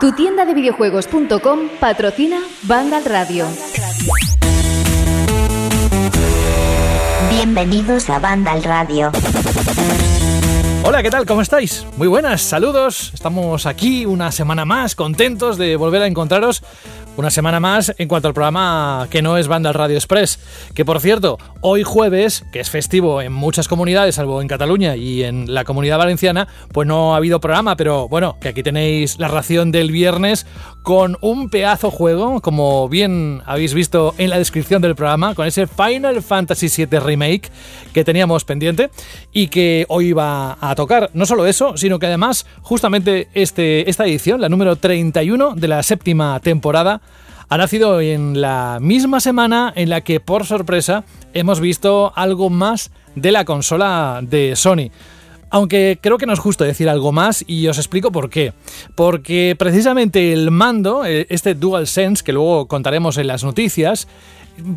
Tu tienda de videojuegos.com patrocina Vandal Radio. Bienvenidos a Vandal Radio. Hola, ¿qué tal? ¿Cómo estáis? Muy buenas, saludos. Estamos aquí una semana más, contentos de volver a encontraros una semana más en cuanto al programa que no es Banda Radio Express. Que por cierto, hoy jueves, que es festivo en muchas comunidades, salvo en Cataluña y en la comunidad valenciana, pues no ha habido programa, pero bueno, que aquí tenéis la ración del viernes con un pedazo juego, como bien habéis visto en la descripción del programa, con ese Final Fantasy VII Remake que teníamos pendiente y que hoy va a tocar. No solo eso, sino que además, justamente este, esta edición, la número 31 de la séptima temporada, ha nacido en la misma semana en la que, por sorpresa, hemos visto algo más de la consola de Sony. Aunque creo que no es justo decir algo más y os explico por qué. Porque precisamente el mando, eh, este DualSense, que luego contaremos en las noticias,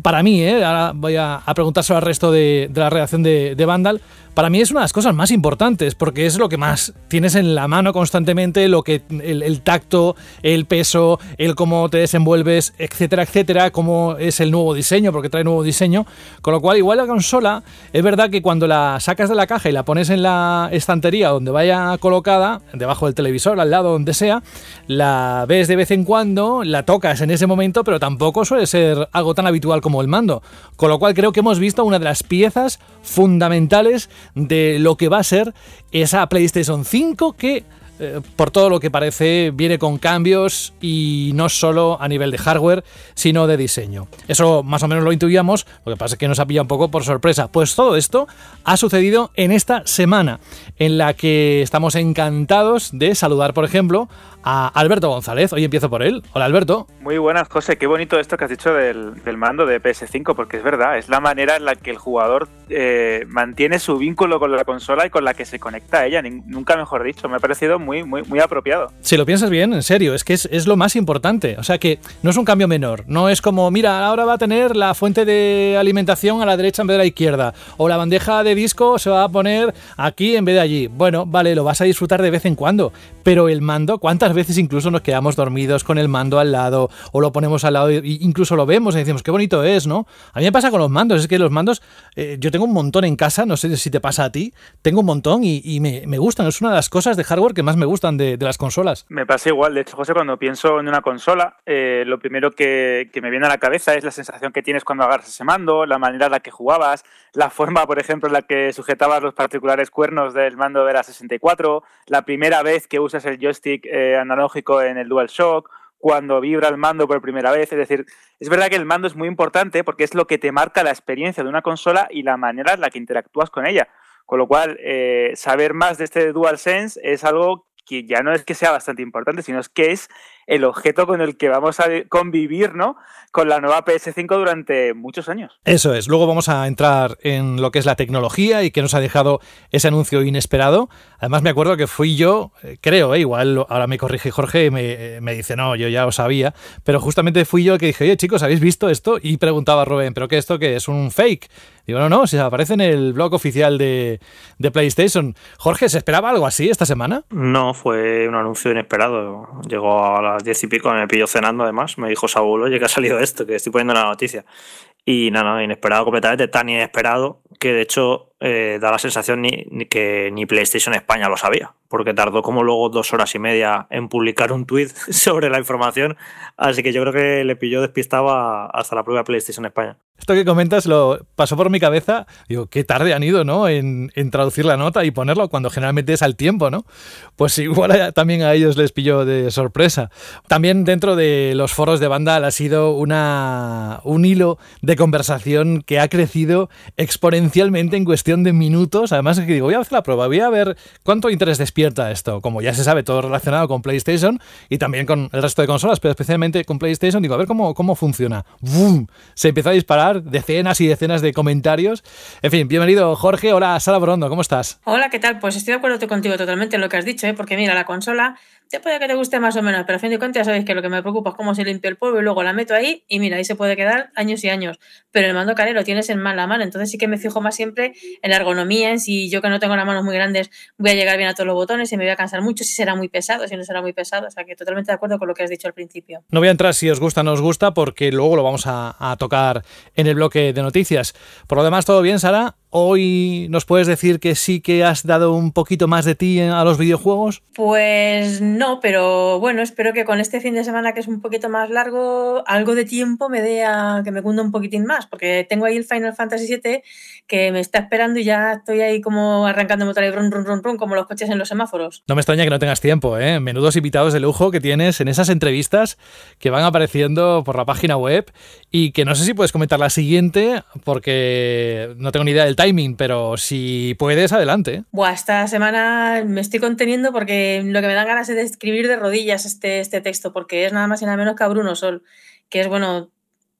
para mí, ¿eh? ahora voy a, preguntárselo al resto de, la redacción de, de Vandal, para mí es una de las cosas más importantes, porque es lo que más tienes en la mano constantemente, lo que el, tacto, el peso, el cómo te desenvuelves, etcétera, etcétera, cómo es el nuevo diseño, porque trae nuevo diseño. Con lo cual, igual la consola, es verdad que cuando la sacas de la caja y la pones en la estantería donde vaya colocada, debajo del televisor, al lado, donde sea, la ves de vez en cuando, la tocas en ese momento, pero tampoco suele ser algo tan habitual como el mando. Con lo cual creo que hemos visto una de las piezas fundamentales de lo que va a ser esa PlayStation 5 que eh, por todo lo que parece, viene con cambios y no solo a nivel de hardware, sino de diseño. Eso más o menos lo intuíamos, lo que pasa es que nos ha pillado un poco por sorpresa. Pues todo esto ha sucedido en esta semana, en la que estamos encantados de saludar, por ejemplo, a Alberto González. Hoy empiezo por él. Hola Alberto. Muy buenas, José. Qué bonito esto que has dicho del, mando de PS5, porque es verdad, es la manera en la que el jugador eh, mantiene su vínculo con la consola y con la que se conecta a ella. Nunca mejor dicho, me ha parecido muy, muy, muy apropiado. Si lo piensas bien, en serio, es que es, lo más importante. O sea que no es un cambio menor. No es como, mira, ahora va a tener la fuente de alimentación a la derecha en vez de la izquierda. O la bandeja de disco se va a poner aquí en vez de allí. Bueno, vale, lo vas a disfrutar de vez en cuando. Pero el mando, ¿cuántas veces incluso nos quedamos dormidos con el mando al lado o lo ponemos al lado e incluso lo vemos y decimos, qué bonito es, ¿no? A mí me pasa con los mandos, es que los mandos, eh, yo tengo un montón en casa, no sé si te pasa a ti, tengo un montón y, me, gustan, es una de las cosas de hardware que más me gustan de, las consolas. Me pasa igual, de hecho, José, cuando pienso en una consola, eh, lo primero que, me viene a la cabeza es la sensación que tienes cuando agarras ese mando, la manera en la que jugabas, la forma, por ejemplo, en la que sujetabas los particulares cuernos del mando de la 64, la primera vez que usas el joystick eh, analógico en el DualShock, cuando vibra el mando por primera vez. Es decir, es verdad que el mando es muy importante porque es lo que te marca la experiencia de una consola y la manera en la que interactúas con ella. Con lo cual, eh, saber más de este DualSense es algo que ya no es que sea bastante importante, sino es que es el objeto con el que vamos a convivir, ¿no? Con la nueva PS5 durante muchos años. Eso es. Luego vamos a entrar en lo que es la tecnología y que nos ha dejado ese anuncio inesperado. Además, me acuerdo que fui yo, eh, creo, eh, igual ahora me corrige Jorge y me, me, dice, no, yo ya lo sabía, pero justamente fui yo el que dije, oye, chicos, ¿habéis visto esto? Y preguntaba a Rubén, ¿pero qué esto que es un fake? Digo, no, no, si aparece en el blog oficial de, de PlayStation. Jorge, ¿se esperaba algo así esta semana? No, fue un anuncio inesperado. Llegó a la diez y pico, me pilló cenando además, me dijo Saúl, oye, que ha salido esto, que estoy poniendo la noticia. Y nada, inesperado completamente, tan inesperado que de hecho eh, da la sensación ni, que ni PlayStation España lo sabía, porque tardó como luego dos horas y media en publicar un tweet sobre la información, así que yo creo que le pilló despistado hasta la propia PlayStation España. Esto que comentas lo pasó por mi cabeza, digo, qué tarde han ido, ¿no? En, traducir la nota y ponerlo cuando generalmente es al tiempo, ¿no? Pues igual también a ellos les pilló de sorpresa. También dentro de los foros de Vandal ha sido una, un hilo de conversación que ha crecido exponencialmente en cuestión de minutos. Además, que digo, voy a hacer la prueba, voy a ver cuánto interés despierta esto. Como ya se sabe, todo relacionado con PlayStation y también con el resto de consolas, pero especialmente con PlayStation, digo, a ver cómo, cómo funciona. ¡Bum! Se empezó a disparar decenas y decenas de comentarios. En fin, bienvenido Jorge, hola Sara Borondo, ¿cómo estás? Hola, ¿qué tal? Pues estoy de acuerdo contigo totalmente en lo que has dicho, ¿eh? porque mira, la consola ya puede que te guste más o menos, pero a fin de cuentas ya sabéis que lo que me preocupa es cómo se limpia el polvo y luego la meto ahí y mira, ahí se puede quedar años y años. Pero el mando Care lo tienes en la mano, entonces sí que me fijo más siempre en la ergonomía, en si yo que no tengo las manos muy grandes voy a llegar bien a todos los botones y me voy a cansar mucho, si será muy pesado, si no será muy pesado. O sea que totalmente de acuerdo con lo que has dicho al principio. No voy a entrar si os gusta o no os gusta porque luego lo vamos a tocar en el bloque de noticias. Por lo demás, ¿todo bien, Sara? ¿Hoy nos puedes decir que sí que has dado un poquito más de ti a los videojuegos? Pues no, pero bueno, espero que con este fin de semana que es un poquito más largo, algo de tiempo me dé a que me cunda un poquitín más, porque tengo ahí el Final Fantasy VII que me está esperando y ya estoy ahí como arrancando motor y run, run, run, run, como los coches en los semáforos. No me extraña que no tengas tiempo, ¿eh? Menudos invitados de lujo que tienes en esas entrevistas que van apareciendo por la página web y que no sé si puedes comentar la siguiente porque no tengo ni idea del timing, pero si puedes, adelante. Buah, esta semana me estoy conteniendo porque lo que me dan ganas es de escribir de rodillas este, este texto, porque es nada más y nada menos que a Bruno Sol, que es, bueno,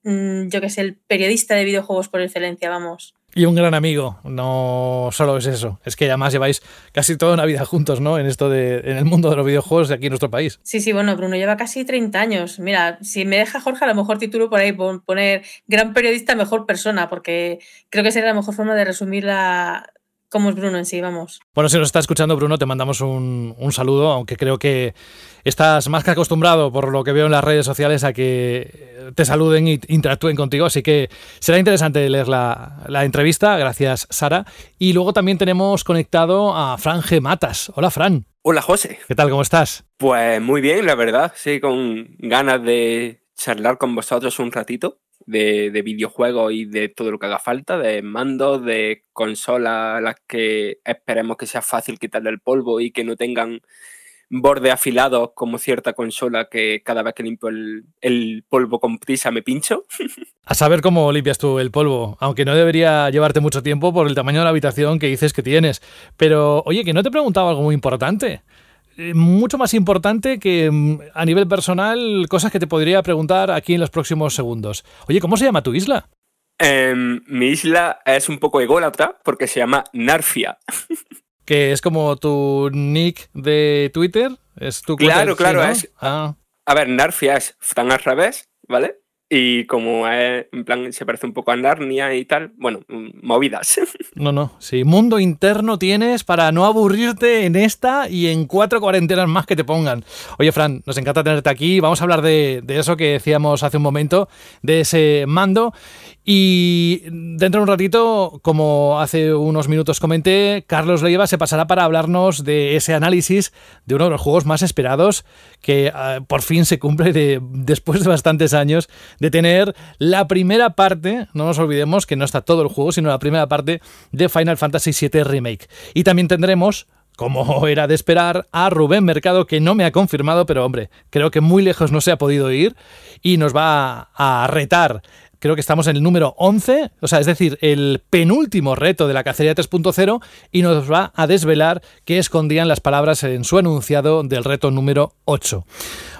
mm, yo que sé, el periodista de videojuegos por excelencia, vamos. Y un gran amigo, no solo es eso, es que además lleváis casi toda una vida juntos, ¿no? En esto de, en el mundo de los videojuegos de aquí en nuestro país. Sí, sí, bueno, Bruno lleva casi 30 años. Mira, si me deja Jorge, a lo mejor título por ahí poner gran periodista, mejor persona, porque creo que sería la mejor forma de resumir la, cómo es Bruno en sí, vamos. Bueno, si nos está escuchando Bruno, te mandamos un, un, saludo, aunque creo que estás más que acostumbrado, por lo que veo en las redes sociales, a que te saluden e interactúen contigo, así que será interesante leer la, la entrevista, gracias Sara. Y luego también tenemos conectado a Fran G. Matas. Hola Fran. Hola José. ¿Qué tal? ¿Cómo estás? Pues muy bien, la verdad, sí, con ganas de charlar con vosotros un ratito de, de, videojuegos y de todo lo que haga falta, de mandos, de consolas a las que esperemos que sea fácil quitarle el polvo y que no tengan bordes afilados como cierta consola que cada vez que limpio el, el polvo con prisa me pincho. A saber cómo limpias tú el polvo, aunque no debería llevarte mucho tiempo por el tamaño de la habitación que dices que tienes. Pero oye, que no te he preguntado algo muy importante mucho más importante que mm, a nivel personal, cosas que te podría preguntar aquí en los próximos segundos. Oye, ¿cómo se llama tu isla? Eh, mi isla es un poco ególatra porque se llama Narfia. que es como tu nick de Twitter. ¿Es tu claro, claro. ¿no? es, ah. A ver, Narfia es Fran al revés, ¿vale? Y como es, en plan, se parece un poco a Narnia y tal, bueno, movidas. No, no, sí, mundo interno tienes para no aburrirte en esta y en cuatro cuarentenas más que te pongan. Oye, Fran, nos encanta tenerte aquí. Vamos a hablar de, de eso que decíamos hace un momento, de ese mando. Y dentro de un ratito, como hace unos minutos comenté, Carlos Leiva se pasará para hablarnos de ese análisis de uno de los juegos más esperados que uh, por fin se cumple de, después de bastantes años de tener la primera parte, no nos olvidemos que no está todo el juego, sino la primera parte de Final Fantasy VII Remake. Y también tendremos como era de esperar, a Rubén Mercado, que no me ha confirmado, pero hombre, creo que muy lejos no se ha podido ir y nos va a retar creo que estamos en el número 11, o sea, es decir, el penúltimo reto de la cacería 3.0 y nos va a desvelar qué escondían las palabras en su enunciado del reto número 8.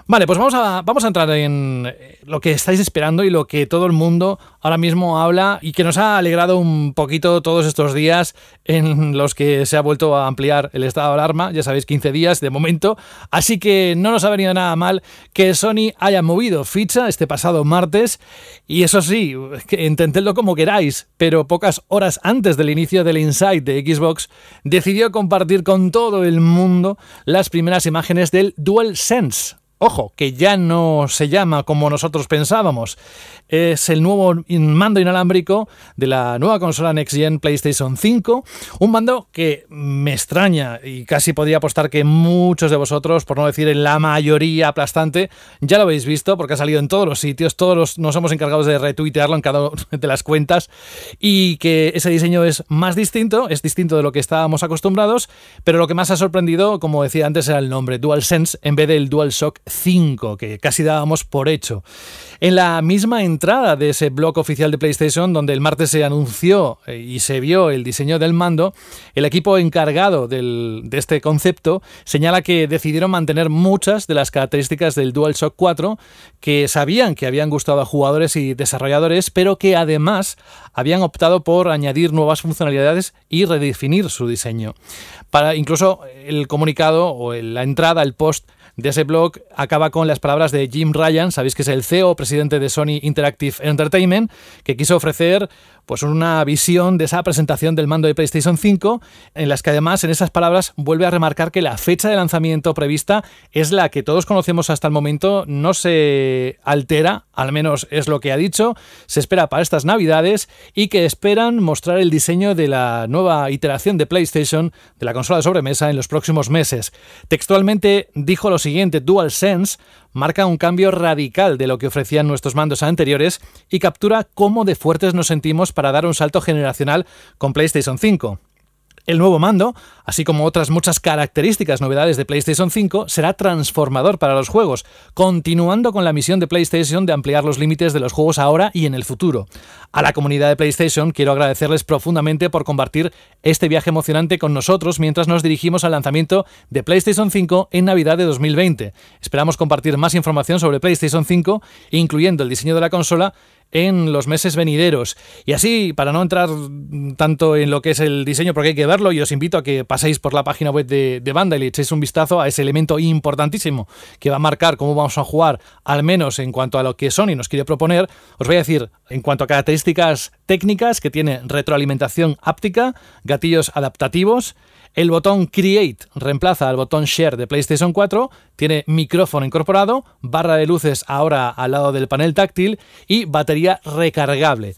Vale, pues vamos a, vamos a entrar en lo que estáis esperando y lo que todo el mundo ahora mismo habla y que nos ha alegrado un poquito todos estos días en los que se ha vuelto a ampliar el estado de alarma, ya sabéis, 15 días de momento, así que no nos ha venido nada mal que Sony haya movido ficha este pasado martes. Y eso sí, entendedlo como queráis, pero pocas horas antes del inicio del Insight de Xbox decidió compartir con todo el mundo las primeras imágenes del DualSense Ojo, que ya no se llama como nosotros pensábamos. Es el nuevo mando inalámbrico de la nueva consola Next Gen PlayStation 5. Un mando que me extraña y casi podría apostar que muchos de vosotros, por no decir la mayoría aplastante, ya lo habéis visto porque ha salido en todos los sitios. Todos los, nos hemos encargado de retuitearlo en cada una de las cuentas. Y que ese diseño es más distinto, es distinto de lo que estábamos acostumbrados. Pero lo que más ha sorprendido, como decía antes, era el nombre DualSense en vez del DualShock 5, que casi dábamos por hecho. En la misma entrada de ese blog oficial de PlayStation, donde el martes se anunció eh, y se vio el diseño del mando, el equipo encargado de este concepto señala que decidieron mantener muchas de las características del DualShock 4 que sabían que habían gustado a jugadores y desarrolladores, pero que además habían optado por añadir nuevas funcionalidades y redefinir su diseño. Para incluso el comunicado o la entrada, el post de ese blog acaba con las palabras de Jim Ryan, sabéis que es el CEO, presidente de Sony Interactive Entertainment, que quiso ofrecer pues una visión de esa presentación del mando de PlayStation 5, en las que además en esas palabras vuelve a remarcar que la fecha de lanzamiento prevista es la que todos conocemos hasta el momento, no se altera, al menos es lo que ha dicho, se espera para estas navidades y que esperan mostrar el diseño de la nueva iteración de PlayStation, de la consola de sobremesa, en los próximos meses. Textualmente dijo lo siguiente, DualSense marca un cambio radical de lo que ofrecían nuestros mandos anteriores y captura cómo de fuertes nos sentimos para dar un salto generacional con PlayStation 5. El nuevo mando, así como otras muchas características novedades de PlayStation 5, será transformador para los juegos, continuando con la misión de PlayStation de ampliar los límites de los juegos ahora y en el futuro. A la comunidad de PlayStation quiero agradecerles profundamente por compartir este viaje emocionante con nosotros mientras nos dirigimos al lanzamiento de PlayStation 5 en Navidad de 2020. Esperamos compartir más información sobre PlayStation 5, incluyendo el diseño de la consola, en los meses venideros. Y así, para no entrar tanto en lo que es el diseño, porque hay que verlo, y os invito a que paséis por la página web de, de Banda y echéis un vistazo a ese elemento importantísimo que va a marcar cómo vamos a jugar, al menos en cuanto a lo que Sony nos quiere proponer. Os voy a decir, en cuanto a características técnicas, que tiene retroalimentación áptica, gatillos adaptativos, el botón Create reemplaza al botón Share de PlayStation 4, tiene micrófono incorporado, barra de luces ahora al lado del panel táctil y batería recargable.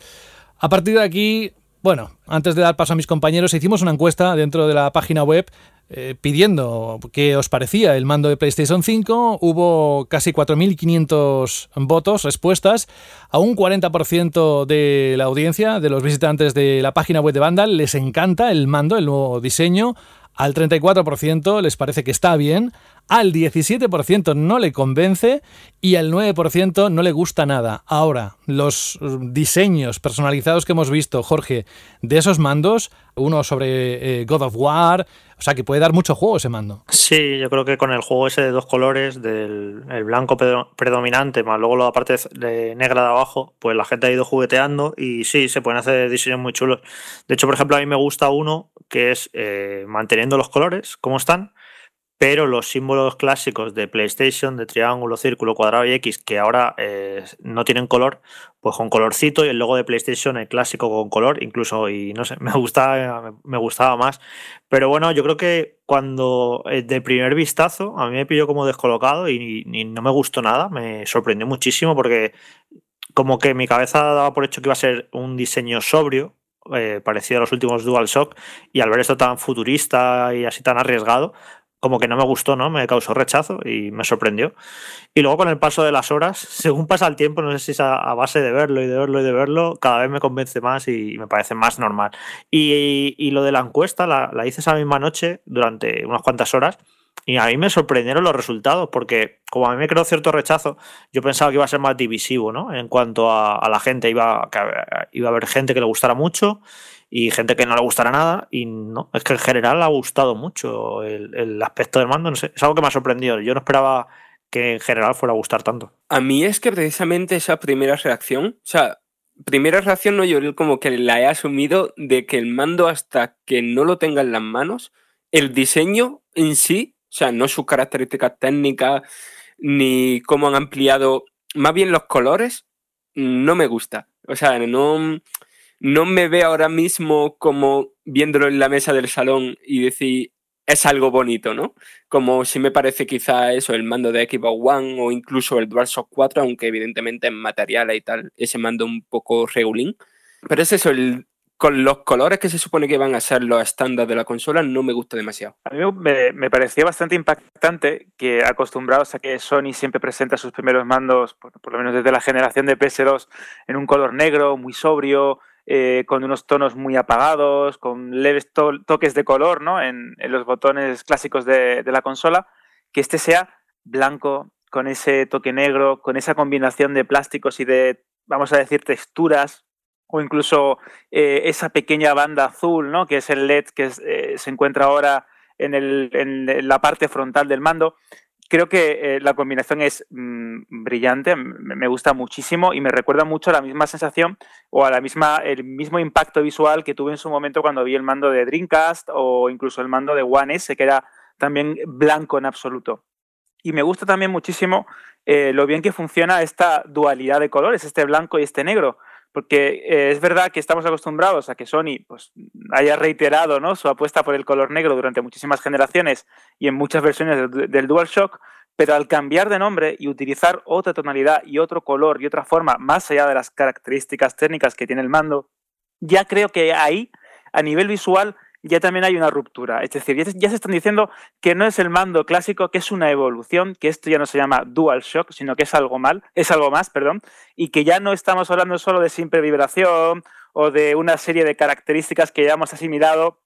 A partir de aquí, bueno, antes de dar paso a mis compañeros, hicimos una encuesta dentro de la página web eh, pidiendo qué os parecía el mando de PlayStation 5. Hubo casi 4.500 votos, respuestas. A un 40% de la audiencia, de los visitantes de la página web de Vandal, les encanta el mando, el nuevo diseño. Al 34% les parece que está bien, al 17% no le convence y al 9% no le gusta nada. Ahora, los diseños personalizados que hemos visto, Jorge, de esos mandos, uno sobre eh, God of War, o sea que puede dar mucho juego ese mando. Sí, yo creo que con el juego ese de dos colores, del el blanco predominante, más luego la parte de negra de abajo, pues la gente ha ido jugueteando y sí, se pueden hacer diseños muy chulos. De hecho, por ejemplo, a mí me gusta uno que es eh, manteniendo los colores como están, pero los símbolos clásicos de PlayStation, de triángulo, círculo, cuadrado y X, que ahora eh, no tienen color, pues con colorcito y el logo de PlayStation, el clásico con color, incluso, y no sé, me gustaba, me gustaba más. Pero bueno, yo creo que cuando eh, de primer vistazo a mí me pilló como descolocado y, no me gustó nada, me sorprendió muchísimo porque como que mi cabeza daba por hecho que iba a ser un diseño sobrio, eh, parecido a los últimos DualShock, y al ver esto tan futurista y así tan arriesgado, como que no me gustó, ¿no? Me causó rechazo y me sorprendió. Y luego con el paso de las horas, según pasa el tiempo, no sé si es a, base de verlo y de verlo y de verlo, cada vez me convence más y, me parece más normal. Y, lo de la encuesta la, hice esa misma noche durante unas cuantas horas y a mí me sorprendieron los resultados porque como a mí me creó cierto rechazo, yo pensaba que iba a ser más divisivo, ¿no? En cuanto a, la gente, iba, iba a haber gente que le gustara mucho y gente que no le gustará nada. Y no, es que en general ha gustado mucho el, aspecto del mando. No sé, es algo que me ha sorprendido. Yo no esperaba que en general fuera a gustar tanto. A mí es que precisamente esa primera reacción, o sea, primera reacción no yo como que la he asumido de que el mando hasta que no lo tenga en las manos, el diseño en sí, o sea, no sus características técnicas ni cómo han ampliado, más bien los colores, no me gusta. O sea, no no me veo ahora mismo como viéndolo en la mesa del salón y decir, es algo bonito, ¿no? Como si me parece quizá eso, el mando de Xbox One o incluso el DualShock 4, aunque evidentemente en material y tal, ese mando un poco regulín. Pero es eso, el, con los colores que se supone que van a ser los estándares de la consola, no me gusta demasiado. A mí me, me parecía bastante impactante que acostumbrados a que Sony siempre presenta sus primeros mandos, por, por lo menos desde la generación de PS2, en un color negro, muy sobrio, eh, con unos tonos muy apagados, con leves toques de color ¿no? en, los botones clásicos de, la consola, que este sea blanco, con ese toque negro, con esa combinación de plásticos y de, vamos a decir, texturas, o incluso eh, esa pequeña banda azul, ¿no? que es el LED que eh, se encuentra ahora en, la parte frontal del mando. Creo que eh, la combinación es mm, brillante, me gusta muchísimo y me recuerda mucho a la misma sensación o a la misma, el mismo impacto visual que tuve en su momento cuando vi el mando de Dreamcast o incluso el mando de One S, que era también blanco en absoluto. Y me gusta también muchísimo lo bien que funciona esta dualidad de colores, este blanco y este negro porque eh, es verdad que estamos acostumbrados a que Sony pues, haya reiterado ¿no? su apuesta por el color negro durante muchísimas generaciones y en muchas versiones del DualShock, pero al cambiar de nombre y utilizar otra tonalidad y otro color y otra forma, más allá de las características técnicas que tiene el mando, ya creo que ahí, a nivel visual, ya también hay una ruptura. Es decir, ya se están diciendo que no es el mando clásico, que es una evolución, que esto ya no se llama DualShock, sino que es algo mal, es algo más, perdón, y que ya no estamos hablando solo de simple vibración o de una serie de características que ya hemos asimilado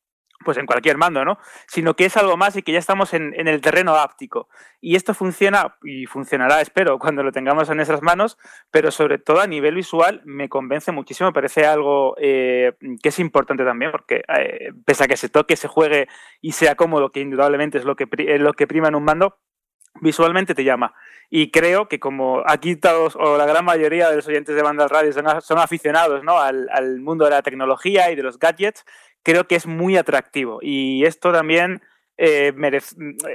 pues en cualquier mando, ¿no? Sino que es algo más y que ya estamos en, el terreno áptico. Y esto funciona y funcionará, espero, cuando lo tengamos en nuestras manos, pero sobre todo a nivel visual me convence muchísimo, me parece algo eh, que es importante también, porque eh, pese a que se toque, se juegue y sea cómodo, que indudablemente es lo que, es lo que prima en un mando, visualmente te llama. Y creo que como aquí todos o la gran mayoría de los oyentes de Banda Radio son, son aficionados ¿no? al, al, mundo de la tecnología y de los gadgets, creo que es muy atractivo. Y esto también eh,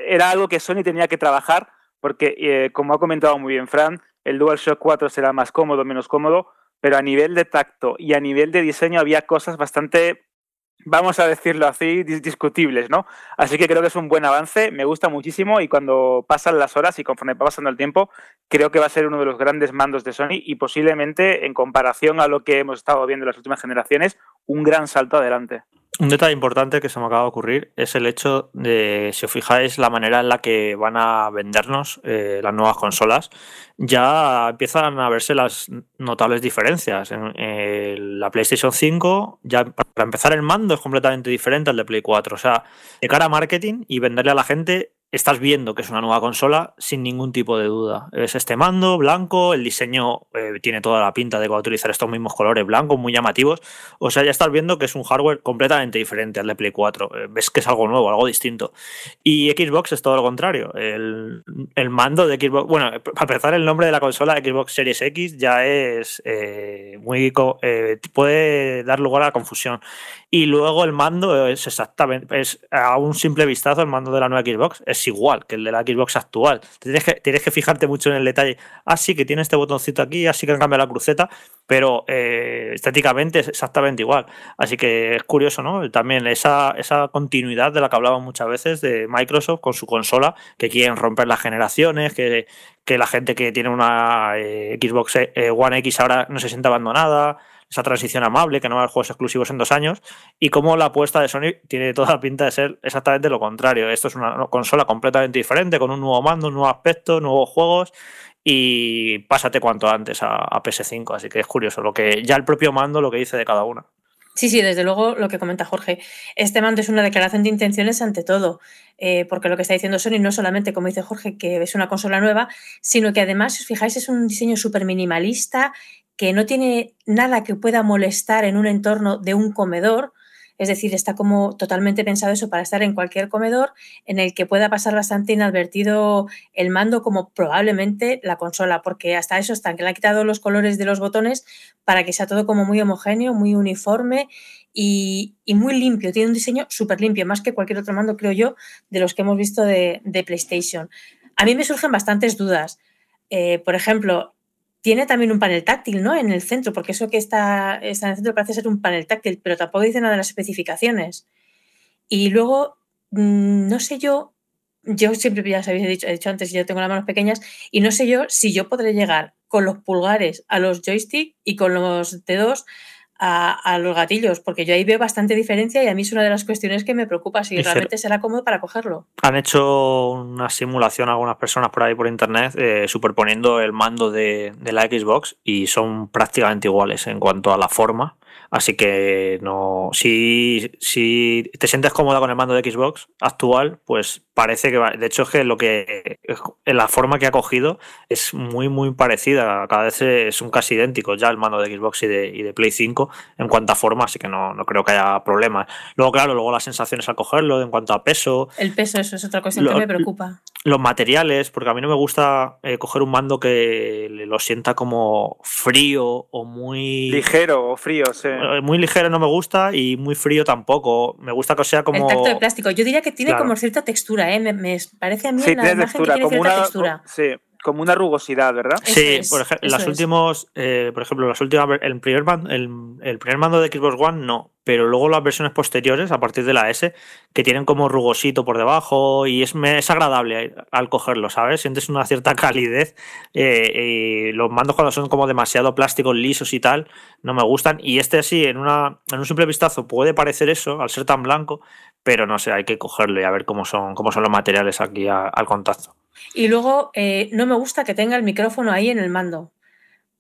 era algo que Sony tenía que trabajar, porque eh, como ha comentado muy bien Fran, el DualShock 4 será más cómodo, menos cómodo, pero a nivel de tacto y a nivel de diseño había cosas bastante vamos a decirlo así, discutibles, ¿no? Así que creo que es un buen avance, me gusta muchísimo y cuando pasan las horas y conforme va pasando el tiempo, creo que va a ser uno de los grandes mandos de Sony y posiblemente en comparación a lo que hemos estado viendo en las últimas generaciones, un gran salto adelante. Un detalle importante que se me acaba de ocurrir es el hecho de, si os fijáis, la manera en la que van a vendernos eh, las nuevas consolas. Ya empiezan a verse las notables diferencias. En la PlayStation 5, ya para empezar, el mando es completamente diferente al de Play 4. O sea, de cara a marketing y venderle a la gente, estás viendo que es una nueva consola sin ningún tipo de duda. Es este mando blanco, el diseño eh, tiene toda la pinta de utilizar estos mismos colores blancos muy llamativos. O sea, ya estás viendo que es un hardware completamente diferente al de Play 4. Eh, ves que es algo nuevo, algo distinto. Y Xbox es todo lo contrario. El, mando de Xbox, bueno, para empezar, el nombre de la consola Xbox Series X ya es eh, muy. puede dar lugar a confusión. Y luego el mando es exactamente, es a un simple vistazo el mando de la nueva Xbox igual que el de la Xbox actual. Tienes que, tienes que fijarte mucho en el detalle. Así ah, que tiene este botoncito aquí, así que han cambiado la cruceta, pero eh, estéticamente es exactamente igual. Así que es curioso, ¿no? También esa, esa continuidad de la que hablamos muchas veces de Microsoft con su consola, que quieren romper las generaciones, que, que la gente que tiene una eh, Xbox eh, One X ahora no se siente abandonada esa transición amable, que no va a haber juegos exclusivos en dos años, y cómo la apuesta de Sony tiene toda la pinta de ser exactamente lo contrario. Esto es una consola completamente diferente, con un nuevo mando, un nuevo aspecto, nuevos juegos, y pásate cuanto antes a, PS5. Así que es curioso lo que ya el propio mando lo que dice de cada una. Sí, sí, desde luego lo que comenta Jorge. Este mando es una declaración de intenciones ante todo, eh, porque lo que está diciendo Sony no solamente, como dice Jorge, que es una consola nueva, sino que además, si os fijáis, es un diseño súper minimalista que no tiene nada que pueda molestar en un entorno de un comedor, es decir, está como totalmente pensado eso para estar en cualquier comedor en el que pueda pasar bastante inadvertido el mando como probablemente la consola, porque hasta eso están, que le han quitado los colores de los botones para que sea todo como muy homogéneo, muy uniforme y, muy limpio. Tiene un diseño súper limpio, más que cualquier otro mando, creo yo, de los que hemos visto de, PlayStation. A mí me surgen bastantes dudas. Eh, por ejemplo, tiene también un panel táctil, ¿no? En el centro, porque eso que está, está en el centro parece ser un panel táctil, pero tampoco dice nada de las especificaciones. Y luego, mm, no sé yo, yo siempre ya os habéis dicho, he dicho antes, yo tengo las manos pequeñas, y no sé yo si yo podré llegar con los pulgares a los joysticks y con los dedos a, los gatillos, porque yo ahí veo bastante diferencia y a mí es una de las cuestiones que me preocupa, si realmente será cómodo para cogerlo. Han hecho una simulación algunas personas por ahí por internet eh, superponiendo el mando de, la Xbox y son prácticamente iguales en cuanto a la forma Así que no. Si, si te sientes cómoda con el mando de Xbox actual, pues parece que va. De hecho, es que lo que. La forma que ha cogido es muy, muy parecida. Cada vez es un casi idéntico ya el mando de Xbox y de, y de Play 5 en cuanto a forma, así que no, no creo que haya problemas. Luego, claro, luego las sensaciones al cogerlo en cuanto a peso. El peso, eso es otra cuestión Lo- que me preocupa. Los materiales, porque a mí no me gusta eh, coger un mando que lo sienta como frío o muy. Ligero o frío, sí. Eh, Muy ligero no me gusta y muy frío tampoco. Me gusta que sea como. El tacto de plástico. Yo diría que tiene Claro. como cierta textura, ¿eh? Me, me parece a mí Sí, tiene imagen textura, que tiene como cierta una, textura. sí, como una rugosidad, ¿verdad? Eso Sí, es, por ejemplo, eso las últimos, eh, por ejemplo, las últimas, el primer, man- el, el primer mando de Xbox One no, pero luego las versiones posteriores, a partir de la S, que tienen como rugosito por debajo y es, me- es agradable al cogerlo, ¿sabes? Sientes una cierta calidez. eh, y los mandos cuando son como demasiado plásticos lisos y tal, no me gustan. Y este así, en, una, en un simple vistazo, puede parecer eso, al ser tan blanco, pero no sé, hay que cogerlo y a ver cómo son, cómo son los materiales aquí a- al contacto. Y luego eh, no me gusta que tenga el micrófono ahí en el mando.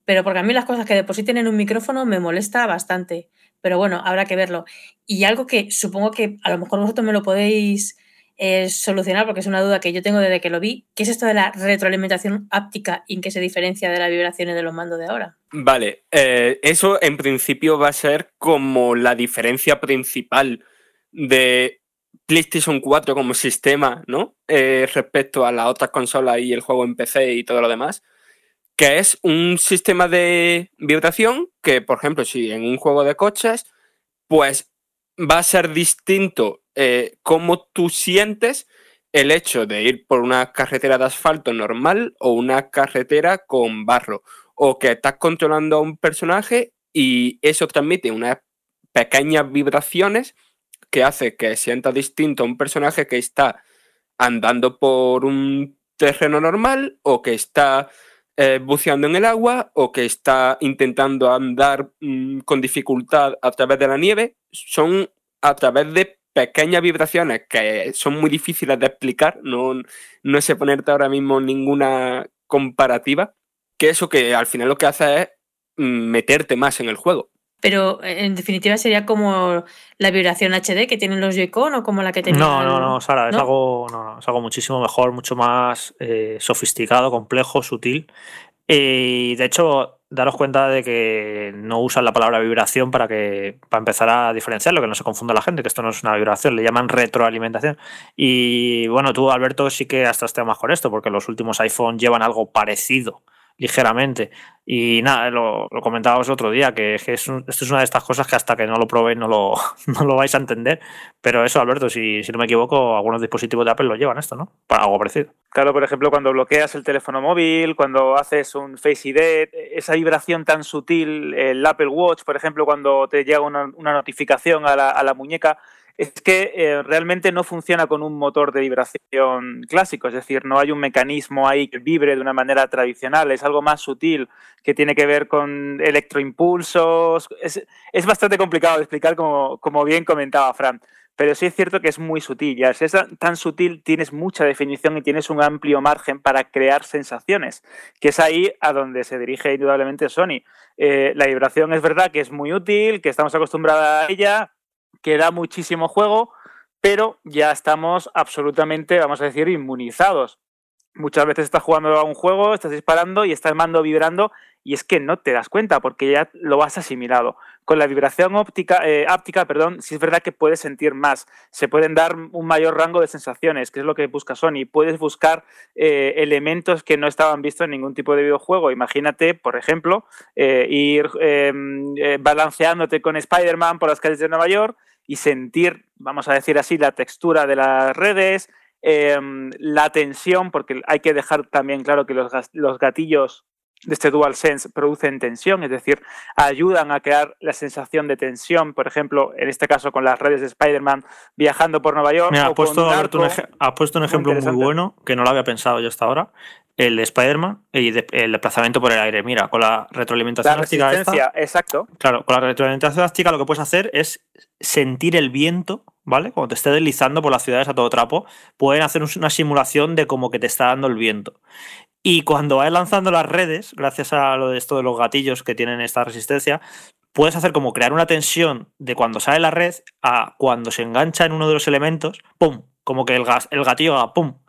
Pero porque a mí las cosas que depositen en un micrófono me molesta bastante. Pero bueno, habrá que verlo. Y algo que supongo que a lo mejor vosotros me lo podéis eh, solucionar, porque es una duda que yo tengo desde que lo vi, ¿qué es esto de la retroalimentación áptica y en qué se diferencia de las vibraciones de los mandos de ahora? Vale, eh, eso en principio va a ser como la diferencia principal de PlayStation 4 como sistema, ¿no? Eh, respecto a las otras consolas y el juego en PC y todo lo demás. Que es un sistema de vibración que, por ejemplo, si en un juego de coches, pues va a ser distinto eh, cómo tú sientes el hecho de ir por una carretera de asfalto normal o una carretera con barro o que estás controlando a un personaje y eso transmite unas pequeñas vibraciones que hace que sienta distinto a un personaje que está andando por un terreno normal o que está eh, buceando en el agua o que está intentando andar mm, con dificultad a través de la nieve. Son a través de pequeñas vibraciones que son muy difíciles de explicar. No, no sé ponerte ahora mismo ninguna comparativa que eso que al final lo que hace es mm, meterte más en el juego. Pero eh, en definitiva sería como la vibración HD que tienen los Joy-Con o como la que tenía No, no, no, Sara, es, algo, no, no, es algo muchísimo mejor, mucho más eh, sofisticado, complejo, sutil. Y de hecho, daros cuenta de que no usan la palabra vibración para que para empezar a diferenciarlo, que no se confunda la gente, que esto no es una vibración, le llaman retroalimentación. Y bueno, tú, Alberto, sí que has trasteado más con esto, porque los últimos iPhone llevan algo parecido ligeramente. Y nada, lo, lo comentábamos otro día, que, que es un- esto es una de estas cosas que hasta que no lo probéis no lo, no lo vais a entender. Pero eso, Alberto, si, si no me equivoco, algunos dispositivos de Apple lo llevan esto, ¿no? Para algo parecido. Claro, por ejemplo, cuando bloqueas el teléfono móvil, cuando haces un Face ID, esa vibración tan sutil, el Apple Watch, por ejemplo, cuando te llega una, una notificación a la, a la muñeca, es que eh, realmente no funciona con un motor de vibración clásico, es decir, no hay un mecanismo ahí que vibre de una manera tradicional, es algo más sutil que tiene que ver con electroimpulsos. Es, es bastante complicado de explicar, como, como bien comentaba Fran. Pero sí es cierto que es muy sutil. Y al ser tan- tan sutil tienes mucha definición y tienes un amplio margen para crear sensaciones, que es ahí a donde se dirige indudablemente Sony. Eh, la vibración es verdad que es muy útil, que estamos acostumbrados a ella, que da muchísimo juego, pero ya estamos absolutamente, vamos a decir, inmunizados. Muchas veces estás jugando a un juego, estás disparando y está el mando vibrando y es que no te das cuenta porque ya lo has asimilado. Con la vibración óptica, eh, áptica, perdón, sí es verdad que puedes sentir más, se pueden dar un mayor rango de sensaciones, que es lo que busca Sony. Puedes buscar eh, elementos que no estaban vistos en ningún tipo de videojuego. Imagínate, por ejemplo, eh, ir eh, eh, balanceándote con Spider-Man por las calles de Nueva York y sentir, vamos a decir así, la textura de las redes, eh, la tensión, porque hay que dejar también claro que los, los gatillos de este DualSense producen tensión, es decir, ayudan a crear la sensación de tensión, por ejemplo, en este caso con las redes de Spider-Man viajando por Nueva York. Mira, has puesto, un has puesto ejemplo muy bueno que no lo había pensado yo hasta ahora. El de Spider-Man y de- el desplazamiento por el aire. Mira, con la retroalimentación La esta- exacto. Claro, con la retroalimentación áptica lo que puedes hacer es sentir el viento, ¿vale? Cuando te esté deslizando por las ciudades a todo trapo, pueden hacer un- una simulación de como que te está dando el viento. Y cuando vas lanzando las redes, gracias a lo de esto de los gatillos que tienen esta resistencia, puedes hacer como crear una tensión de cuando sale la red a cuando se engancha en uno de los elementos, ¡pum! Como que el, gas, el gatillo haga ¡pum!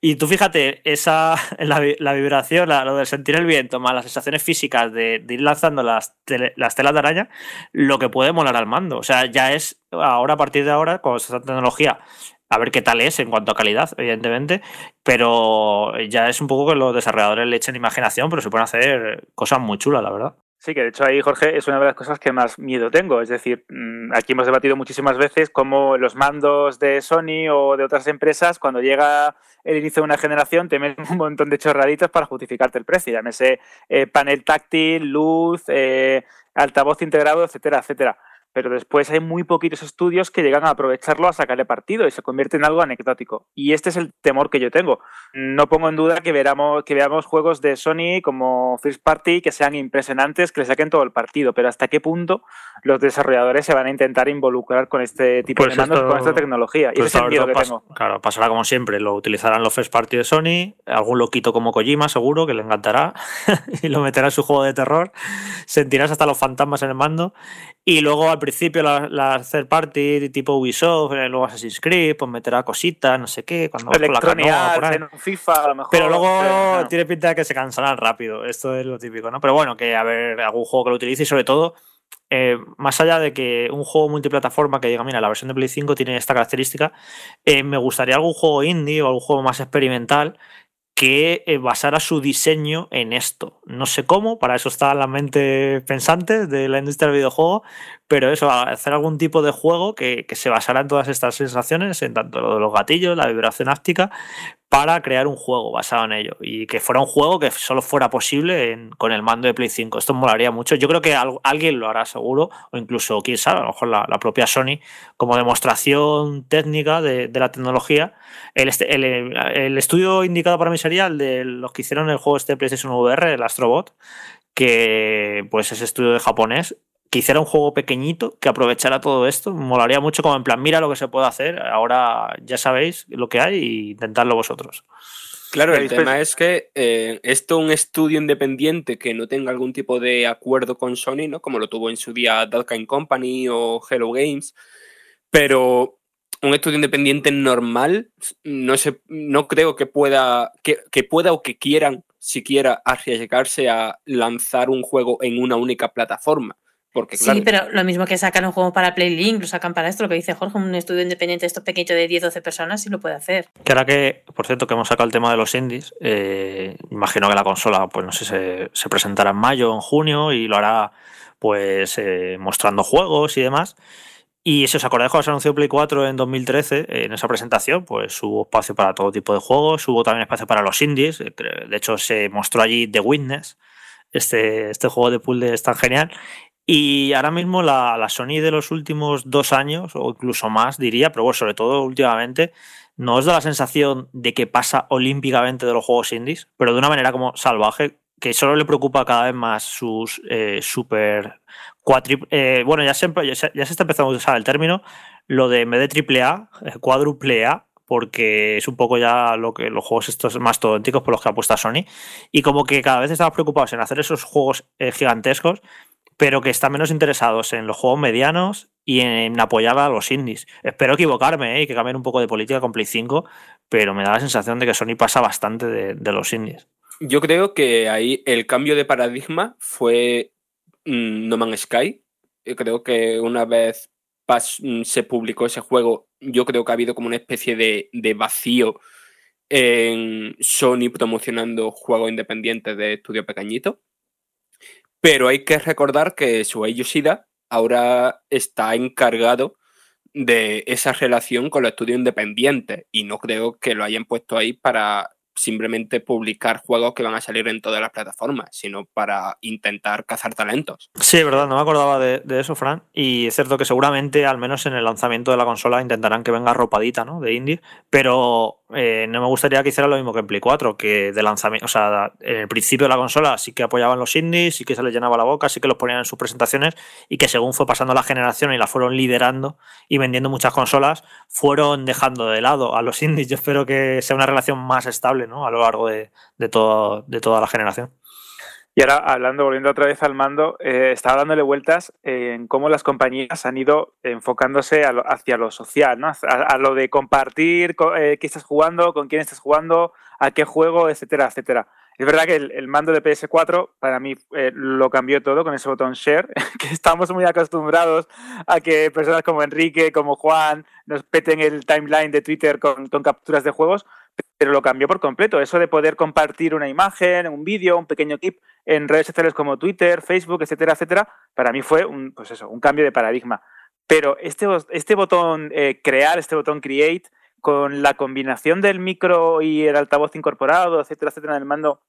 Y tú fíjate, esa, la, la vibración, la, lo de sentir el viento, más las sensaciones físicas de, de ir lanzando las, tele, las, telas de araña, lo que puede molar al mando. O sea, ya es ahora, a partir de ahora, con esta tecnología, a ver qué tal es en cuanto a calidad, evidentemente, pero ya es un poco que los desarrolladores le echen imaginación, pero se pueden hacer cosas muy chulas, la verdad. Sí, que de hecho ahí, Jorge, es una de las cosas que más miedo tengo. Es decir, mm, aquí hemos debatido muchísimas veces cómo los mandos de Sony o de otras empresas, cuando llega el inicio de una generación, te meten un montón de chorraditos para justificarte el precio. Llámese eh, panel táctil, luz, eh, altavoz integrado, etcétera, etcétera pero después hay muy poquitos estudios que llegan a aprovecharlo a sacarle partido y se convierte en algo anecdótico. Y este es el temor que yo tengo. No pongo en duda que, veramos, que veamos juegos de Sony como First Party que sean impresionantes, que le saquen todo el partido, pero hasta qué punto los desarrolladores se van a intentar involucrar con este tipo Pues de mandos, esto- con esta tecnología. Y Pues ese es el miedo que tengo. Claro, pasará como siempre, lo utilizarán los first party de Sony, algún loquito como Kojima seguro que le encantará y lo meterá en su juego de terror, sentirás hasta los fantasmas en el mando y luego al principio las la third party tipo Ubisoft, eh, luego Assassin's Creed, pues meterá cositas, no sé qué, cuando con la canoa por ahí. en FIFA, a lo mejor. Pero luego pero, no. tiene pinta de que se cansarán rápido. Esto es lo típico, ¿no? Pero bueno, que a ver algún juego que lo utilice y sobre todo, eh, más allá de que un juego multiplataforma que diga, mira, la versión de Play 5 tiene esta característica, eh, me gustaría algún juego indie o algún juego más experimental que eh, basara su diseño en esto. No sé cómo, para eso están las mentes pensantes de la industria del videojuego, pero eso, hacer algún tipo de juego que, que se basara en todas estas sensaciones, en tanto lo de los gatillos, la vibración áptica, para crear un juego basado en ello y que fuera un juego que solo fuera posible con el mando de Play 5. Esto molaría mucho. Yo creo que al- alguien lo hará seguro, o incluso, quién sabe, a lo mejor la, propia Sony, como demostración técnica de, la tecnología. El, este- el, estudio indicado para mí sería el de los que hicieron el juego este PlayStation VR, el Astrobot, que pues ese estudio de japonés que hiciera un juego pequeñito que aprovechara todo esto. Molaría mucho como en plan, mira lo que se puede hacer, ahora ya sabéis lo que hay y intentadlo vosotros. Claro, el tema es que eh, esto un estudio independiente que no tenga algún tipo de acuerdo con Sony, ¿no? Como lo tuvo en su día Dalkine Company o Hello Games, pero un estudio independiente normal, no sé, no creo que pueda, que, que pueda o que quieran siquiera arriesgarse a lanzar un juego en una única plataforma. Porque, claro, Sí, pero lo mismo que sacan un juego para PlayLink, lo sacan para esto, lo que dice Jorge, un estudio independiente, esto pequeño de 10-12 personas, sí lo puede hacer. Que ahora que, por cierto, que hemos sacado el tema de los indies, eh, imagino que la consola, pues no sé, se, se presentará en mayo o en junio y lo hará pues eh, mostrando juegos y demás. Y si os acordáis cuando se anunció Play 4 en 2013, eh, en esa presentación, pues hubo espacio para todo tipo de juegos, hubo también espacio para los indies. eh, De hecho, se mostró allí The Witness, este, este juego de puzzles tan genial. Y ahora mismo la, Sony de los últimos dos años, o incluso más, diría, pero bueno, sobre todo últimamente, no os da la sensación de que pasa olímpicamente de los juegos indies, pero de una manera como salvaje, que solo le preocupa cada vez más sus eh, super eh, bueno, ya se, ya, se, está empezando a usar el término, lo de en vez de triple A, eh, cuádruple A, porque es un poco ya lo que los juegos estos más todénticos por los que apuesta Sony, y como que cada vez estamos preocupados en hacer esos juegos eh, gigantescos, pero que están menos interesados en los juegos medianos y en apoyar a los indies. Espero equivocarme ¿eh? y que cambien un poco de política con Play 5, pero me da la sensación de que Sony pasa bastante de, los indies. Yo creo que ahí el cambio de paradigma fue mm, No Man's Sky. Creo que una vez mm, se publicó ese juego, yo creo que ha habido como una especie de, de vacío en Sony promocionando juegos independientes de estudio pequeñito. Pero hay que recordar que Shuei Yoshida ahora está encargado de esa relación con los estudios independientes y no creo que lo hayan puesto ahí para simplemente publicar juegos que van a salir en todas las plataformas, sino para intentar cazar talentos. Sí, es verdad, no me acordaba de, eso, Fran. Y es cierto que seguramente, al menos en el lanzamiento de la consola, intentarán que venga ropadita, ¿no? De indie. Pero eh, no me gustaría que hiciera lo mismo que en Play 4, que de lanzamiento, o sea, en el principio de la consola sí que apoyaban los indies, sí que se les llenaba la boca, sí que los ponían en sus presentaciones y que según fue pasando la generación y la fueron liderando y vendiendo muchas consolas, fueron dejando de lado a los indies. Yo espero que sea una relación más estable, A lo largo de, toda la generación. Y ahora, hablando, volviendo otra vez al mando, eh, estaba dándole vueltas en cómo las compañías han ido enfocándose hacia lo social. A, lo de compartir eh, qué estás jugando, con quién estás jugando, a qué juego, etcétera, etcétera. Es verdad que el, mando de PS4 para mí eh, lo cambió todo con ese botón share, que estamos muy acostumbrados a que personas como Enrique, como Juan, nos peten el timeline de Twitter con capturas de juegos, pero lo cambió por completo. Eso de poder compartir una imagen, un vídeo, un pequeño clip en redes sociales como Twitter, Facebook, etcétera, etcétera, para mí fue un, pues eso, un cambio de paradigma. Pero este, este botón eh, crear, este botón create, con la combinación del micro y el altavoz incorporado, etcétera, etcétera, en el mando,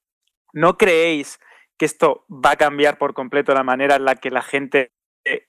¿no creéis que esto va a cambiar por completo la manera en la que la gente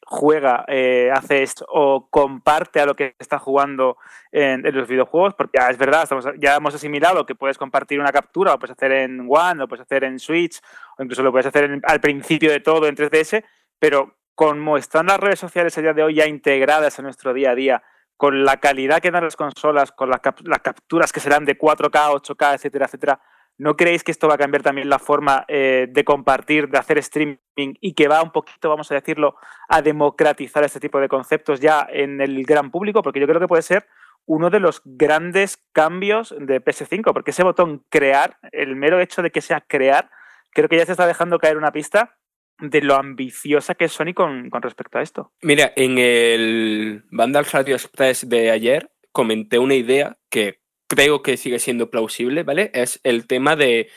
juega, eh, hace esto o comparte a lo que está jugando en, los videojuegos, porque ya es verdad, ya hemos asimilado que puedes compartir una captura, lo puedes hacer en One, lo puedes hacer en Switch, o incluso lo puedes hacer al principio de todo en 3DS, pero como están las redes sociales a día de hoy ya integradas en nuestro día a día, con la calidad que dan las consolas, con las, las capturas que serán de 4K, 8K, etcétera, etcétera, ¿No creéis que esto va a cambiar también la forma eh, de compartir, de hacer streaming y que va un poquito, vamos a decirlo, a democratizar este tipo de conceptos ya en el gran público? Porque yo creo que puede ser uno de los grandes cambios de PS5, porque ese botón crear, el mero hecho de que sea crear, creo que ya se está dejando caer una pista de lo ambiciosa que es Sony con, respecto a esto. Mira, en el Vandal Radio Express de ayer comenté una idea que creo que sigue siendo plausible, ¿vale? Es el tema de,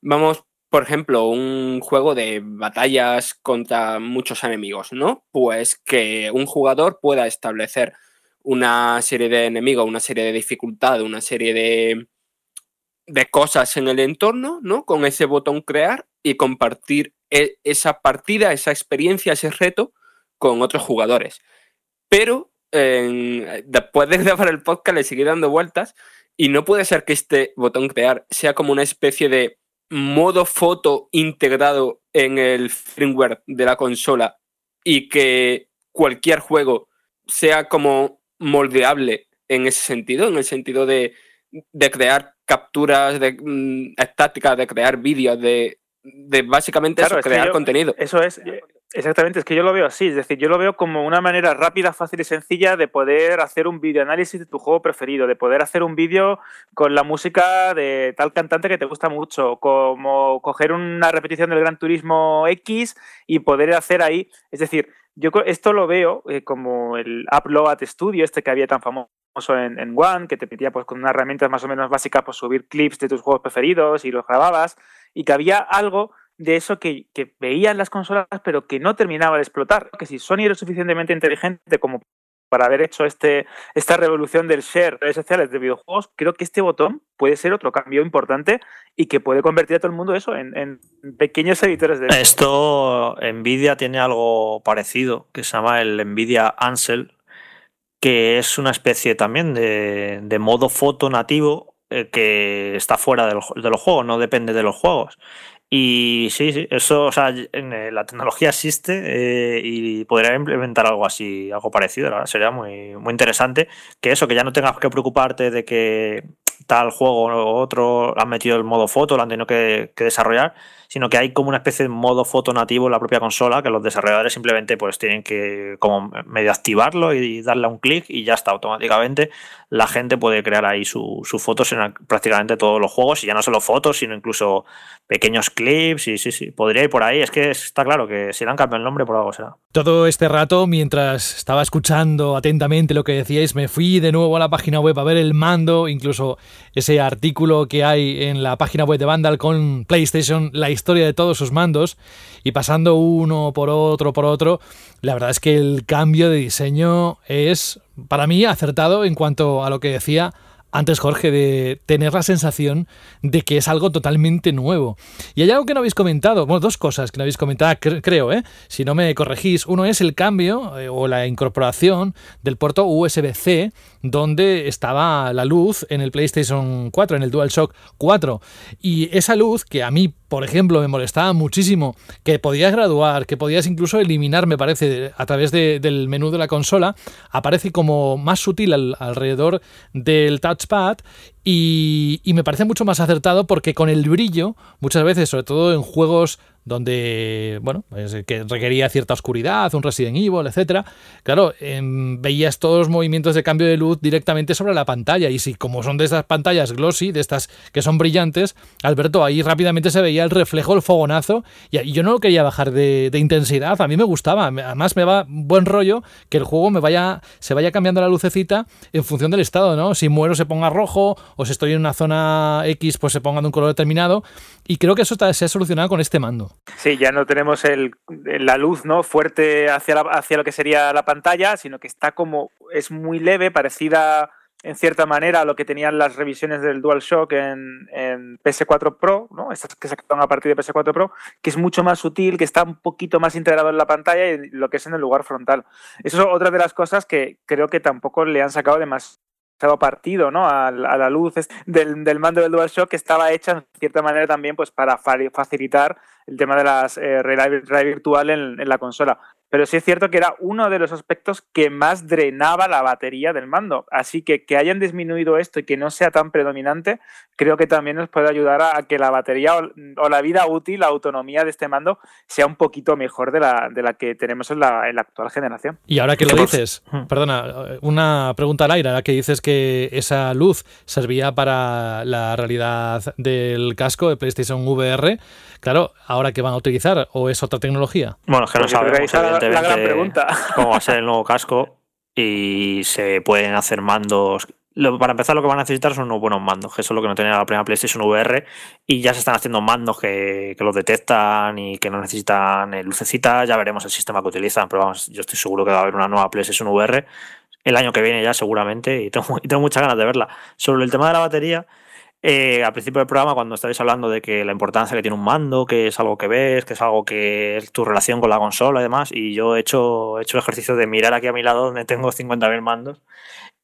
vamos, por ejemplo, un juego de batallas contra muchos enemigos, ¿no? Pues que un jugador pueda establecer una serie de enemigos, una serie de dificultades, una serie de, de cosas en el entorno, ¿no? Con ese botón crear y compartir e, esa partida, esa experiencia, ese reto con otros jugadores. Pero después de grabar el podcast le seguí dando vueltas y no puede ser que este botón crear sea como una especie de modo foto integrado en el firmware de la consola y que cualquier juego sea como moldeable en ese sentido, en el sentido de, crear capturas de, mm, estáticas, de crear vídeos, de, básicamente crear contenido. Eso es, Exactamente, es que yo lo veo así, es decir, yo lo veo como una manera rápida, fácil y sencilla de poder hacer un vídeo análisis de tu juego preferido, de poder hacer un vídeo con la música de tal cantante que te gusta mucho, como coger una repetición del Gran Turismo X y poder hacer ahí, es decir, yo esto lo veo eh, como el Upload Studio, este que había tan famoso en, One, que te pedía pues con unas herramientas más o menos básicas pues subir clips de tus juegos preferidos y los grababas, y que había algo de eso que, veían las consolas, pero que no terminaba de explotar. Que si Sony era suficientemente inteligente como para haber hecho este, esta revolución del share redes sociales de videojuegos, creo que este botón puede ser otro cambio importante y que puede convertir a todo el mundo eso en, pequeños editores de esto. Nvidia tiene algo parecido que se llama el Nvidia Ansel, que es una especie también de, modo foto nativo eh, que está fuera de los, de los juegos, no depende de los juegos. Y sí, sí, eso, o sea, eh, la tecnología existe eh, y podría implementar algo así, algo parecido, verdad, sería muy, muy interesante. Que eso, que ya no tengas que preocuparte de que tal juego o otro han metido el modo foto, lo han tenido que desarrollar, sino que hay como una especie de modo foto nativo en la propia consola que los desarrolladores simplemente pues tienen que como medio activarlo y darle un clic y ya está automáticamente la gente puede crear ahí sus fotos en prácticamente todos los juegos y ya no solo fotos sino incluso pequeños clips y sí, sí, podría ir por ahí. Es que está claro que si le han el nombre por algo será. Todo este rato, mientras estaba escuchando atentamente lo que decíais, me fui de nuevo a la página web a ver el mando, incluso ese artículo que hay en la página web de Vandal con PlayStation, la historia de todos sus mandos, y pasando uno por otro, por otro, la verdad es que el cambio de diseño es, para mí, acertado en cuanto a lo que decía antes, Jorge, de tener la sensación de que es algo totalmente nuevo. Y hay algo que no habéis comentado, bueno, dos cosas que no habéis comentado, creo, ¿eh? si no me corregís. Uno es el cambio eh, o la incorporación del puerto USB-C, donde estaba la luz en el PlayStation 4, en el DualShock 4. Y esa luz, que a mí, por ejemplo, me molestaba muchísimo, que podías graduar, que podías incluso eliminar, me parece, a través del menú de la consola, aparece como más sutil alrededor del touch y, me parece mucho más acertado porque con el brillo, muchas veces, sobre todo en juegos donde, bueno, que requería cierta oscuridad, un Resident Evil, etcétera. Claro, em, veías todos los movimientos de cambio de luz directamente sobre la pantalla. Y si, como son de estas pantallas glossy, de estas que son brillantes, Alberto, ahí rápidamente se veía el reflejo, el fogonazo. Y, yo no lo quería bajar de, intensidad. A mí me gustaba. Además, me va buen rollo que el juego me vaya, se vaya cambiando la lucecita en función del estado, ¿no? Si muero se ponga rojo, o si estoy en una zona X, pues se ponga de un color determinado. Y creo que eso se ha solucionado con este mando. Sí, ya no tenemos la luz ¿no? fuerte hacia, hacia lo que sería la pantalla, sino que está como, es muy leve, parecida en cierta manera a lo que tenían las revisiones del DualShock en, en PS4 Pro, ¿no? Estas que sacaron a partir de PS4 Pro, que es mucho más sutil, que está un poquito más integrado en la pantalla y lo que es en el lugar frontal. Eso es otra de las cosas que creo que tampoco le han sacado demasiado partido ¿no? a, la luz del, del, mando del DualShock que estaba hecha en cierta manera también pues para facilitar el tema de las eh, realidad virtual en, la consola pero sí es cierto que era uno de los aspectos que más drenaba la batería del mando. Así que que hayan disminuido esto y que no sea tan predominante, creo que también nos puede ayudar a, que la batería o, la vida útil, la autonomía de este mando sea un poquito mejor de la, de la que tenemos en la, en la actual generación. Y ahora que lo dices, perdona, una pregunta al aire, ahora que dices que esa luz servía para la realidad del casco de PlayStation VR, claro, ahora que van a utilizar o es otra tecnología. Bueno, es que no Pues sabemos la gran pregunta. cómo va a ser el nuevo casco y se pueden hacer mandos. Lo, para empezar, lo que van a necesitar son unos buenos mandos, que eso es lo que no tenía la primera PlayStation VR. Y ya se están haciendo mandos que, que los detectan y que no necesitan lucecitas. Ya veremos el sistema que utilizan, pero vamos, yo estoy seguro que va a haber una nueva PlayStation VR el año que viene ya, seguramente, y tengo, y tengo muchas ganas de verla. Sobre el tema de la batería, eh, al principio del programa, cuando estáis hablando de que la importancia que tiene un mando, que es algo que ves, que es algo que es tu relación con la consola y demás, y yo he hecho, he hecho el ejercicio de mirar aquí a mi lado donde tengo 50.000 mandos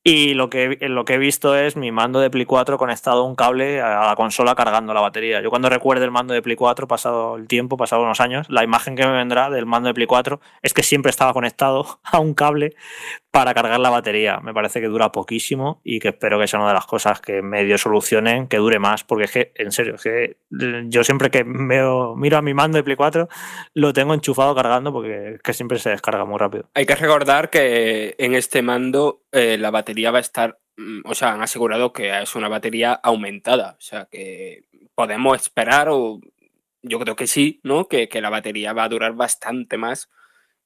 y lo que, lo que he visto es mi mando de Play 4 conectado a un cable a la consola cargando la batería. Yo cuando recuerde el mando de Play 4, pasado el tiempo, pasado unos años, la imagen que me vendrá del mando de Play 4 es que siempre estaba conectado a un cable para cargar la batería. Me parece que dura poquísimo y que espero que sea una de las cosas que medio solucionen, que dure más, porque es que, en serio, es que yo siempre que veo, miro a mi mando de Play 4, lo tengo enchufado cargando porque es que siempre se descarga muy rápido. Hay que recordar que en este mando eh, la batería va a estar, mm, o sea, han asegurado que es una batería aumentada, o sea, que podemos esperar, o yo creo que sí, ¿no? Que, que la batería va a durar bastante más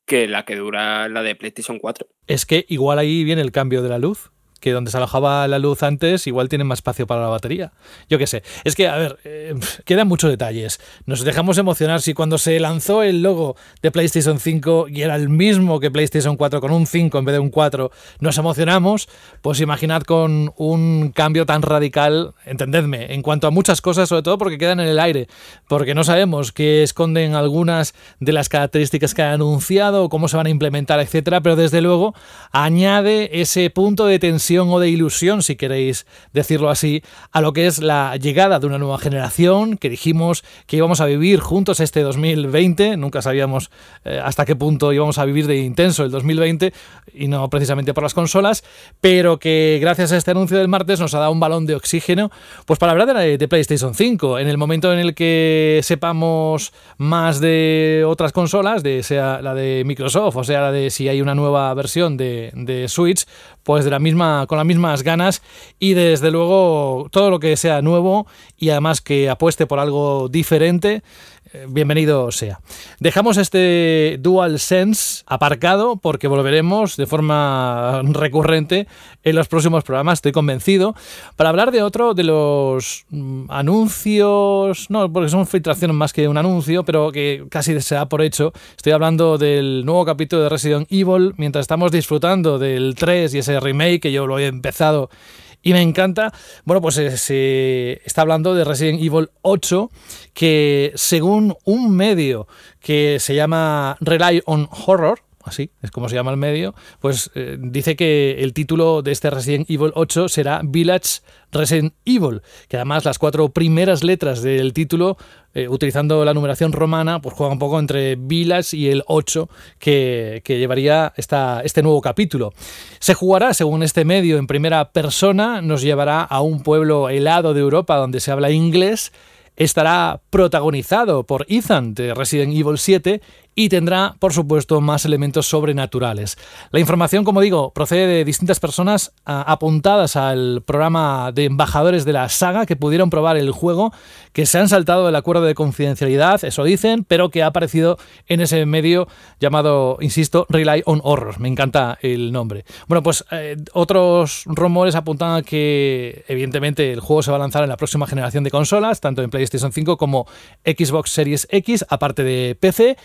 que la que dura la de PlayStation 4. Es que igual ahí viene el cambio de la luz que donde se alojaba la luz antes igual tienen más espacio para la batería. Yo qué sé. Es que, a ver, eh, quedan muchos detalles. Nos dejamos emocionar si cuando se lanzó el logo de PlayStation 5 y era el mismo que PlayStation 4 con un 5 en vez de un 4, nos emocionamos, pues imaginad con un cambio tan radical, entendedme, en cuanto a muchas cosas, sobre todo porque quedan en el aire, porque no sabemos qué esconden algunas de las características que han anunciado, cómo se van a implementar, etcétera, pero desde luego añade ese punto de tensión o de ilusión, si queréis decirlo así, a lo que es la llegada de una nueva generación, que dijimos que íbamos a vivir juntos este 2020, nunca sabíamos eh, hasta qué punto íbamos a vivir de intenso el 2020, y no precisamente por las consolas, pero que gracias a este anuncio del martes nos ha dado un balón de oxígeno, pues para hablar de, de PlayStation 5, en el momento en el que sepamos más de otras consolas, de sea la de Microsoft, o sea la de si hay una nueva versión de, de Switch, pues de la misma, con las mismas ganas y desde luego todo lo que sea nuevo y además que apueste por algo diferente, bienvenido sea. Dejamos este DualSense aparcado porque volveremos de forma recurrente en los próximos programas, estoy convencido, para hablar de otro de los mm, anuncios, no, porque son filtraciones más que un anuncio, pero que casi se da por hecho. Estoy hablando del nuevo capítulo de Resident Evil, mientras estamos disfrutando del 3 y ese remake que yo lo he empezado y me encanta. Bueno, pues eh, se está hablando de Resident Evil 8, que según un medio que se llama Rely on Horror, así es como se llama el medio, pues eh, dice que el título de este Resident Evil 8 será Village Resident Evil, que además las cuatro primeras letras del título, eh, utilizando la numeración romana, pues juega un poco entre Village y el 8 que, que llevaría esta, este nuevo capítulo. Se jugará, según este medio, en primera persona, nos llevará a un pueblo helado de Europa donde se habla inglés estará protagonizado por Ethan de Resident Evil 7 y tendrá, por supuesto, más elementos sobrenaturales. La información, como digo, procede de distintas personas apuntadas al programa de embajadores de la saga que pudieron probar el juego, que se han saltado el acuerdo de confidencialidad, eso dicen, pero que ha aparecido en ese medio llamado, insisto, Rely on Horror. Me encanta el nombre. Bueno, pues eh, otros rumores apuntan a que, evidentemente, el juego se va a lanzar en la próxima generación de consolas, tanto en PlayStation 5 como Xbox Series X, aparte de PC,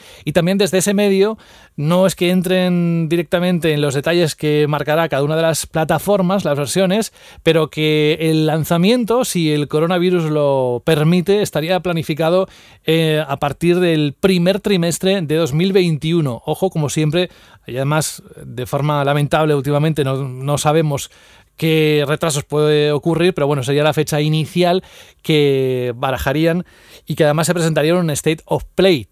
desde ese medio no es que entren directamente en los detalles que marcará cada una de las plataformas, las versiones, pero que el lanzamiento, si el coronavirus lo permite, estaría planificado eh, a partir del primer trimestre de 2021. Ojo, como siempre, y además de forma lamentable últimamente no, no sabemos qué retrasos puede ocurrir, pero bueno, sería la fecha inicial que barajarían y que además se presentaría en un State of Play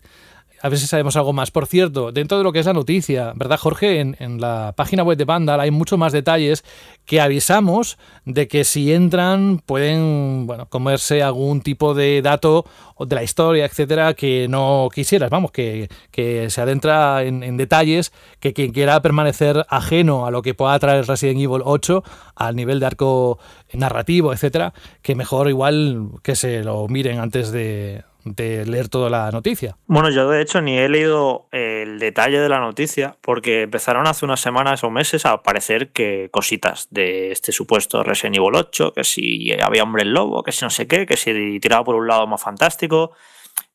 a ver si sabemos algo más. Por cierto, dentro de lo que es la noticia, ¿verdad, Jorge? En, la página web de Vandal hay mucho más detalles que avisamos de que si entran pueden, bueno, comerse algún tipo de dato de la historia, etcétera, que no quisieras. Vamos, que, se adentra en, detalles que quien quiera permanecer ajeno a lo que pueda traer Resident Evil 8 al nivel de arco narrativo, etcétera, que mejor igual que se lo miren antes de, de leer toda la noticia. Bueno, yo de hecho ni he leído el detalle de la noticia porque empezaron hace unas semanas o meses a aparecer que cositas de este supuesto Resident Evil 8, que si había hombre lobo, que si no sé qué, que si tiraba por un lado más fantástico.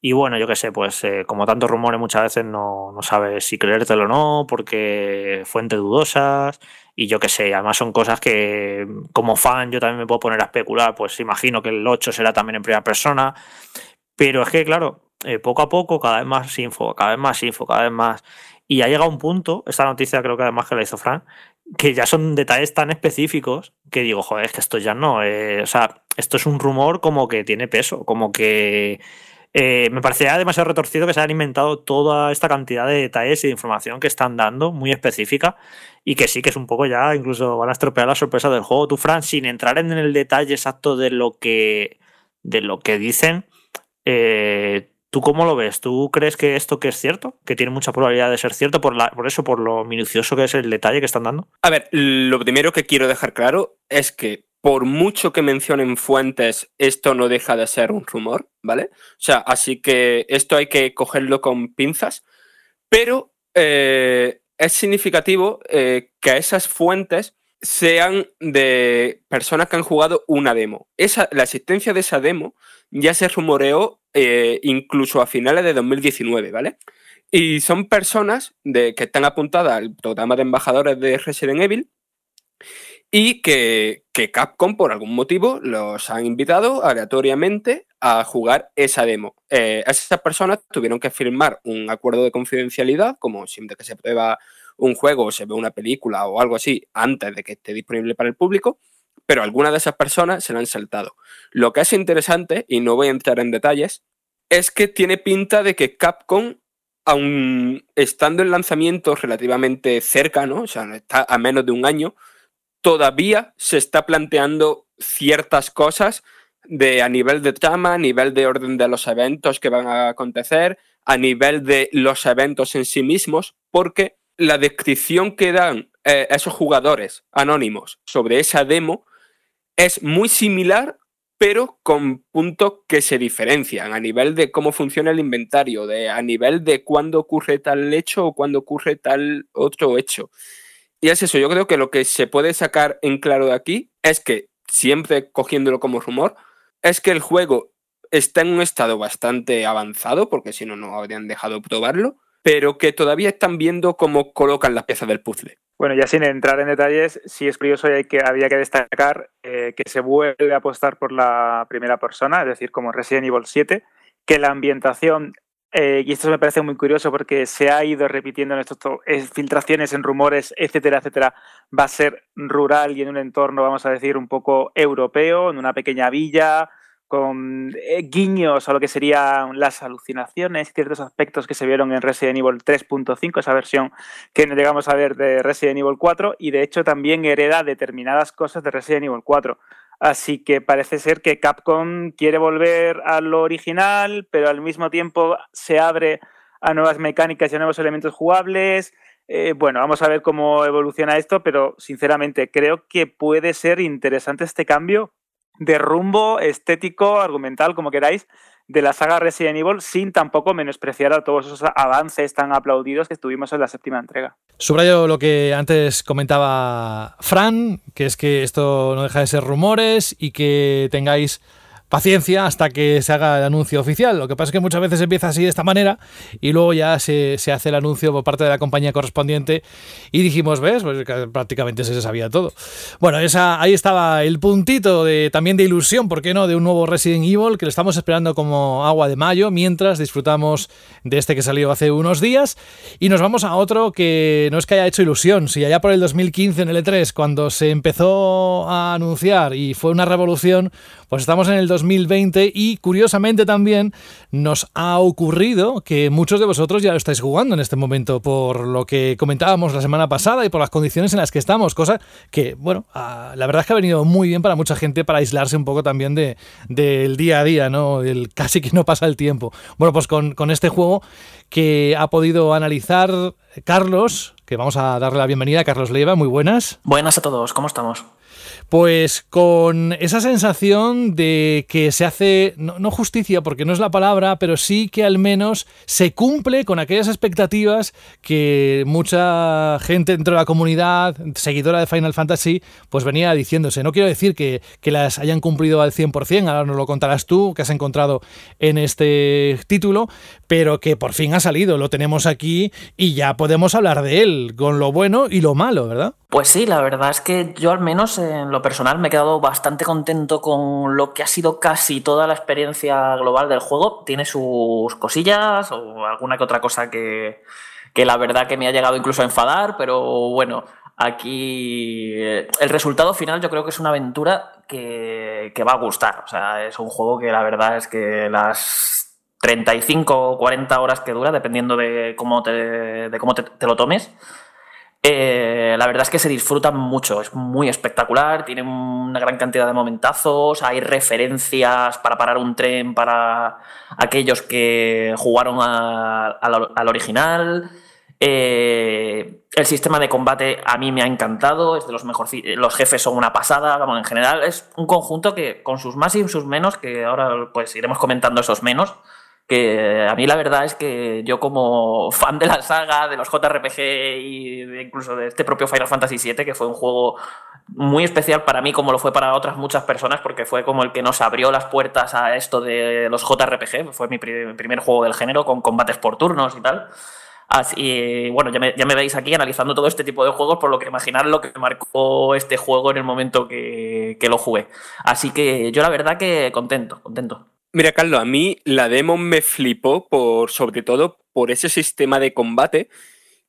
Y bueno, yo qué sé, pues eh, como tantos rumores muchas veces no, no sabes si creértelo o no, porque fuentes dudosas, y yo qué sé, además son cosas que como fan yo también me puedo poner a especular, pues imagino que el 8 será también en primera persona, pero es que, claro, eh, poco a poco, cada vez más info, cada vez más info, cada vez más. Y ha llegado un punto, esta noticia creo que además que la hizo Fran, que ya son detalles tan específicos que digo, joder, es que esto ya no. Eh, o sea, esto es un rumor como que tiene peso, como que. Eh, me parecería demasiado retorcido que se hayan inventado toda esta cantidad de detalles y de información que están dando, muy específica, y que sí que es un poco ya, incluso van a estropear la sorpresa del juego. Tú, Fran, sin entrar en el detalle exacto de lo que, de lo que dicen, eh, ¿Tú cómo lo ves? ¿Tú crees que esto que es cierto? ¿Que tiene mucha probabilidad de ser cierto por, eso, por lo minucioso que es el detalle que están dando? A ver, lo primero que quiero dejar claro es que por mucho que mencionen fuentes, esto no deja de ser un rumor, ¿vale? O sea, así que esto hay que cogerlo con pinzas, pero eh, es significativo eh, que esas fuentes sean de personas que han jugado una demo. Esa, la existencia de esa demo ya se rumoreó eh, incluso a finales de 2019, ¿vale? Y son personas de, que están apuntadas al programa de embajadores de Resident Evil y que, Capcom por algún motivo los han invitado aleatoriamente a jugar esa demo. Eh, esas personas tuvieron que firmar un acuerdo de confidencialidad, como siempre que se prueba un juego o se ve una película o algo así antes de que esté disponible para el público, pero algunas de esas personas se la han saltado. Lo que es interesante, y no voy a entrar en detalles, es que tiene pinta de que Capcom, aun estando en lanzamiento relativamente cercano, o sea, está a menos de un año, todavía se está planteando ciertas cosas de a nivel de trama, a nivel de orden de los eventos que van a acontecer, a nivel de los eventos en sí mismos, porque la descripción que dan eh, esos jugadores anónimos sobre esa demo es muy similar, pero con puntos que se diferencian a nivel de cómo funciona el inventario, de, a nivel de cuándo ocurre tal hecho o cuándo ocurre tal otro hecho. Y es eso, yo creo que lo que se puede sacar en claro de aquí es que, siempre cogiéndolo como rumor, es que el juego está en un estado bastante avanzado, porque si no, no habrían dejado probarlo, pero que todavía están viendo cómo colocan las piezas del puzzle. Bueno, ya sin entrar en detalles, sí es curioso y hay que, había que destacar eh, que se vuelve a apostar por la primera persona, es decir, como Resident Evil 7, que la ambientación, eh, y esto me parece muy curioso porque se ha ido repitiendo en filtraciones, en rumores, etcétera, etcétera, va a ser rural y en un entorno, vamos a decir, un poco europeo, en una pequeña villa, con eh, guiños a lo que serían las alucinaciones, ciertos aspectos que se vieron en Resident Evil 3.5, esa versión que llegamos a ver de Resident Evil 4, y de hecho también hereda determinadas cosas de Resident Evil 4. Así que parece ser que Capcom quiere volver a lo original, pero al mismo tiempo se abre a nuevas mecánicas y a nuevos elementos jugables. Eh, bueno, vamos a ver cómo evoluciona esto, pero sinceramente creo que puede ser interesante este cambio de rumbo estético, argumental, como queráis, de la saga Resident Evil sin tampoco menospreciar a todos esos avances tan aplaudidos que tuvimos en la séptima entrega. Subrayo lo que antes comentaba Fran, que es que esto no deja de ser rumores y que tengáis paciencia hasta que se haga el anuncio oficial. Lo que pasa es que muchas veces empieza así de esta manera y luego ya se, hace el anuncio por parte de la compañía correspondiente y dijimos, ¿ves? Pues prácticamente se sabía todo. Bueno, esa, ahí estaba el puntito de, también de ilusión, ¿por qué no?, de un nuevo Resident Evil que le estamos esperando como agua de mayo mientras disfrutamos de este que salió hace unos días y nos vamos a otro que no es que haya hecho ilusión, si allá por el 2015 en el E3 cuando se empezó a anunciar y fue una revolución, pues estamos en el 2020 y curiosamente también nos ha ocurrido que muchos de vosotros ya lo estáis jugando en este momento por lo que comentábamos la semana pasada y por las condiciones en las que estamos, cosa que, bueno, ah, la verdad es que ha venido muy bien para mucha gente para aislarse un poco también del de, día a día, ¿no? El casi que no pasa el tiempo. Bueno, pues con, con este juego que ha podido analizar Carlos, que vamos a darle la bienvenida a Carlos Leiva, muy buenas. Buenas a todos, ¿cómo estamos? Pues con esa sensación de que se hace, no, justicia porque no es la palabra, pero sí que al menos se cumple con aquellas expectativas que mucha gente dentro de la comunidad, seguidora de Final Fantasy, pues venía diciéndose. No quiero decir que, que las hayan cumplido al 100%, ahora nos lo contarás tú, que has encontrado en este título, pero que por fin ha salido, lo tenemos aquí y ya podemos hablar de él, con lo bueno y lo malo, ¿verdad? Pues sí, la verdad es que yo al menos en lo personal me he quedado bastante contento con lo que ha sido casi toda la experiencia global del juego. Tiene sus cosillas o alguna que otra cosa que, la verdad que me ha llegado incluso a enfadar, pero bueno, aquí eh, el resultado final yo creo que es una aventura que, que va a gustar. O sea, es un juego que la verdad es que las 35 o 40 horas que dura, dependiendo de cómo te, de cómo te lo tomes, eh, la verdad es que se disfruta mucho, es muy espectacular, tiene una gran cantidad de momentazos, hay referencias para parar un tren para aquellos que jugaron al original. Eh, el sistema de combate a mí me ha encantado, es de los mejores. Los jefes son una pasada, en general es un conjunto que con sus más y sus menos, que ahora pues iremos comentando esos menos, que a mí la verdad es que yo como fan de la saga, de los JRPG y incluso de este propio Final Fantasy VII, que fue un juego muy especial para mí como lo fue para otras muchas personas, porque fue como el que nos abrió las puertas a esto de los JRPG, fue mi, primer juego del género con combates por turnos y tal. Así, bueno, ya me, ya me, veis aquí analizando todo este tipo de juegos, por lo que imaginar lo que marcó este juego en el momento que, que lo jugué. Así que yo la verdad que contento, contento. Mira, Carlos, a mí la demo me flipó por, sobre todo, por ese sistema de combate,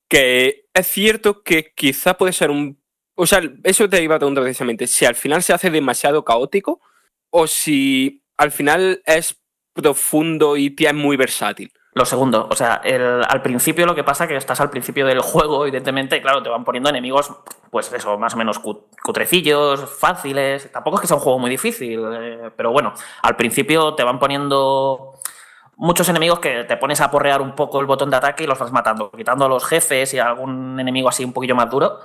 que es cierto que quizá puede ser un... O sea, eso te iba a preguntar precisamente, si al final se hace demasiado caótico o si al final es profundo y es muy versátil. Lo segundo, o sea, al principio lo que pasa es que estás al principio del juego, evidentemente, claro, te van poniendo enemigos, pues eso, más o menos cutrecillos, fáciles. Tampoco es que sea un juego muy difícil, eh, pero bueno, al principio te van poniendo muchos enemigos que te pones a porrear un poco el botón de ataque y los vas matando, quitando a los jefes y a algún enemigo así un poquillo más duro.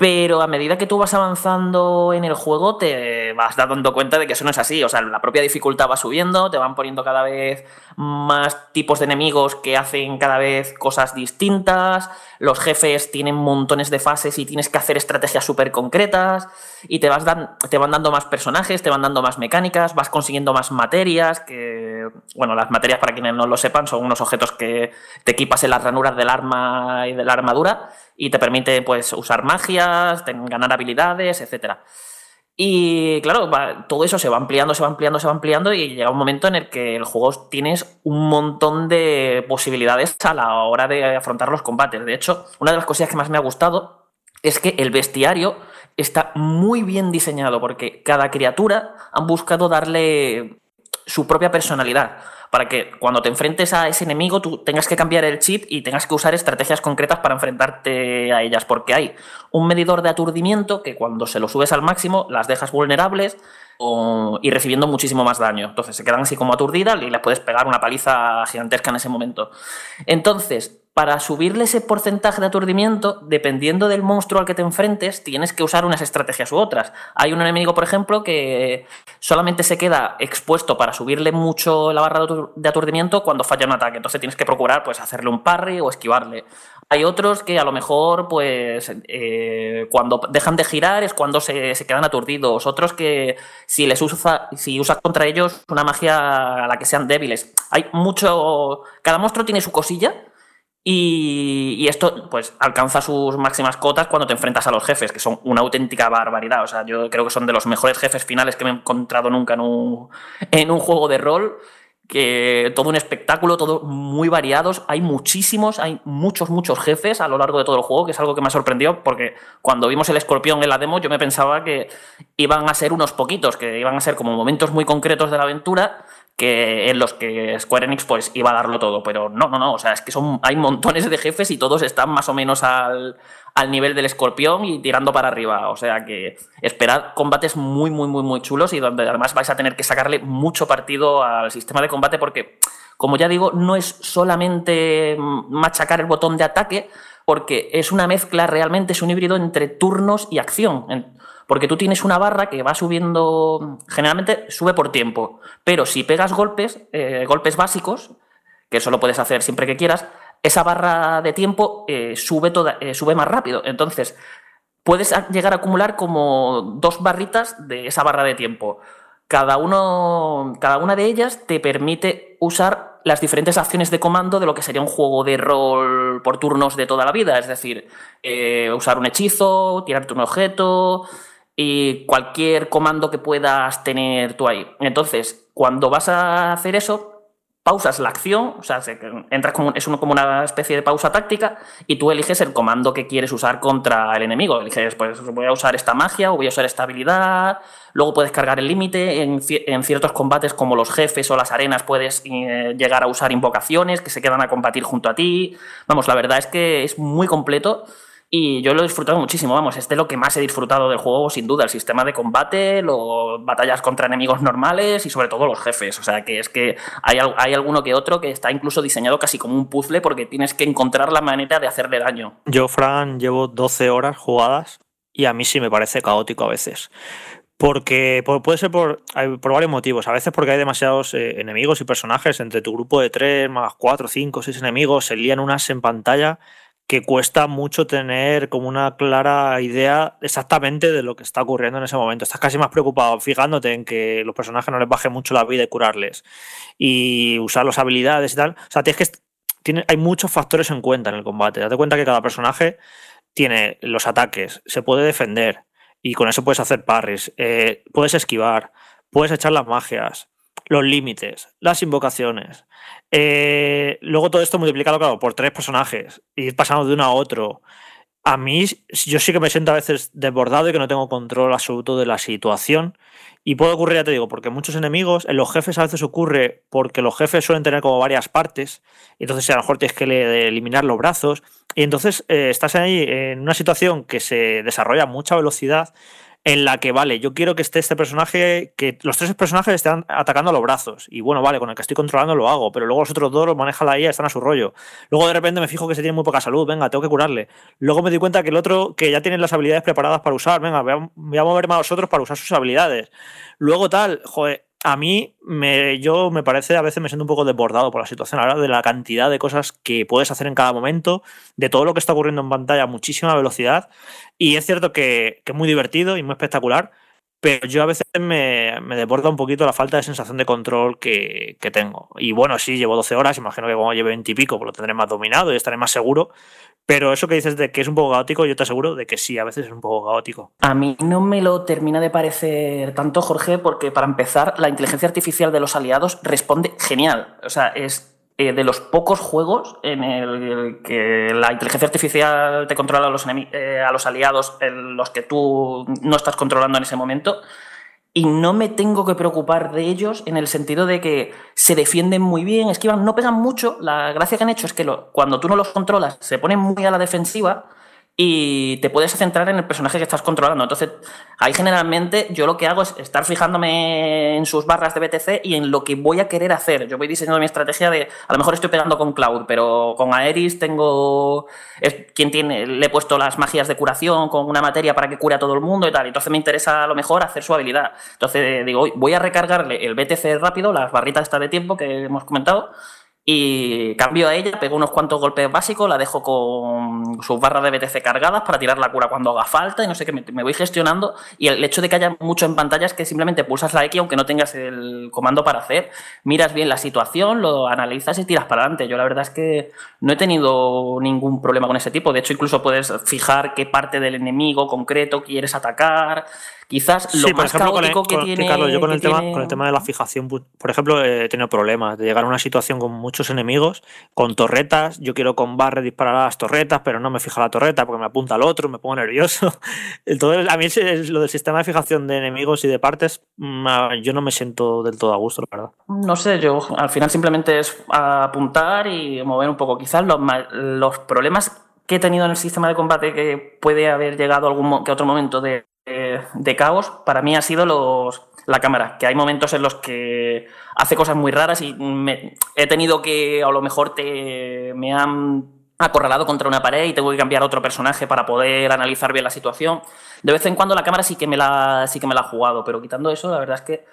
Pero a medida que tú vas avanzando en el juego, te vas dando cuenta de que eso no es así. O sea, la propia dificultad va subiendo, te van poniendo cada vez más tipos de enemigos que hacen cada vez cosas distintas. Los jefes tienen montones de fases y tienes que hacer estrategias súper concretas. Y te, vas te van dando más personajes, te van dando más mecánicas, vas consiguiendo más materias. Que, bueno, las materias, para quienes no lo sepan, son unos objetos que te equipas en las ranuras del arma y de la armadura y te permite pues, usar magias, ganar habilidades, etc. Y claro, todo eso se va ampliando, se va ampliando, se va ampliando y llega un momento en el que el juego tienes un montón de posibilidades a la hora de afrontar los combates. De hecho, una de las cosas que más me ha gustado es que el bestiario está muy bien diseñado porque cada criatura han buscado darle su propia personalidad. Para que cuando te enfrentes a ese enemigo tú tengas que cambiar el chip y tengas que usar estrategias concretas para enfrentarte a ellas. Porque hay un medidor de aturdimiento que cuando se lo subes al máximo las dejas vulnerables y recibiendo muchísimo más daño. Entonces se quedan así como aturdidas y les puedes pegar una paliza gigantesca en ese momento. Entonces, para subirle ese porcentaje de aturdimiento, dependiendo del monstruo al que te enfrentes, tienes que usar unas estrategias u otras. Hay un enemigo, por ejemplo, que solamente se queda expuesto para subirle mucho la barra de aturdimiento cuando falla un ataque. Entonces tienes que procurar pues, hacerle un parry o esquivarle. Hay otros que a lo mejor, pues, eh, cuando dejan de girar es cuando se, quedan aturdidos. Otros que si les usa, si usas contra ellos una magia a la que sean débiles. Hay mucho. Cada monstruo tiene su cosilla. Y, esto, pues, alcanza sus máximas cotas cuando te enfrentas a los jefes, que son una auténtica barbaridad. O sea, yo creo que son de los mejores jefes finales que me he encontrado nunca en un, juego de rol que todo un espectáculo, todo muy variados. Hay muchísimos, hay muchos, muchos jefes a lo largo de todo el juego, que es algo que me ha sorprendido porque cuando vimos el escorpión en la demo yo me pensaba que iban a ser unos poquitos, que iban a ser como momentos muy concretos de la aventura que en los que Square Enix pues iba a darlo todo, pero no, no, no, o sea, es que son hay montones de jefes y todos están más o menos al, al nivel del escorpión y tirando para arriba. O sea que esperad combates muy, muy, muy, muy chulos y donde además vais a tener que sacarle mucho partido al sistema de combate porque, como ya digo, no es solamente machacar el botón de ataque, porque es una mezcla realmente, es un híbrido entre turnos y acción. Porque tú tienes una barra que va subiendo, generalmente sube por tiempo, pero si pegas golpes, eh, golpes básicos, que eso lo puedes hacer siempre que quieras, esa barra de tiempo eh, sube, toda, eh, sube más rápido. Entonces, puedes llegar a acumular como dos barritas de esa barra de tiempo. Cada, uno, cada una de ellas te permite usar las diferentes acciones de comando de lo que sería un juego de rol por turnos de toda la vida. Es decir, usar un hechizo, tirarte un objeto y cualquier comando que puedas tener tú ahí. Entonces, cuando vas a hacer eso, pausas la acción, o sea, entras como, es como una especie de pausa táctica y tú eliges el comando que quieres usar contra el enemigo. Eliges, pues voy a usar esta magia o voy a usar esta habilidad. Luego puedes cargar el límite. En, ciertos combates como los jefes o las arenas puedes eh, llegar a usar invocaciones que se quedan a combatir junto a ti. Vamos, la verdad es que es muy completo. Y yo lo he disfrutado muchísimo, vamos, es de lo que más he disfrutado del juego, sin duda, el sistema de combate, los batallas contra enemigos normales y sobre todo los jefes. O sea, que es que hay, hay alguno que otro que está incluso diseñado casi como un puzzle porque tienes que encontrar la manera de hacerle daño. Yo, Fran, llevo 12 horas jugadas y a mí sí me parece caótico a veces. Porque puede ser por, por varios motivos. A veces porque hay demasiados eh, enemigos y personajes entre tu grupo de 3 más 4, 5, 6 enemigos, se lían unas en pantalla que cuesta mucho tener como una clara idea exactamente de lo que está ocurriendo en ese momento. Estás casi más preocupado fijándote en que los personajes no les baje mucho la vida y curarles y usar las habilidades y tal. O sea, tienes que hay muchos factores en cuenta en el combate. Date cuenta que cada personaje tiene los ataques, se puede defender y con eso puedes hacer parries, eh, puedes esquivar, puedes echar las magias, los límites, las invocaciones. Eh, luego todo esto multiplicado, claro, por tres personajes, ir pasando de uno a otro. A mí, yo sí que me siento a veces desbordado y que no tengo control absoluto de la situación. Y puede ocurrir, ya te digo, porque muchos enemigos, en los jefes a veces ocurre porque los jefes suelen tener como varias partes, entonces a lo mejor tienes que eliminar los brazos, y entonces eh, estás ahí en una situación que se desarrolla a mucha velocidad, en la que, vale, yo quiero que esté este personaje, que los tres personajes estén atacando a los brazos. Y bueno, vale, con el que estoy controlando lo hago, pero luego los otros dos los maneja la IA, están a su rollo. Luego de repente me fijo que se tiene muy poca salud, venga, tengo que curarle. Luego me doy cuenta que el otro, que ya tiene las habilidades preparadas para usar, venga, voy a, mover más a los otros para usar sus habilidades. Luego tal, joder, a mí me, yo me parece, a veces me siento un poco desbordado por la situación, ahora de la cantidad de cosas que puedes hacer en cada momento, de todo lo que está ocurriendo en pantalla a muchísima velocidad. Y es cierto que, es muy divertido y muy espectacular, pero yo a veces me, me, desborda un poquito la falta de sensación de control que, que, tengo. Y bueno, sí, llevo 12 horas, imagino que cuando lleve 20 y pico pues lo tendré más dominado y estaré más seguro, pero eso que dices de que es un poco caótico, yo te aseguro de que sí, a veces es un poco caótico. A mí no me lo termina de parecer tanto, Jorge, porque para empezar, la inteligencia artificial de los aliados responde genial. O sea, es eh, de los pocos juegos en el que la inteligencia artificial te controla a los, eh, a los aliados los que tú no estás controlando en ese momento. y no me tengo que preocupar de ellos en el sentido de que se defienden muy bien, esquivan, no pegan mucho. La gracia que han hecho es que cuando tú no los controlas se ponen muy a la defensiva y te puedes centrar en el personaje que estás controlando. Entonces, ahí generalmente yo lo que hago es estar fijándome en sus barras de BTC y en lo que voy a querer hacer. Yo voy diseñando mi estrategia de, a lo mejor estoy pegando con Cloud, pero con Aeris tengo, es quien tiene, le he puesto las magias de curación con una materia para que cure a todo el mundo y tal. Entonces me interesa a lo mejor hacer su habilidad. Entonces digo, voy a recargarle el BTC rápido, las barritas esta de tiempo que hemos comentado, y cambio a ella, pego unos cuantos golpes básicos, la dejo con sus barras de BTC cargadas para tirar la cura cuando haga falta y no sé qué, me, voy gestionando. Y el hecho de que haya mucho en pantalla es que simplemente pulsas la X aunque no tengas el comando para hacer, miras bien la situación, lo analizas y tiras para adelante. Yo la verdad es que no he tenido ningún problema con ese tipo. De hecho, incluso puedes fijar qué parte del enemigo concreto quieres atacar. Quizás lo más caótico que tiene. Carlos, yo con el, tema, con el tema de la fijación, por ejemplo, he tenido problemas de llegar a una situación con muchos enemigos, con torretas. Yo quiero con barre disparar a las torretas, pero no me fija la torreta porque me apunta al otro, me pongo nervioso. Entonces, a mí lo del sistema de fijación de enemigos y de partes, mm, yo no me siento del todo a gusto, la verdad. No sé, yo al final simplemente es apuntar y mover un poco. Quizás los, los problemas que he tenido en el sistema de combate que puede haber llegado algún que otro momento de de, caos para mí ha sido los, la cámara, que hay momentos en los que hace cosas muy raras y he tenido que, a lo mejor te, me han acorralado contra una pared y tengo que cambiar a otro personaje para poder analizar bien la situación. De vez en cuando la cámara sí que me la, sí que me la ha jugado, pero quitando eso, la verdad es que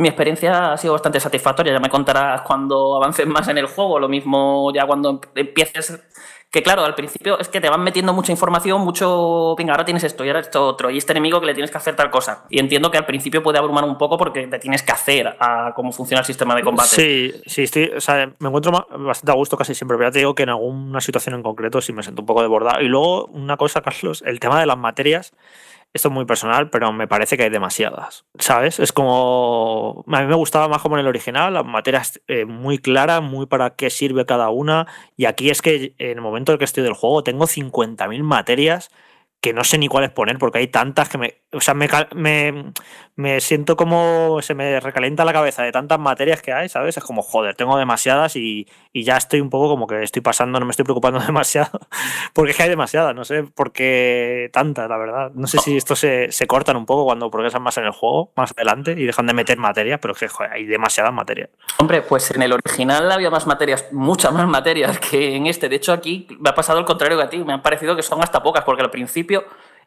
mi experiencia ha sido bastante satisfactoria. Ya me contarás cuando avances más en el juego. Lo mismo ya cuando empieces que claro, al principio es que te van metiendo mucha información, mucho, venga, ahora tienes esto y ahora esto otro, y este enemigo que le tienes que hacer tal cosa. Y entiendo que al principio puede abrumar un poco porque te tienes que hacer a cómo funciona el sistema de combate. Sí, sí, estoy, o sea, me encuentro bastante a gusto casi siempre, pero ya te digo que en alguna situación en concreto sí me siento un poco desbordado. Y luego, una cosa, Carlos, el tema de las materias esto es muy personal, pero me parece que hay demasiadas, ¿sabes? Es como... A mí me gustaba más como en el original, las materias eh, muy claras, muy para qué sirve cada una, y aquí es que en el momento en el que estoy del juego tengo 50.000 materias que no sé ni cuáles poner porque hay tantas que me, o sea, me, me, me, siento como se me recalienta la cabeza de tantas materias que hay, ¿sabes? Es como, joder, tengo demasiadas y, y ya estoy un poco como que estoy pasando, no me estoy preocupando demasiado porque es que hay demasiadas, no sé por qué tantas, la verdad. No sé si esto se, se cortan un poco cuando progresan más en el juego, más adelante y dejan de meter materias, pero es que joder, hay demasiadas materias. Hombre, pues en el original había más materias, muchas más materias que en este. De hecho, aquí me ha pasado el contrario que a ti, me han parecido que son hasta pocas porque al principio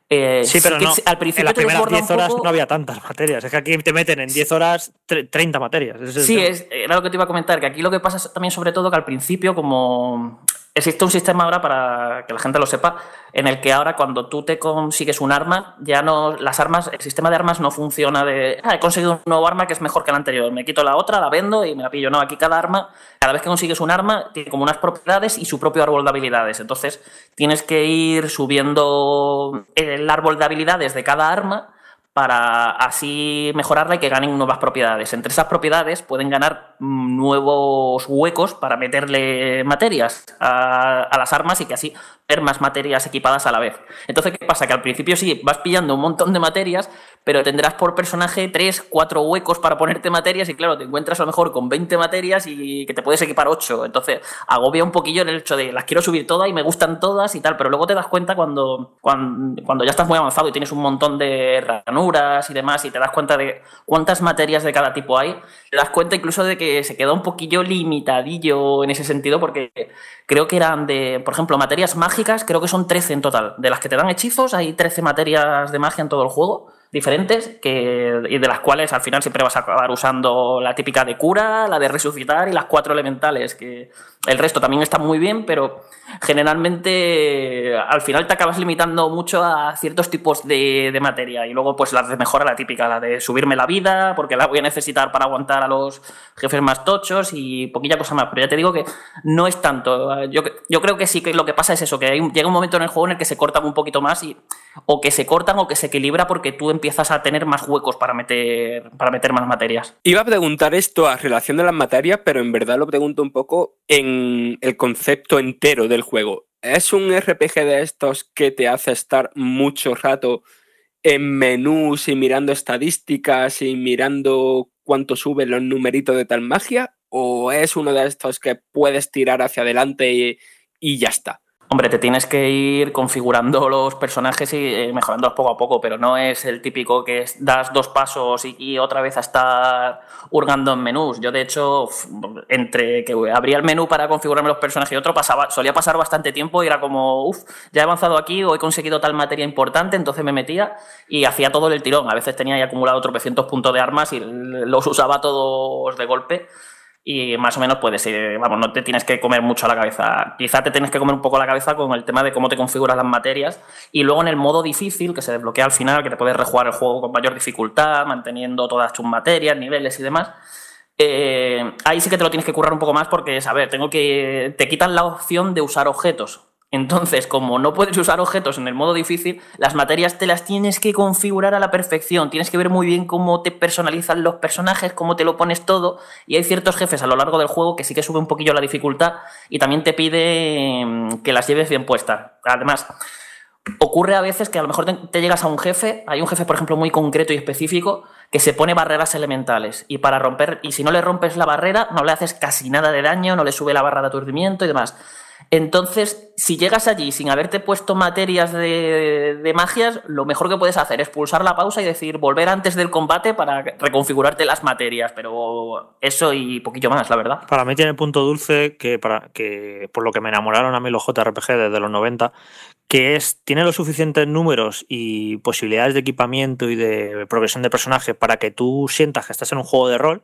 eh, sí, pero no, al principio en las primeras 10 horas no había tantas materias. Es que aquí te meten en 10 horas 30 materias. sí, es, era lo que te iba a comentar, que aquí lo que pasa también sobre todo que al principio como existe un sistema ahora para que la gente lo sepa, en el que ahora cuando tú te consigues un arma, ya no, las armas, el sistema de armas no funciona de, ah, he conseguido un nuevo arma que es mejor que la anterior, me quito la otra, la vendo y me la pillo. No, aquí cada arma, cada vez que consigues un arma, tiene como unas propiedades y su propio árbol de habilidades. Entonces, tienes que ir subiendo el árbol de habilidades de cada arma para así mejorarla y que ganen nuevas propiedades. Entre esas propiedades pueden ganar mm, nuevos huecos para meterle materias a, las armas y que así ver más materias equipadas a la vez. Entonces, ¿qué pasa? Que al principio sí, vas pillando un montón de materias, pero tendrás por personaje 3, 4 huecos para ponerte materias y claro, te encuentras a lo mejor con 20 materias y que te puedes equipar 8. Entonces, agobia un poquillo en el hecho de las quiero subir todas y me gustan todas y tal, pero luego te das cuenta cuando, cuando, ya estás muy avanzado y tienes un montón de ranuras y demás y te das cuenta de cuántas materias de cada tipo hay, te das cuenta incluso de que se queda un poquillo limitadillo en ese sentido porque creo que eran de, por ejemplo, materias mágicas creo que son 13 en total. De las que te dan hechizos, hay 13 materias de magia en todo el juego diferentes que, y de las cuales al final siempre vas a acabar usando la típica de cura, la de resucitar y las cuatro elementales, que el resto también está muy bien, pero generalmente al final te acabas limitando mucho a ciertos tipos de, de materia y luego pues las de mejora, la típica, la de subirme la vida, porque la voy a necesitar para aguantar a los jefes más tochos y poquilla cosa más, pero ya te digo que no es tanto. Yo, yo creo que sí que lo que pasa es eso, que llega un momento en el juego en el que se cortan un poquito más y o que se cortan o que se equilibra porque tú empiezas a tener más huecos para meter, para meter más materias. Iba a preguntar esto a relación de las materias, pero en verdad lo pregunto un poco en el concepto entero del juego. ¿Es un RPG de estos que te hace estar mucho rato en menús y mirando estadísticas y mirando cuánto suben los numeritos de tal magia? ¿O es uno de estos que puedes tirar hacia adelante y, y ya está? Hombre, te tienes que ir configurando los personajes y eh, mejorándolos poco a poco, pero no es el típico que das dos pasos y, otra vez a estar hurgando en menús. Yo, de hecho, entre que abría el menú para configurarme los personajes y otro, pasaba, solía pasar bastante tiempo y era como, uff, ya he avanzado aquí o he conseguido tal materia importante, entonces me metía y hacía todo el tirón. A veces tenía ya acumulado tropecientos puntos de armas y los usaba todos de golpe y más o menos puede ser, vamos, no te tienes que comer mucho a la cabeza. Quizá te tienes que comer un poco la cabeza con el tema de cómo te configuras las materias y luego en el modo difícil, que se desbloquea al final, que te puedes rejugar el juego con mayor dificultad, manteniendo todas tus materias, niveles y demás. Eh, ahí sí que te lo tienes que currar un poco más porque, a ver, tengo que. Te quitan la opción de usar objetos. Entonces, como no puedes usar objetos en el modo difícil, las materias te las tienes que configurar a la perfección. Tienes que ver muy bien cómo te personalizan los personajes, cómo te lo pones todo. Y hay ciertos jefes a lo largo del juego que sí que sube un poquillo la dificultad y también te pide mm, que las lleves bien puestas. Además, ocurre a veces que a lo mejor te, llegas a un jefe, hay un jefe, por ejemplo, muy concreto y específico, que se pone barreras elementales. Y para romper, y si no le rompes la barrera, no le haces casi nada de daño, no le sube la barra de aturdimiento y demás. Entonces, si llegas allí sin haberte puesto materias de, magias, lo mejor que puedes hacer es pulsar la pausa y decir volver antes del combate para reconfigurarte las materias, pero eso y poquillo más, la verdad. Para mí tiene el punto dulce que, para, que por lo que me enamoraron a mí los JRPG desde los 90, que es, tiene los suficientes números y posibilidades de equipamiento y de progresión de personaje para que tú sientas que estás en un juego de rol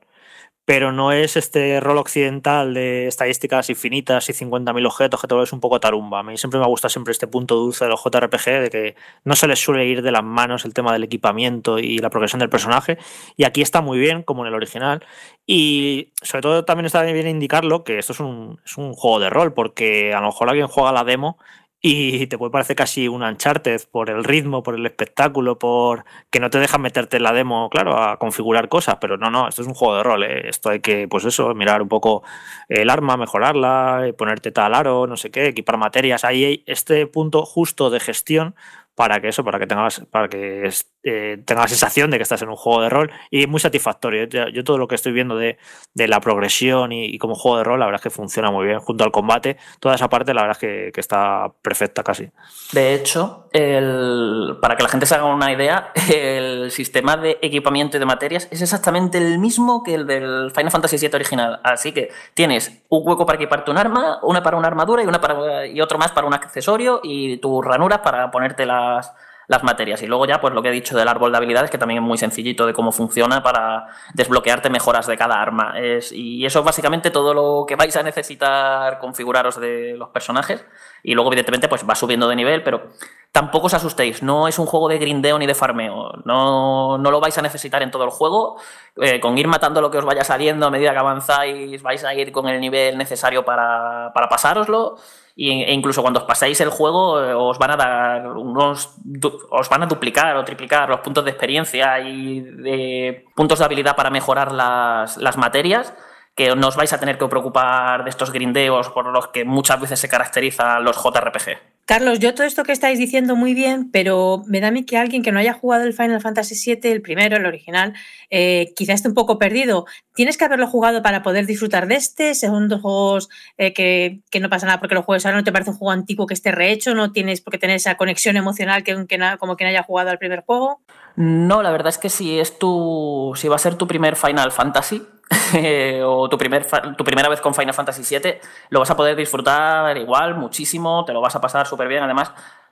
pero no es este rol occidental de estadísticas infinitas y 50.000 objetos que todo es un poco tarumba. A mí siempre me gusta siempre este punto dulce de los JRPG de que no se les suele ir de las manos el tema del equipamiento y la progresión del personaje y aquí está muy bien como en el original y sobre todo también está bien indicarlo que esto es un, es un juego de rol porque a lo mejor alguien juega la demo y te puede parecer casi un Uncharted por el ritmo, por el espectáculo, por que no te dejan meterte en la demo, claro, a configurar cosas, pero no, no, esto es un juego de rol, ¿eh? esto hay que, pues eso, mirar un poco el arma, mejorarla, eh, ponerte tal aro, no sé qué, equipar materias, ahí hay este punto justo de gestión para que eso, para que tengas, para que eh, tenga la sensación de que estás en un juego de rol y muy satisfactorio. Yo, todo lo que estoy viendo de, la progresión y, como juego de rol, la verdad es que funciona muy bien. Junto al combate, toda esa parte, la verdad es que, está perfecta casi. De hecho, el, para que la gente se haga una idea, el sistema de equipamiento y de materias es exactamente el mismo que el del Final Fantasy VII original. Así que tienes un hueco para equiparte un arma, una para una armadura y, una para, y otro más para un accesorio y tus ranuras para ponerte la las, materias. Y luego ya, pues lo que he dicho del árbol de habilidades, que también es muy sencillito de cómo funciona para desbloquearte mejoras de cada arma. Y eso es básicamente todo lo que vais a necesitar configuraros de los personajes. Y luego, evidentemente, pues va subiendo de nivel, pero tampoco os asustéis, no es un juego de grindeo ni de farmeo. No, no lo vais a necesitar en todo el juego. Eh, con ir matando lo que os vaya saliendo a medida que avanzáis, vais a ir con el nivel necesario para, para pasároslo e incluso cuando os pasáis el juego eh, os van a dar unos os van a duplicar o triplicar los puntos de experiencia y de puntos de habilidad para mejorar las, las materias que no os vais a tener que preocupar de estos grindeos por los que muchas veces se caracterizan los JRPG. Carlos, yo todo esto que estáis diciendo muy bien, pero me da a mí que alguien que no haya jugado el Final Fantasy VII, el primero, el original, eh, quizá esté un poco perdido. Tienes que haberlo jugado para poder disfrutar de este. Son dos juegos eh, que, no pasa nada porque lo juegues ahora, no te parece un juego antiguo que esté rehecho, no tienes por qué tener esa conexión emocional que, como quien haya jugado al primer juego. No, la verdad es que si es tu, si va a ser tu primer Final Fantasy, o tu, primer, tu primera vez con Final Fantasy VII, lo vas a poder disfrutar igual, muchísimo, te lo vas a pasar súper bien. Además,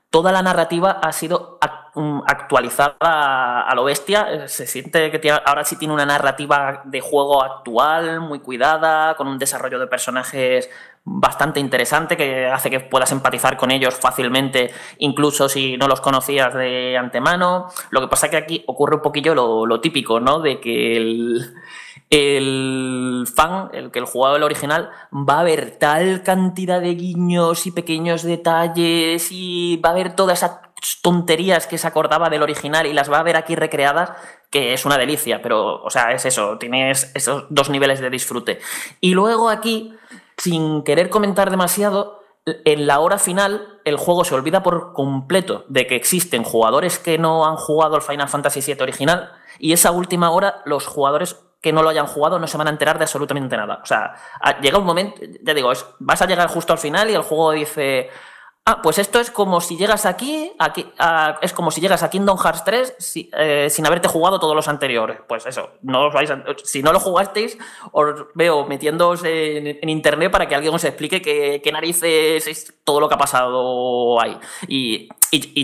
toda la narrativa ha sido mm, actualizada a lo bestia. Se siente que ahora sí tiene una narrativa de juego actual, muy cuidada, con un desarrollo de personajes bastante interesante que hace que puedas empatizar con ellos fácilmente, incluso si no los conocías de antemano. Lo que pasa que aquí ocurre un poquillo lo, lo típico, ¿no? De que el el fan, el que el jugador el original, va a ver tal cantidad de guiños y pequeños detalles y va a ver todas esas tonterías que se acordaba del original y las va a ver aquí recreadas, que es una delicia, pero, o sea, es eso, tienes esos dos niveles de disfrute. Y luego aquí, sin querer comentar demasiado, en la hora final el juego se olvida por completo de que existen jugadores que no han jugado el Final Fantasy VII original y esa última hora los jugadores que no lo hayan jugado no se van a enterar de absolutamente nada. O sea, llega un momento, ya digo, vas a llegar justo al final y el juego dice, Ah, pues esto es como si llegas aquí, aquí es como si llegas a Kingdom Hearts 3 eh, sin haberte jugado todos los anteriores. Pues eso, no os vais si no lo jugasteis, os veo metiéndoos en, internet para que alguien os explique qué, narices es todo lo que ha pasado ahí. Y,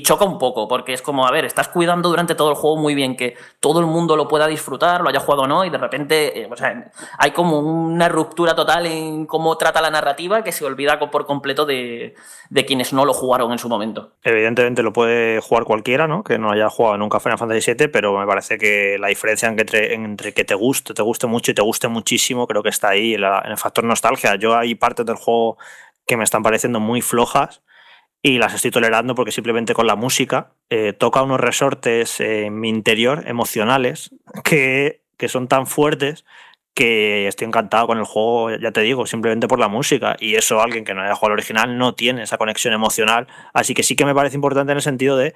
choca un poco, porque es como, a ver, estás cuidando durante todo el juego muy bien que todo el mundo lo pueda disfrutar, lo haya jugado o no, y de repente, eh, hay como una ruptura total en cómo trata la narrativa que se olvida por completo de, de quienes no lo jugaron en su momento. Evidentemente lo puede jugar cualquiera, ¿no? Que no haya jugado nunca Final Fantasy VII, pero me parece que la diferencia entre, entre que te guste, te guste mucho y te guste muchísimo, creo que está ahí en, el factor nostalgia. Yo hay partes del juego que me están pareciendo muy flojas y las estoy tolerando porque simplemente con la música eh, toca unos resortes en mi interior emocionales que, que son tan fuertes que estoy encantado con el juego, ya te digo, simplemente por la música. Y eso alguien que no haya jugado al original no tiene esa conexión emocional. Así que sí que me parece importante en el sentido de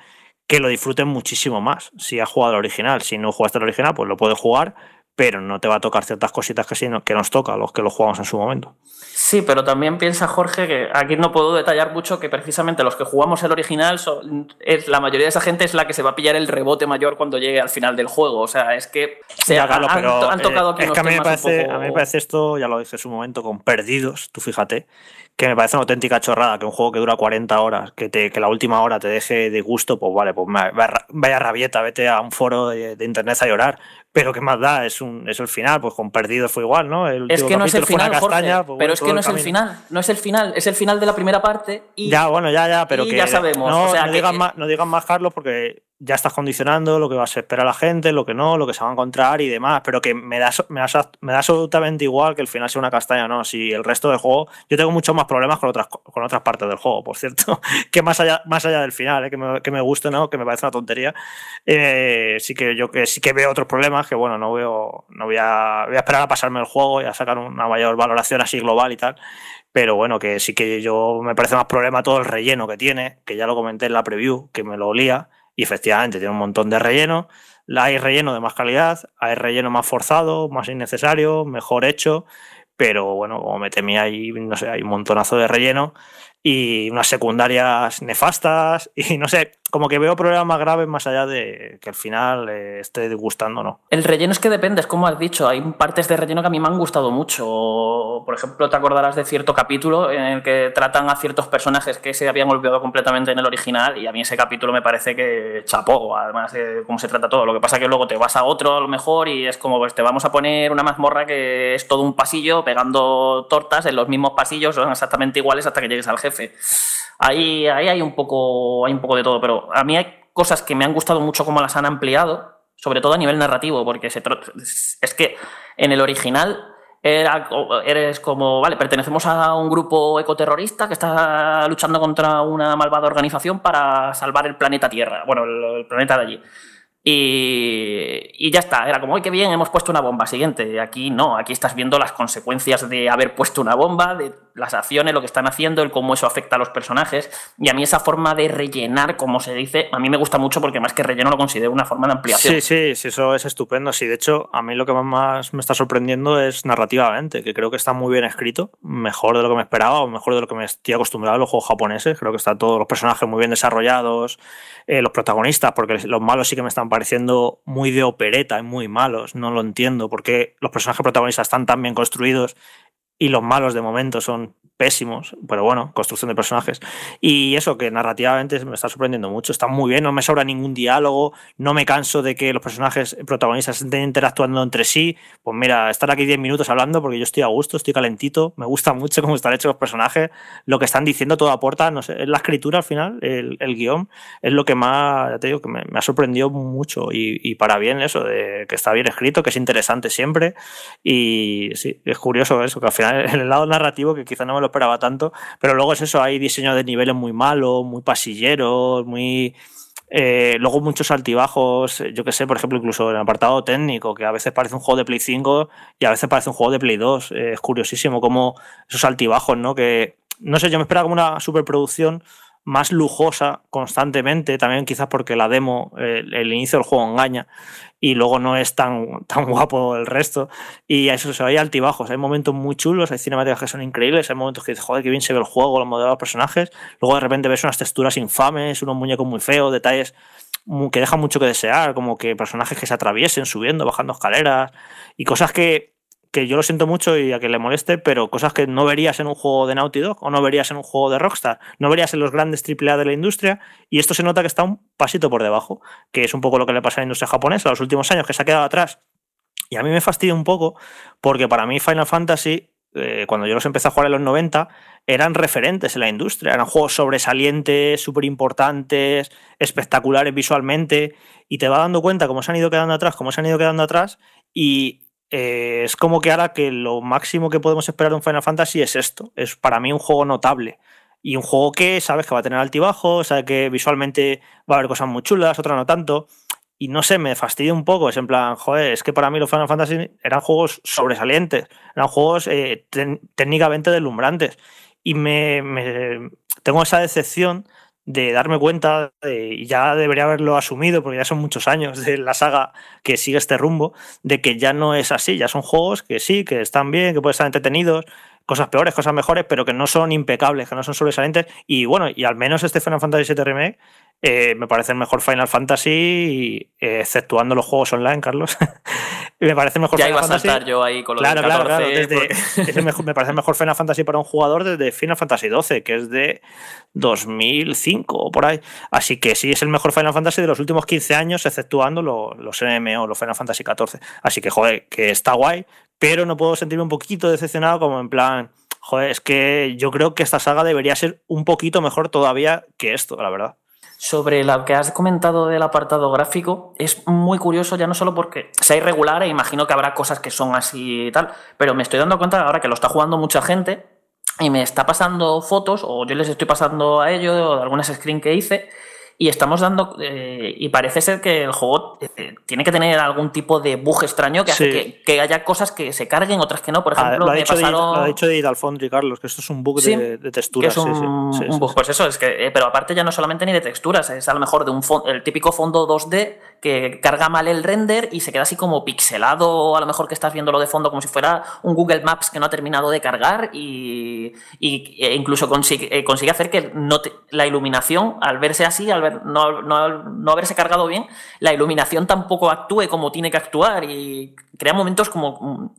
que lo disfruten muchísimo más. Si ha jugado al original, si no jugaste al original, pues lo puede jugar, pero no te va a tocar ciertas cositas que, sí, que nos toca a los que lo jugamos en su momento. Sí, pero también piensa Jorge que aquí no puedo detallar mucho que precisamente los que jugamos el original, son, es, la mayoría de esa gente es la que se va a pillar el rebote mayor cuando llegue al final del juego. O sea, es que se han, tocado aquí es que a mí, me parece, a mí me parece esto, ya lo dije en su momento, con Perdidos, tú fíjate, que me parece una auténtica chorrada que un juego que dura 40 horas, que, te, que la última hora te deje de gusto, pues vale, pues vaya rabieta, vete a un foro de, de internet a llorar pero ¿qué más da? Es, un, es el final, pues con Perdido fue igual, ¿no? es que no es el final, castaña, pues pero es que no es el final, no es el final, es el final de la primera parte y ya, bueno, ya, ya, pero que ya sabemos. No, o sea, no, digan más, no digan más, Carlos, porque ya estás condicionando lo que va a esperar la gente, lo que no, lo que se va a encontrar y demás, pero que me da, me da, absolutamente igual que el final sea una castaña, ¿no? Si el resto del juego, yo tengo muchos más problemas con otras, con otras partes del juego, por cierto, que más allá, más allá del final, ¿eh? que, me, que me guste, ¿no? Que me parece una tontería, eh, sí que yo sí que veo otros problemas que, bueno, no veo, no voy a, voy a esperar a pasarme el juego y a sacar una mayor valoración así global y tal, pero bueno, que sí que yo me parece más problema todo el relleno que tiene, que ya lo comenté en la preview, que me lo olía, y efectivamente tiene un montón de relleno. Hay relleno de más calidad, hay relleno más forzado, más innecesario, mejor hecho, pero bueno, como me temía ahí, no sé, hay un montonazo de relleno y unas secundarias nefastas y no sé, como que veo problemas graves más allá de que al final eh, esté disgustando o no. El relleno es que depende, es como has dicho, hay partes de relleno que a mí me han gustado mucho. Por ejemplo, te acordarás de cierto capítulo en el que tratan a ciertos personajes que se habían olvidado completamente en el original y a mí ese capítulo me parece que chapó, además de cómo se trata todo. Lo que pasa es que luego te vas a otro a lo mejor y es como, pues te vamos a poner una mazmorra que es todo un pasillo pegando tortas en los mismos pasillos, son exactamente iguales hasta que llegues al jefe. Ahí, ahí hay, un poco, hay un poco de todo, pero a mí hay cosas que me han gustado mucho cómo las han ampliado, sobre todo a nivel narrativo, porque se es que en el original era, eres como, vale, pertenecemos a un grupo ecoterrorista que está luchando contra una malvada organización para salvar el planeta Tierra, bueno, el planeta de allí. Y, ya está, era como, ¡ay, qué bien! Hemos puesto una bomba. Siguiente, aquí no, aquí estás viendo las consecuencias de haber puesto una bomba, de las acciones, lo que están haciendo, el cómo eso afecta a los personajes. Y a mí esa forma de rellenar, como se dice, a mí me gusta mucho porque más que relleno lo considero una forma de ampliación. Sí, sí, sí, eso es estupendo. Sí, de hecho, a mí lo que más me está sorprendiendo es narrativamente, que creo que está muy bien escrito, mejor de lo que me esperaba o mejor de lo que me estoy acostumbrado a los juegos japoneses. Creo que están todos los personajes muy bien desarrollados, eh, los protagonistas, porque los malos sí que me están pareciendo muy de opereta y muy malos. No lo entiendo porque los personajes protagonistas están tan bien construidos y los malos de momento son pésimos, pero bueno, construcción de personajes. Y eso que narrativamente me está sorprendiendo mucho, está muy bien, no me sobra ningún diálogo, no me canso de que los personajes protagonistas estén interactuando entre sí. Pues mira, estar aquí 10 minutos hablando porque yo estoy a gusto, estoy calentito, me gusta mucho cómo están hechos los personajes, lo que están diciendo todo aporta, no sé, la escritura al final, el, el guion, es lo que más, ya te digo, que me, ha sorprendido mucho y, y, para bien eso, de que está bien escrito, que es interesante siempre y sí, es curioso eso, que al final el lado narrativo que quizá no me lo esperaba tanto, pero luego es eso, hay diseño de niveles muy malos, muy pasilleros, muy... Eh, luego muchos altibajos, yo que sé, por ejemplo, incluso en el apartado técnico, que a veces parece un juego de Play 5 y a veces parece un juego de Play 2. es curiosísimo cómo esos altibajos, ¿no? Que no sé, yo me esperaba como una superproducción más lujosa constantemente, también quizás porque la demo, el, inicio del juego engaña y luego no es tan, tan guapo el resto. Y eso se hay altibajos, hay momentos muy chulos, hay cinemáticas que son increíbles, hay momentos que dices, joder, qué bien se ve el juego, los modelos de los personajes, luego de repente ves unas texturas infames, unos muñecos muy feos, detalles que dejan mucho que desear, como que personajes que se atraviesen subiendo, bajando escaleras y cosas que que yo lo siento mucho y a que le moleste, pero cosas que no verías en un juego de Naughty Dog o no verías en un juego de Rockstar, no verías en los grandes AAA de la industria y esto se nota que está un pasito por debajo, que es un poco lo que le pasa a la industria japonesa los últimos años, que se ha quedado atrás. Y a mí me fastidia un poco porque para mí Final Fantasy, eh, cuando yo los empecé a jugar en los 90, eran referentes en la industria, eran juegos sobresalientes, súper importantes, espectaculares visualmente, y te vas dando cuenta cómo se han ido quedando atrás, cómo se han ido quedando atrás, y eh, es como que ahora que lo máximo que podemos esperar de un Final Fantasy es esto. Es para mí un juego notable. Y un juego que sabes que va a tener altibajos, sabes que visualmente va a haber cosas muy chulas, otras no tanto. Y no sé, me fastidia un poco. Es en plan, joder, es que para mí los Final Fantasy eran juegos sobresalientes, eran juegos eh, técnicamente deslumbrantes. Y me, me, tengo esa decepción de darme cuenta, y ya debería haberlo asumido, porque ya son muchos años de la saga que sigue este rumbo, de que ya no es así, ya son juegos que sí, que están bien, que pueden estar entretenidos, cosas peores, cosas mejores, pero que no son impecables, que no son sobresalientes. Y bueno, y al menos este Final Fantasy VII Remake eh, me parece el mejor Final Fantasy, eh, exceptuando los juegos online, Carlos. me parece el mejor ya Final iba a Fantasy. saltar yo ahí con lo claro, del 14, claro, claro. Desde, porque- es el mejor- me parece el mejor Final Fantasy para un jugador desde Final Fantasy XII, que es de 2005 o por ahí. Así que sí, es el mejor Final Fantasy de los últimos 15 años, exceptuando lo- los MMO, los Final Fantasy XIV. Así que, joder, que está guay, pero no puedo sentirme un poquito decepcionado como en plan, joder, es que yo creo que esta saga debería ser un poquito mejor todavía que esto, la verdad. Sobre lo que has comentado del apartado gráfico, es muy curioso ya no solo porque sea irregular e imagino que habrá cosas que son así y tal, pero me estoy dando cuenta ahora que lo está jugando mucha gente y me está pasando fotos o yo les estoy pasando a ellos de algunas screen que hice y estamos dando eh, y parece ser que el juego eh, tiene que tener algún tipo de bug extraño que hace que, que haya cosas que se carguen, otras que no. Por Ah, ejemplo, lo, ha dicho de, pasaron... lo ha dicho de Carlos, que esto es un bug Sí, de, de que texturas. es un, sí, un bug. Pues eso, es que, eh, pero aparte ya no solamente ni de texturas, es a lo mejor de un el típico fondo 2D que carga mal el render y se queda así como pixelado, a lo mejor que estás viéndolo de fondo como si fuera un Google Maps que no ha terminado de cargar y, y- e incluso consigue, eh, consigue hacer que no te- la iluminación, al verse así, al no, no- no haberse cargado bien, la iluminación tampoco actúe como tiene que actuar y crea momentos como... mm,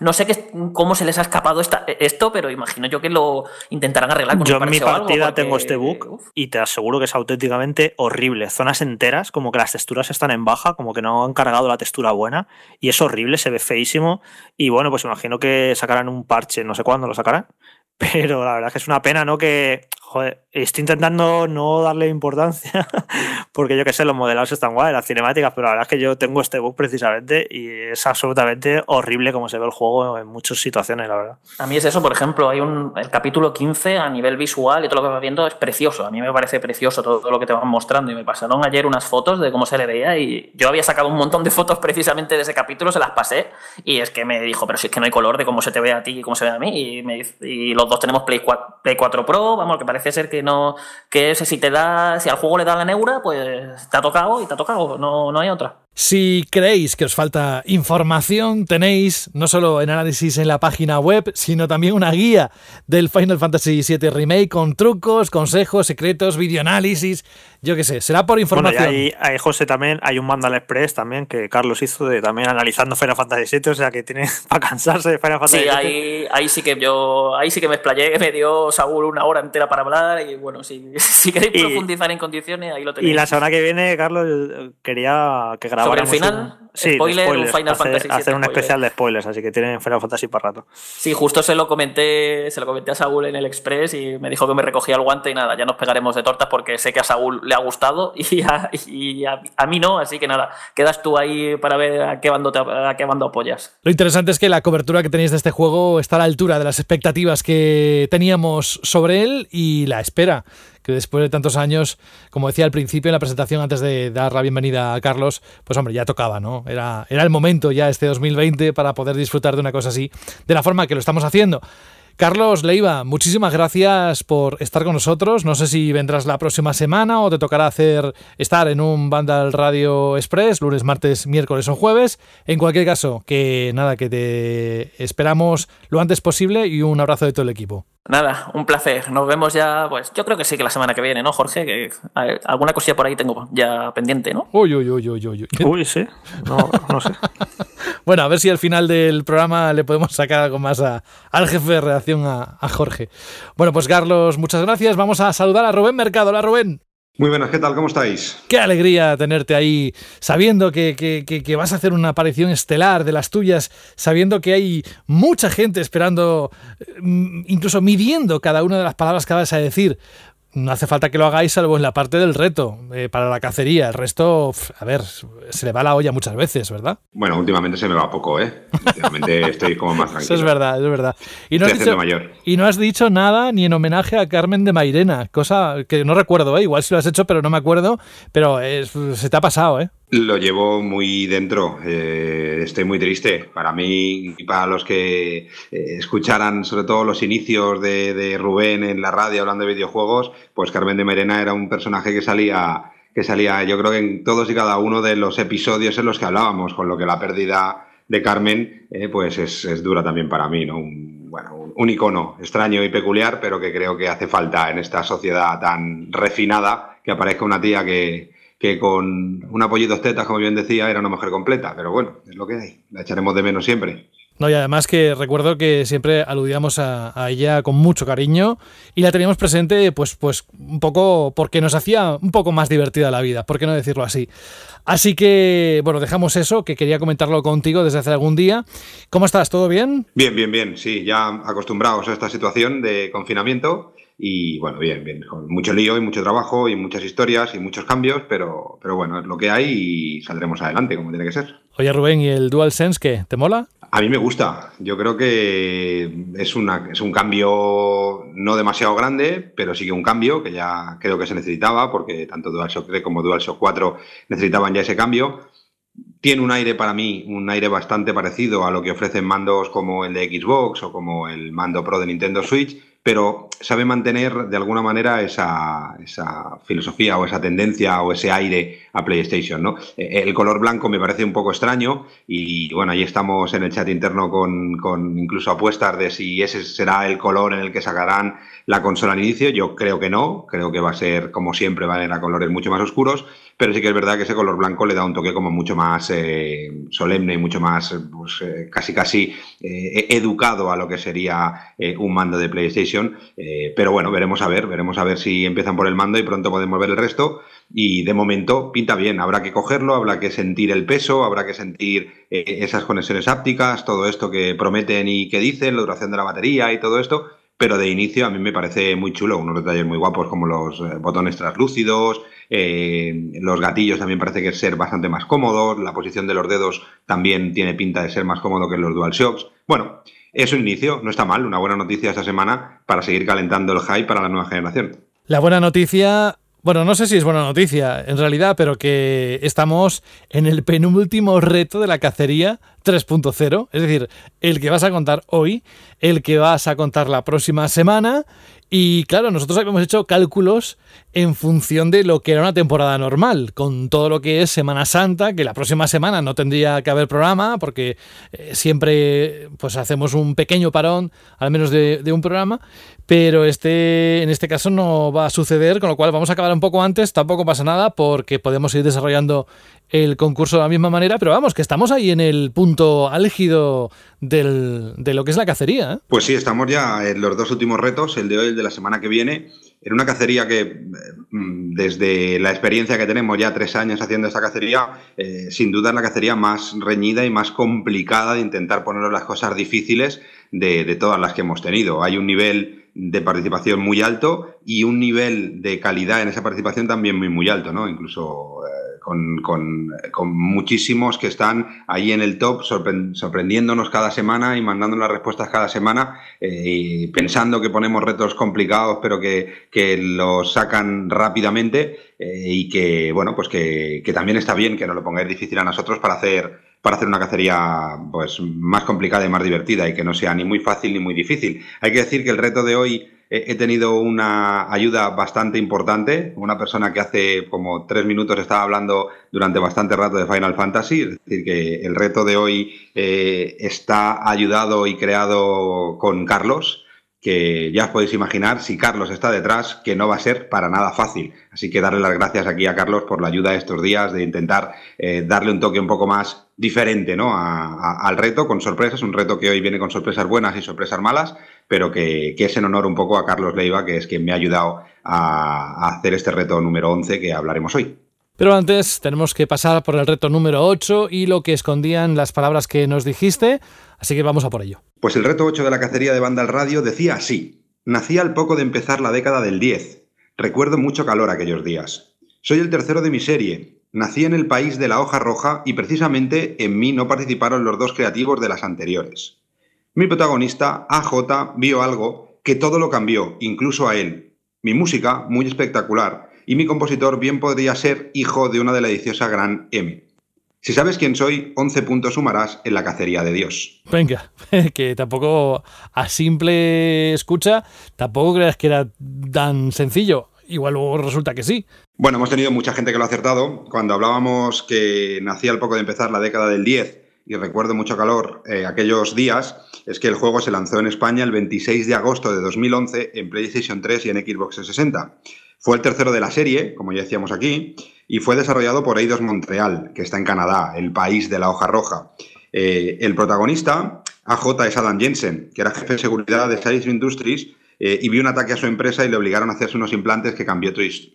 No sé qué, cómo se les ha escapado esta- esto, pero imagino yo que lo intentarán arreglar con Yo en mi partida porque- tengo este bug y te aseguro que es auténticamente horrible. Zonas enteras, como que las texturas están en baja, como que no han cargado la textura buena y es horrible, se ve feísimo. Y bueno, pues imagino que sacarán un parche, no sé cuándo lo sacarán, pero la verdad es que es una pena, ¿no? Que, joder, estoy intentando no darle importancia porque yo que sé, los modelados están guay, las cinemáticas, pero la verdad es que yo tengo este bug precisamente y es absolutamente horrible como se ve el juego en muchas situaciones, la verdad. A mí es eso, por ejemplo, hay un el capítulo 15 a nivel visual y todo lo que vas viendo es precioso. A mí me parece precioso todo lo que te van mostrando y me pasaron ayer unas fotos de cómo se le veía y yo había sacado un montón de fotos precisamente de ese capítulo, se las pasé y es que me dijo, pero si es que no hay color de cómo se te ve a ti y cómo se ve a mí y, me y los dos tenemos Play 4, Play 4 Pro, vamos, que parece ser que no, que ese si te da, si al juego le da la neura, pues te ha tocado y te ha tocado, no, no hay otra. Si creéis que os falta información, tenéis no solo el análisis en la página web, sino también una guía del Final Fantasy VII Remake con trucos, consejos, secretos, videoanálisis. Yo qué sé, será por Bueno, y información. ahí, ahí, José, también hay un Mandal Express también que Carlos hizo de también analizando Final Fantasy VII, o sea que tiene para cansarse de Final Fantasy Sí, VII. ahí, ahí sí que yo, ahí sí que me explayé, me dio Saúl una hora entera para hablar y bueno, si, si queréis Y- profundizar en condiciones, ahí lo tenéis. Y la semana que viene, Carlos, quería que grabáramos ¿Sobre el final? un, sí, ¿Spoiler spoilers, Final hacer, Fantasy VII hacer un spoiler? especial de spoilers, así que tienen Final Fantasy para rato. Sí, justo se lo comenté, se lo comenté a Saúl en el Express y me dijo que me recogía el guante y nada, ya nos pegaremos de tortas porque sé que a Saúl le ha gustado y a, y a, a mí no, así que nada, quedas tú ahí para ver a qué bando, te- a qué bando apoyas. Lo interesante es que la cobertura que tenéis de este juego está a la altura de las expectativas que teníamos sobre él y la espera, que después de tantos años, como decía al principio en la presentación antes de dar la bienvenida a Carlos, pues hombre, ya tocaba, ¿no? Era, era el momento ya este 2020 para poder disfrutar de una cosa así, de la forma que lo estamos haciendo. Carlos Leiva, muchísimas gracias por estar con nosotros. No sé si vendrás la próxima semana o te tocará hacer estar en un Vandal Radio Express, lunes, martes, miércoles o jueves. En cualquier caso, que nada, que te esperamos lo antes posible y un abrazo de todo el equipo. Nada, un placer. Nos vemos ya, pues yo creo que sí que la semana que viene, ¿no, Jorge? Que alguna cosilla por ahí tengo ya pendiente, ¿no? Uy, uy, uy, uy, uy. Uy, sí. No, no sé. bueno, a ver si al final del programa le podemos sacar algo más al jefe de redacción, a, a Jorge. Bueno, pues Carlos, muchas gracias. Vamos a saludar a Rubén Mercado. Hola, Rubén. Muy buenas, ¿qué tal? ¿Cómo estáis? Qué alegría tenerte ahí, sabiendo que, que, vas a hacer una aparición estelar de las tuyas, sabiendo que hay mucha gente esperando, mm, incluso midiendo cada una de las palabras que vas a decir no hace falta que lo hagáis salvo en la parte del reto eh, para la cacería. El resto, a ver, se le va la olla muchas veces, ¿verdad? Bueno, últimamente se me va poco, ¿eh? Últimamente estoy como más tranquilo. Eso es verdad, es verdad. Y no, has dicho, mayor. y no has dicho nada ni en homenaje a Carmen de Mairena, cosa que no recuerdo, ¿eh? Igual si lo has hecho, pero no me acuerdo. Pero se te ha pasado, ¿eh? Lo llevo muy dentro, eh, estoy muy triste. Para mí y para los que eh, escucharan sobre todo los inicios de, Rubén en la radio hablando de videojuegos, pues Carmen de Merena era un personaje que salía, que salía yo creo que en todos y cada uno de los episodios en los que hablábamos, con lo que la pérdida de Carmen eh, pues es, dura también para mí, ¿no? Un, bueno, un icono extraño y peculiar, pero que creo que hace falta en esta sociedad tan refinada que aparezca una tía que que con un apoyo dos tetas, como bien decía, era una mujer completa. Pero bueno, es lo que hay. La echaremos de menos siempre. No, y además que recuerdo que siempre aludíamos a, ella con mucho cariño y la teníamos presente, pues, pues un poco porque nos hacía un poco más divertida la vida, ¿por qué no decirlo así? Así que, bueno, dejamos eso, que quería comentarlo contigo desde hace algún día. ¿Cómo estás? ¿Todo bien? Bien, bien, bien, sí, ya acostumbrados a esta situación de confinamiento y bueno, bien, bien, con mucho lío y mucho trabajo y muchas historias y muchos cambios, pero, pero bueno, es lo que hay y saldremos adelante como tiene que ser. Oye Rubén, ¿y el DualSense qué? ¿Te mola? A mí me gusta. Yo creo que es, una, es un cambio no demasiado grande, pero sí que un cambio que ya creo que se necesitaba, porque tanto DualShock 3 como DualShock 4 necesitaban ya ese cambio. Tiene un aire para mí, un aire bastante parecido a lo que ofrecen mandos como el de Xbox o como el mando Pro de Nintendo Switch, pero sabe mantener de alguna manera esa, filosofía o esa tendencia o ese aire PlayStation, ¿no? Eh, el color blanco me parece un poco extraño y bueno, ahí estamos en el chat interno con, con incluso apuestas de si ese será el color en el que sacarán la consola al inicio. Yo creo que no, creo que va a ser como siempre, va a a colores mucho más oscuros pero sí que es verdad que ese color blanco le da un toque como mucho más eh, solemne y mucho más pues, eh, casi casi eh, educado a lo que sería un mando de PlayStation. pero bueno, veremos a ver, veremos a ver si empiezan por el mando y pronto podemos ver el resto. Y de momento pinta bien, habrá que cogerlo, habrá que sentir el peso, habrá que sentir esas conexiones ápticas, todo esto que prometen y que dicen, la duración de la batería y todo esto. Pero de inicio a mí me parece muy chulo, unos detalles muy guapos como los botones translúcidos, eh, los gatillos también parece que ser bastante más cómodos. La posición de los dedos también tiene pinta de ser más cómodo que los DualShocks. Bueno, es un inicio, no está mal. Una buena noticia esta semana para seguir calentando el hype para la nueva generación. La buena noticia bueno, no sé si es buena noticia en realidad, pero que estamos en el penúltimo reto de la cacería 3.0, es decir, el que vas a contar hoy, el que vas a contar la próxima semana y claro, nosotros habíamos hecho cálculos en función de lo que era una temporada normal, con todo lo que es Semana Santa, que la próxima semana no tendría que haber programa, porque eh, siempre pues hacemos un pequeño parón, al menos de, de, un programa, pero este, en este caso no va a suceder, con lo cual vamos a acabar un poco antes, tampoco pasa nada, porque podemos ir desarrollando el concurso de la misma manera, pero vamos, que estamos ahí en el punto álgido del, de lo que es la cacería. ¿eh? Pues sí, estamos ya en los dos últimos retos, el de hoy y el de la semana que viene, en una cacería que mm, desde la experiencia que tenemos ya tres años haciendo esta cacería, eh, sin duda es la cacería más reñida y más complicada de intentar poner las cosas difíciles de, de todas las que hemos tenido. Hay un nivel de participación muy alto y un nivel de calidad en esa participación también muy, muy alto, ¿no? Incluso eh, con, muchísimos que están ahí en el top, sorprendiéndonos cada semana y mandándonos las respuestas cada semana, eh, y pensando que ponemos retos complicados, pero que, los sacan rápidamente eh, y que, bueno, pues que, también está bien que nos lo pongáis difícil a nosotros para hacer para hacer una cacería pues, más complicada y más divertida y que no sea ni muy fácil ni muy difícil. Hay que decir que el reto de hoy he tenido una ayuda bastante importante, una persona que hace como tres minutos estaba hablando durante bastante rato de Final Fantasy, es decir, que el reto de hoy eh, está ayudado y creado con Carlos que ya os podéis imaginar, si Carlos está detrás, que no va a ser para nada fácil. Así que darle las gracias aquí a Carlos por la ayuda estos días, de intentar eh, darle un toque un poco más diferente ¿no? al reto, con sorpresas, un reto que hoy viene con sorpresas buenas y sorpresas malas, pero que, es en honor un poco a Carlos Leiva, que es quien me ha ayudado a, a hacer este reto número 11 que hablaremos hoy. Pero antes tenemos que pasar por el reto número 8 y lo que escondían las palabras que nos dijiste, así que vamos a por ello. Pues el reto 8 de la cacería de banda al radio decía así. Nací al poco de empezar la década del 10. Recuerdo mucho calor aquellos días. Soy el tercero de mi serie. Nací en el país de la hoja roja y precisamente en mí no participaron los dos creativos de las anteriores. Mi protagonista, AJ, vio algo que todo lo cambió, incluso a él. Mi música, muy espectacular, y mi compositor bien podría ser hijo de una deliciosa gran M. Si sabes quién soy, 11 puntos sumarás en la cacería de Dios. Venga, que tampoco a simple escucha, tampoco creas que era tan sencillo. Igual luego resulta que sí. Bueno, hemos tenido mucha gente que lo ha acertado. Cuando hablábamos que nacía al poco de empezar la década del 10 y recuerdo mucho calor eh, aquellos días, es que el juego se lanzó en España el 26 de agosto de 2011 en PlayStation 3 y en Xbox 360. Fue el tercero de la serie, como ya decíamos aquí, y fue desarrollado por Eidos Montreal, que está en Canadá, el país de la hoja roja. Eh, el protagonista, AJ, es Adam Jensen, que era jefe de seguridad de Science Industries eh, y vio un ataque a su empresa y le obligaron a hacerse unos implantes que cambió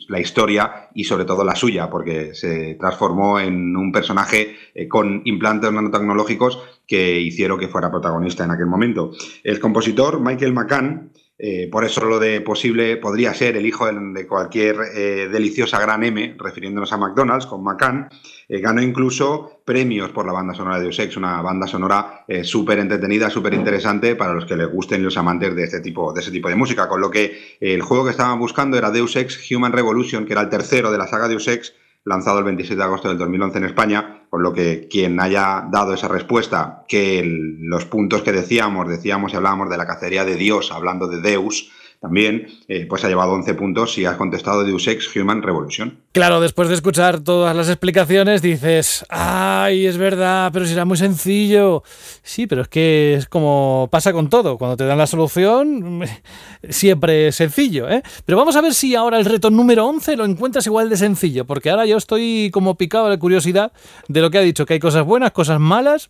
la historia y sobre todo la suya, porque se transformó en un personaje eh, con implantes nanotecnológicos que hicieron que fuera protagonista en aquel momento. El compositor, Michael McCann, eh, por eso lo de posible podría ser el hijo de, cualquier eh, deliciosa gran M, refiriéndonos a McDonald's, con McCann. Eh, ganó incluso premios por la banda sonora de Deus Ex, una banda sonora súper entretenida, súper interesante para los que les gusten los amantes de, este tipo, de ese tipo de música. Con lo que el juego que estaban buscando era Deus Ex Human Revolution, que era el tercero de la saga Deus Ex, lanzado el 26 de agosto del 2011 en España, con lo que quien haya dado esa respuesta, que los puntos que decíamos, decíamos y hablábamos de la cacería de Dios, hablando de Deus, también, eh, pues ha llevado 11 puntos si has contestado Deus Ex Human Revolution. Claro, después de escuchar todas las explicaciones dices, ay, es verdad, pero será muy sencillo. Sí, pero es que es como pasa con todo, cuando te dan la solución, siempre es sencillo, ¿eh? Pero vamos a ver si ahora el reto número 11 lo encuentras igual de sencillo, porque ahora yo estoy como picado de curiosidad de lo que ha dicho, que hay cosas buenas, cosas malas,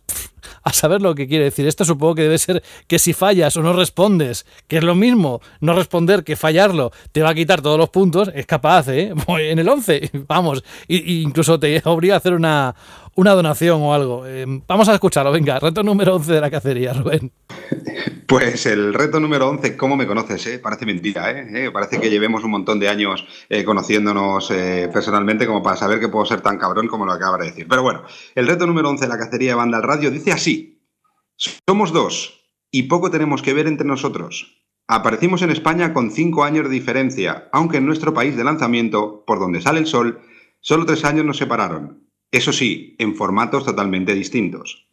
a saber lo que quiere decir. Esto supongo que debe ser que si fallas o no respondes, que es lo mismo, no responder que fallarlo te va a quitar todos los puntos, es capaz, ¿eh? En el 11, vamos, y, incluso te obliga a hacer una, una donación o algo. Eh, vamos a escucharlo, venga, reto número 11 de la cacería, Rubén. Pues el reto número 11, ¿cómo me conoces? Eh? Parece mentira, ¿eh? ¿eh? Parece que llevemos un montón de años conociéndonos personalmente como para saber que puedo ser tan cabrón como lo acaba de decir. Pero bueno, el reto número 11 de la cacería de banda al radio dice así. Somos dos y poco tenemos que ver entre nosotros. Aparecimos en España con cinco años de diferencia, aunque en nuestro país de lanzamiento, por donde sale el sol, solo tres años nos separaron. Eso sí, en formatos totalmente distintos.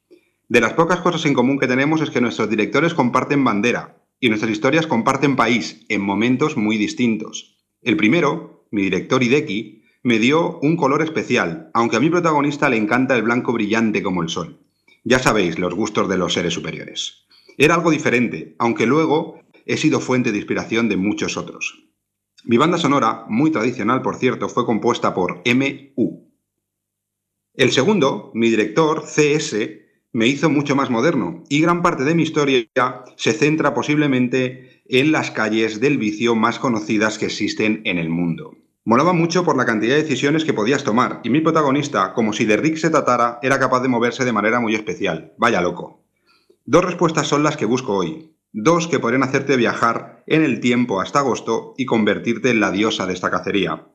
De las pocas cosas en común que tenemos es que nuestros directores comparten bandera y nuestras historias comparten país en momentos muy distintos. El primero, mi director Hideki, me dio un color especial, aunque a mi protagonista le encanta el blanco brillante como el sol. Ya sabéis los gustos de los seres superiores. Era algo diferente, aunque luego he sido fuente de inspiración de muchos otros. Mi banda sonora, muy tradicional por cierto, fue compuesta por M.U. El segundo, mi director, CS, me hizo mucho más moderno y gran parte de mi historia se centra posiblemente en las calles del vicio más conocidas que existen en el mundo. Molaba mucho por la cantidad de decisiones que podías tomar y mi protagonista, como si de Rick se tratara, era capaz de moverse de manera muy especial. Vaya loco. Dos respuestas son las que busco hoy. Dos que podrían hacerte viajar en el tiempo hasta agosto y convertirte en la diosa de esta cacería.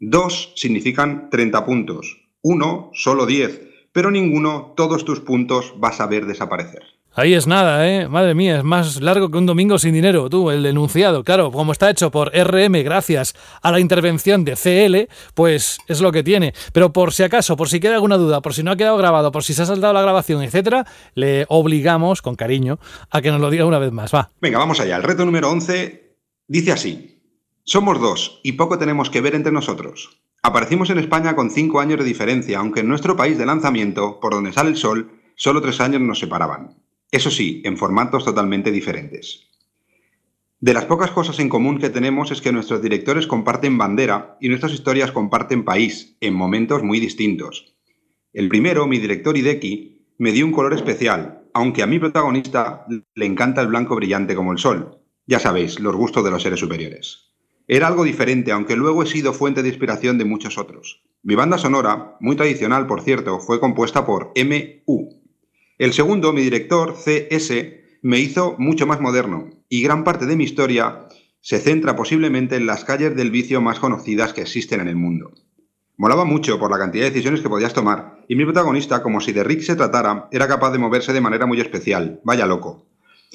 Dos significan 30 puntos uno, solo 10, pero ninguno, todos tus puntos vas a ver desaparecer. Ahí es nada, ¿eh? Madre mía, es más largo que un domingo sin dinero, tú, el denunciado. Claro, como está hecho por RM gracias a la intervención de CL, pues es lo que tiene. Pero por si acaso, por si queda alguna duda, por si no ha quedado grabado, por si se ha saltado la grabación, etcétera, le obligamos, con cariño, a que nos lo diga una vez más. Va. Venga, vamos allá. El reto número 11 dice así. Somos dos y poco tenemos que ver entre nosotros. Aparecimos en España con cinco años de diferencia, aunque en nuestro país de lanzamiento, por donde sale el sol, solo tres años nos separaban. Eso sí, en formatos totalmente diferentes. De las pocas cosas en común que tenemos es que nuestros directores comparten bandera y nuestras historias comparten país, en momentos muy distintos. El primero, mi director Hideki, me dio un color especial, aunque a mi protagonista le encanta el blanco brillante como el sol. Ya sabéis, los gustos de los seres superiores. Era algo diferente, aunque luego he sido fuente de inspiración de muchos otros. Mi banda sonora, muy tradicional por cierto, fue compuesta por MU, el segundo, mi director, CS, me hizo mucho más moderno, y gran parte de mi historia se centra posiblemente en las calles del vicio más conocidas que existen en el mundo. Molaba mucho por la cantidad de decisiones que podías tomar, y mi protagonista, como si de Rick se tratara, era capaz de moverse de manera muy especial, vaya loco.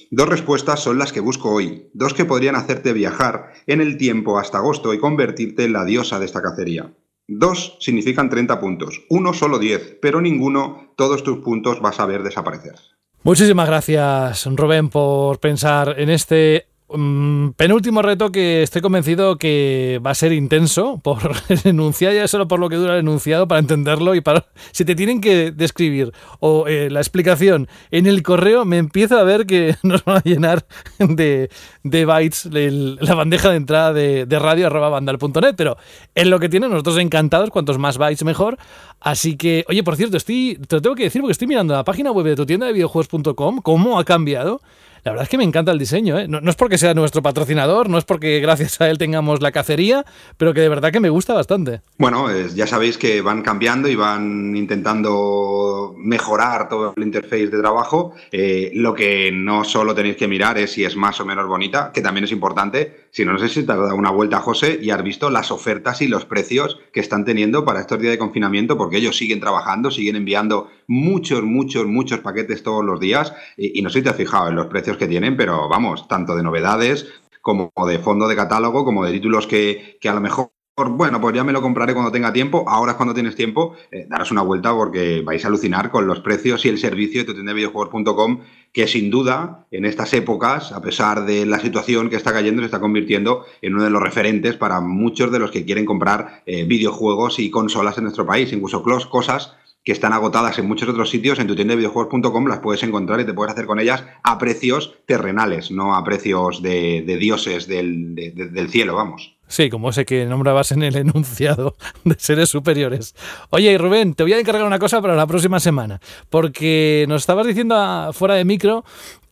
Dos respuestas son las que busco hoy, dos que podrían hacerte viajar en el tiempo hasta agosto y convertirte en la diosa de esta cacería. Dos significan 30 puntos, uno solo 10, pero ninguno, todos tus puntos vas a ver desaparecer. Muchísimas gracias, Rubén, por pensar en este Mm, penúltimo reto que estoy convencido que va a ser intenso por el ya solo por lo que dura el enunciado, para entenderlo y para... Si te tienen que describir o eh, la explicación en el correo, me empiezo a ver que nos van a llenar de, de bytes la bandeja de entrada de, de radio arroba bandal.net, pero es lo que tiene, nosotros encantados, cuantos más bytes mejor. Así que, oye, por cierto, estoy, te lo tengo que decir porque estoy mirando la página web de tu tienda de videojuegos.com, cómo ha cambiado. La verdad es que me encanta el diseño, ¿eh? no, es porque sea nuestro patrocinador, no es porque gracias a él tengamos la cacería, pero que de verdad que me gusta bastante. Bueno, ya sabéis que van cambiando y van intentando mejorar todo el interface de trabajo. Eh, lo que no solo tenéis que mirar es si es más o menos bonita, que también es importante, sino no sé si te has dado una vuelta, José, y has visto las ofertas y los precios que están teniendo para estos días de confinamiento, porque ellos siguen trabajando, siguen enviando muchos, muchos, muchos paquetes todos los días, y, no sé si te has fijado en los precios que tienen, pero vamos, tanto de novedades como de fondo de catálogo, como de títulos que, a lo mejor bueno, pues ya me lo compraré cuando tenga tiempo. Ahora es cuando tienes tiempo, eh, daros una vuelta porque vais a alucinar con los precios y el servicio de tu videojuegos.com, que sin duda en estas épocas, a pesar de la situación que está cayendo, se está convirtiendo en uno de los referentes para muchos de los que quieren comprar eh, videojuegos y consolas en nuestro país, incluso cosas que están agotadas en muchos otros sitios, en tu tienda de videojuegos.com las puedes encontrar y te puedes hacer con ellas a precios terrenales, no a precios de, dioses del, del cielo, vamos. Sí, como ese que nombrabas en el enunciado de seres superiores. Oye, Rubén, te voy a encargar una cosa para la próxima semana, porque nos estabas diciendo fuera de micro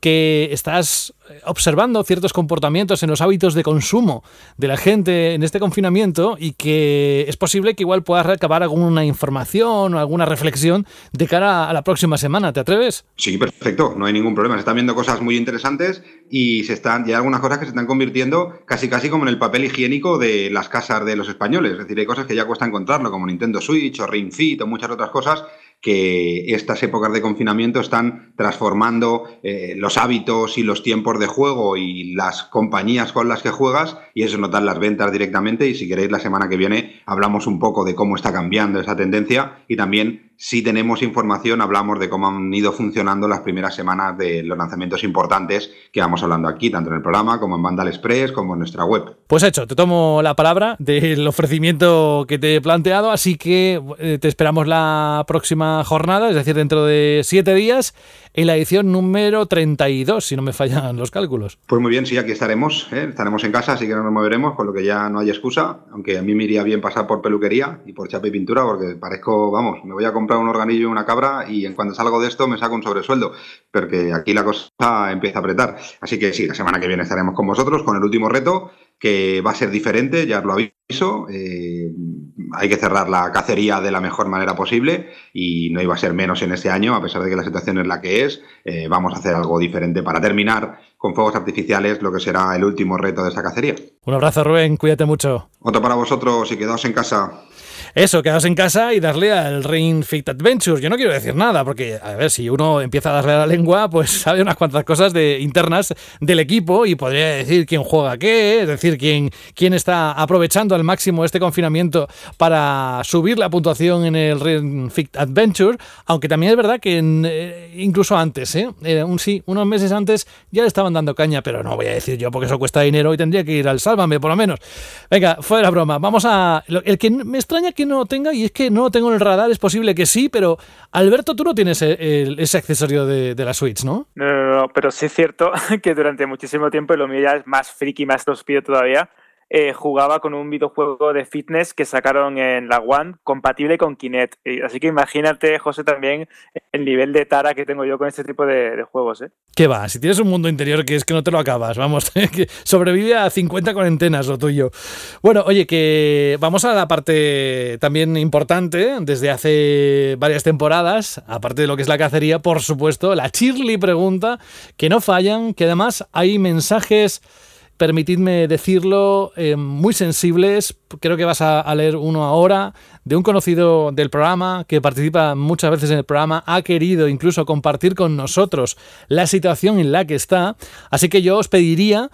que estás observando ciertos comportamientos en los hábitos de consumo de la gente en este confinamiento y que es posible que igual puedas recabar alguna información o alguna reflexión de cara a la próxima semana. ¿Te atreves? Sí, perfecto, no hay ningún problema. Se están viendo cosas muy interesantes y se están, y hay algunas cosas que se están convirtiendo casi casi como en el papel higiénico de las casas de los españoles. Es decir, hay cosas que ya cuesta encontrarlo, como Nintendo Switch o Ring Fit o muchas otras cosas que estas épocas de confinamiento están transformando eh, los hábitos y los tiempos de juego y las compañías con las que juegas y eso notan las ventas directamente y si queréis la semana que viene hablamos un poco de cómo está cambiando esa tendencia y también si tenemos información, hablamos de cómo han ido funcionando las primeras semanas de los lanzamientos importantes que vamos hablando aquí, tanto en el programa como en Vandal Express, como en nuestra web. Pues hecho, te tomo la palabra del ofrecimiento que te he planteado, así que eh, te esperamos la próxima jornada, es decir, dentro de siete días en la edición número 32, si no me fallan los cálculos. Pues muy bien, sí, aquí estaremos. ¿eh? Estaremos en casa, así que no nos moveremos, con lo que ya no hay excusa. Aunque a mí me iría bien pasar por peluquería y por chapa y pintura, porque parezco, vamos, me voy a comprar un organillo y una cabra y en cuanto salgo de esto me saco un sobresueldo. Porque aquí la cosa empieza a apretar. Así que sí, la semana que viene estaremos con vosotros con el último reto, que va a ser diferente, ya lo habéis eso, eh, hay que cerrar la cacería de la mejor manera posible y no iba a ser menos en este año, a pesar de que la situación es la que es. Eh, vamos a hacer algo diferente para terminar con fuegos artificiales, lo que será el último reto de esa cacería. Un abrazo, Rubén, cuídate mucho. Otro para vosotros y quedaos en casa. Eso, quedaos en casa y darle al Ring Fit Adventures. Yo no quiero decir nada, porque, a ver, si uno empieza a darle a la lengua, pues sabe unas cuantas cosas de, internas del equipo y podría decir quién juega qué, es decir, quién, quién está aprovechando al máximo este confinamiento para subir la puntuación en el Ring Fit Adventure, aunque también es verdad que eh, incluso antes, ¿eh? eh, un, sí, unos meses antes ya le estaban dando caña, pero no voy a decir yo porque eso cuesta dinero y tendría que ir al Sálvame, por lo menos. Venga, fue la broma. Vamos a... El que me extraña que no tenga y es que no lo tengo en el radar, es posible que sí, pero Alberto, tú no tienes ese accesorio de, la Switch, ¿no? ¿no? No, no, pero sí es cierto que durante muchísimo tiempo, y lo mío ya es más friki, más pido todavía, eh, jugaba con un videojuego de fitness que sacaron en la One compatible con Kinect. Así que imagínate, José, también el nivel de tara que tengo yo con este tipo de, juegos. ¿eh? ¿Qué va? Si tienes un mundo interior que es que no te lo acabas, vamos, sobrevive a 50 cuarentenas lo tuyo. Bueno, oye, que vamos a la parte también importante desde hace varias temporadas, aparte de lo que es la cacería, por supuesto, la Chirly pregunta, que no fallan, que además hay mensajes permitidme decirlo, eh, muy sensibles. Creo que vas a, leer uno ahora de un conocido del programa que participa muchas veces en el programa, ha querido incluso compartir con nosotros la situación en la que está. Así que yo os pediría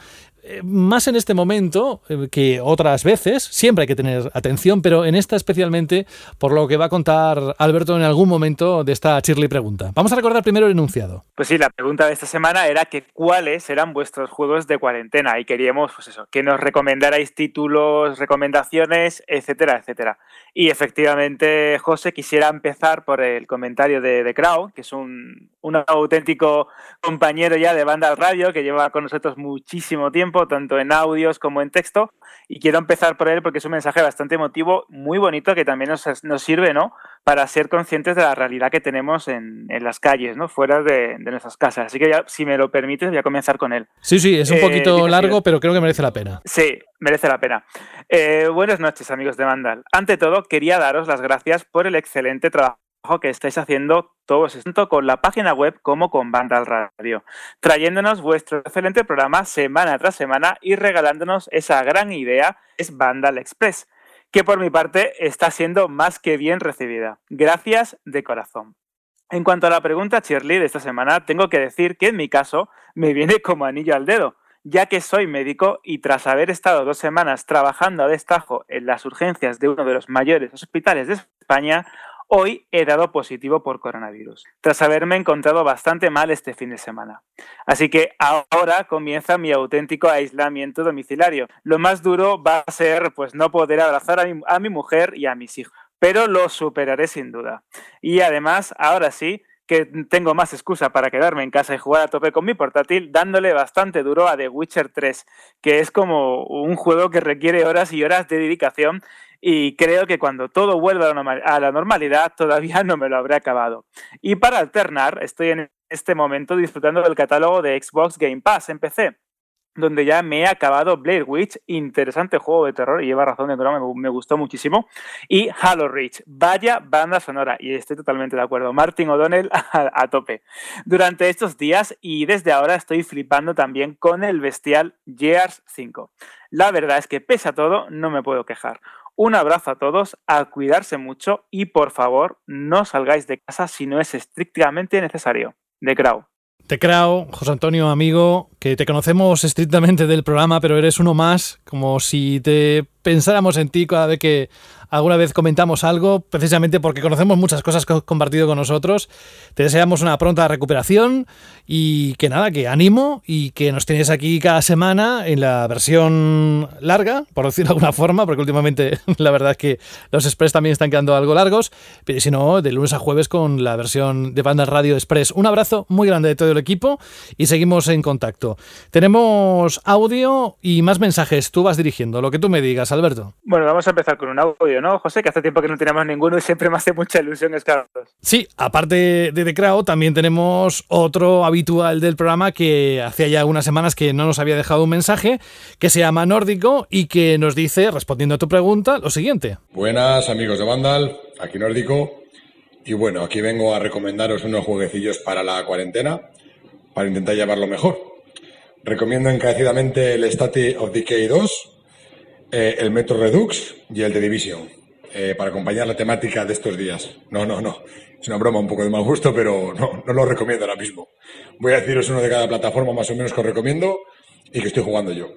más en este momento eh, que otras veces, siempre hay que tener atención, pero en esta especialmente por lo que va a contar Alberto en algún momento de esta Shirley pregunta. Vamos a recordar primero el enunciado. Pues sí, la pregunta de esta semana era que cuáles eran vuestros juegos de cuarentena y queríamos, pues eso, que nos recomendarais títulos, recomendaciones, etcétera, etcétera. Y efectivamente, José, quisiera empezar por el comentario de, de Crow, que es un, un auténtico compañero ya de banda radio que lleva con nosotros muchísimo tiempo tanto en audios como en texto, y quiero empezar por él porque es un mensaje bastante emotivo, muy bonito, que también nos, nos sirve ¿no? para ser conscientes de la realidad que tenemos en, en las calles, ¿no? fuera de, de, nuestras casas. Así que ya, si me lo permites, voy a comenzar con él. Sí, sí, es un eh, poquito largo, pero creo que merece la pena. Sí, merece la pena. Eh, buenas noches, amigos de Mandal. Ante todo, quería daros las gracias por el excelente trabajo que estáis haciendo todos, tanto con la página web como con Banda Radio, trayéndonos vuestro excelente programa semana tras semana y regalándonos esa gran idea es Vandal Express, que por mi parte está siendo más que bien recibida. Gracias de corazón. En cuanto a la pregunta Shirley de esta semana, tengo que decir que en mi caso me viene como anillo al dedo, ya que soy médico y tras haber estado dos semanas trabajando a destajo en las urgencias de uno de los mayores hospitales de España, Hoy he dado positivo por coronavirus, tras haberme encontrado bastante mal este fin de semana. Así que ahora comienza mi auténtico aislamiento domiciliario. Lo más duro va a ser pues no poder abrazar a mi, a mi mujer y a mis hijos, pero lo superaré sin duda. Y además, ahora sí, que tengo más excusa para quedarme en casa y jugar a tope con mi portátil, dándole bastante duro a The Witcher 3, que es como un juego que requiere horas y horas de dedicación y creo que cuando todo vuelva a la normalidad todavía no me lo habré acabado. Y para alternar, estoy en este momento disfrutando del catálogo de Xbox Game Pass en PC, donde ya me he acabado Blade Witch, interesante juego de terror, y lleva razón de me, me gustó muchísimo, y Halo Reach, vaya banda sonora, y estoy totalmente de acuerdo, Martin O'Donnell a, tope. Durante estos días y desde ahora estoy flipando también con el bestial Gears 5. La verdad es que pese a todo, no me puedo quejar. Un abrazo a todos, a cuidarse mucho y por favor no salgáis de casa si no es estrictamente necesario. De Grau. Te creo, José Antonio, amigo, que te conocemos estrictamente del programa, pero eres uno más, como si te pensáramos en ti cada vez que alguna vez comentamos algo, precisamente porque conocemos muchas cosas que has compartido con nosotros. Te deseamos una pronta recuperación y que nada, que ánimo y que nos tienes aquí cada semana en la versión larga, por decirlo de alguna forma, porque últimamente la verdad es que los Express también están quedando algo largos, pero si no, de lunes a jueves con la versión de Banda Radio Express. Un abrazo muy grande de todo el equipo y seguimos en contacto. Tenemos audio y más mensajes, tú vas dirigiendo, lo que tú me digas. Alberto? Bueno, vamos a empezar con un audio, ¿no, José? Que hace tiempo que no tenemos ninguno y siempre me hace mucha ilusión escalarlos. Sí, aparte de The Crowd, también tenemos otro habitual del programa que hacía ya unas semanas que no nos había dejado un mensaje, que se llama Nórdico y que nos dice, respondiendo a tu pregunta, lo siguiente. Buenas amigos de Vandal, aquí Nórdico. Y bueno, aquí vengo a recomendaros unos jueguecillos para la cuarentena, para intentar llevarlo mejor. Recomiendo encarecidamente el State of Decay 2, eh, el Metro Redux y el The Division, eh, para acompañar la temática de estos días. No, no, no. Es una broma un poco de mal gusto, pero no, no lo recomiendo ahora mismo. Voy a deciros uno de cada plataforma más o menos que os recomiendo y que estoy jugando yo.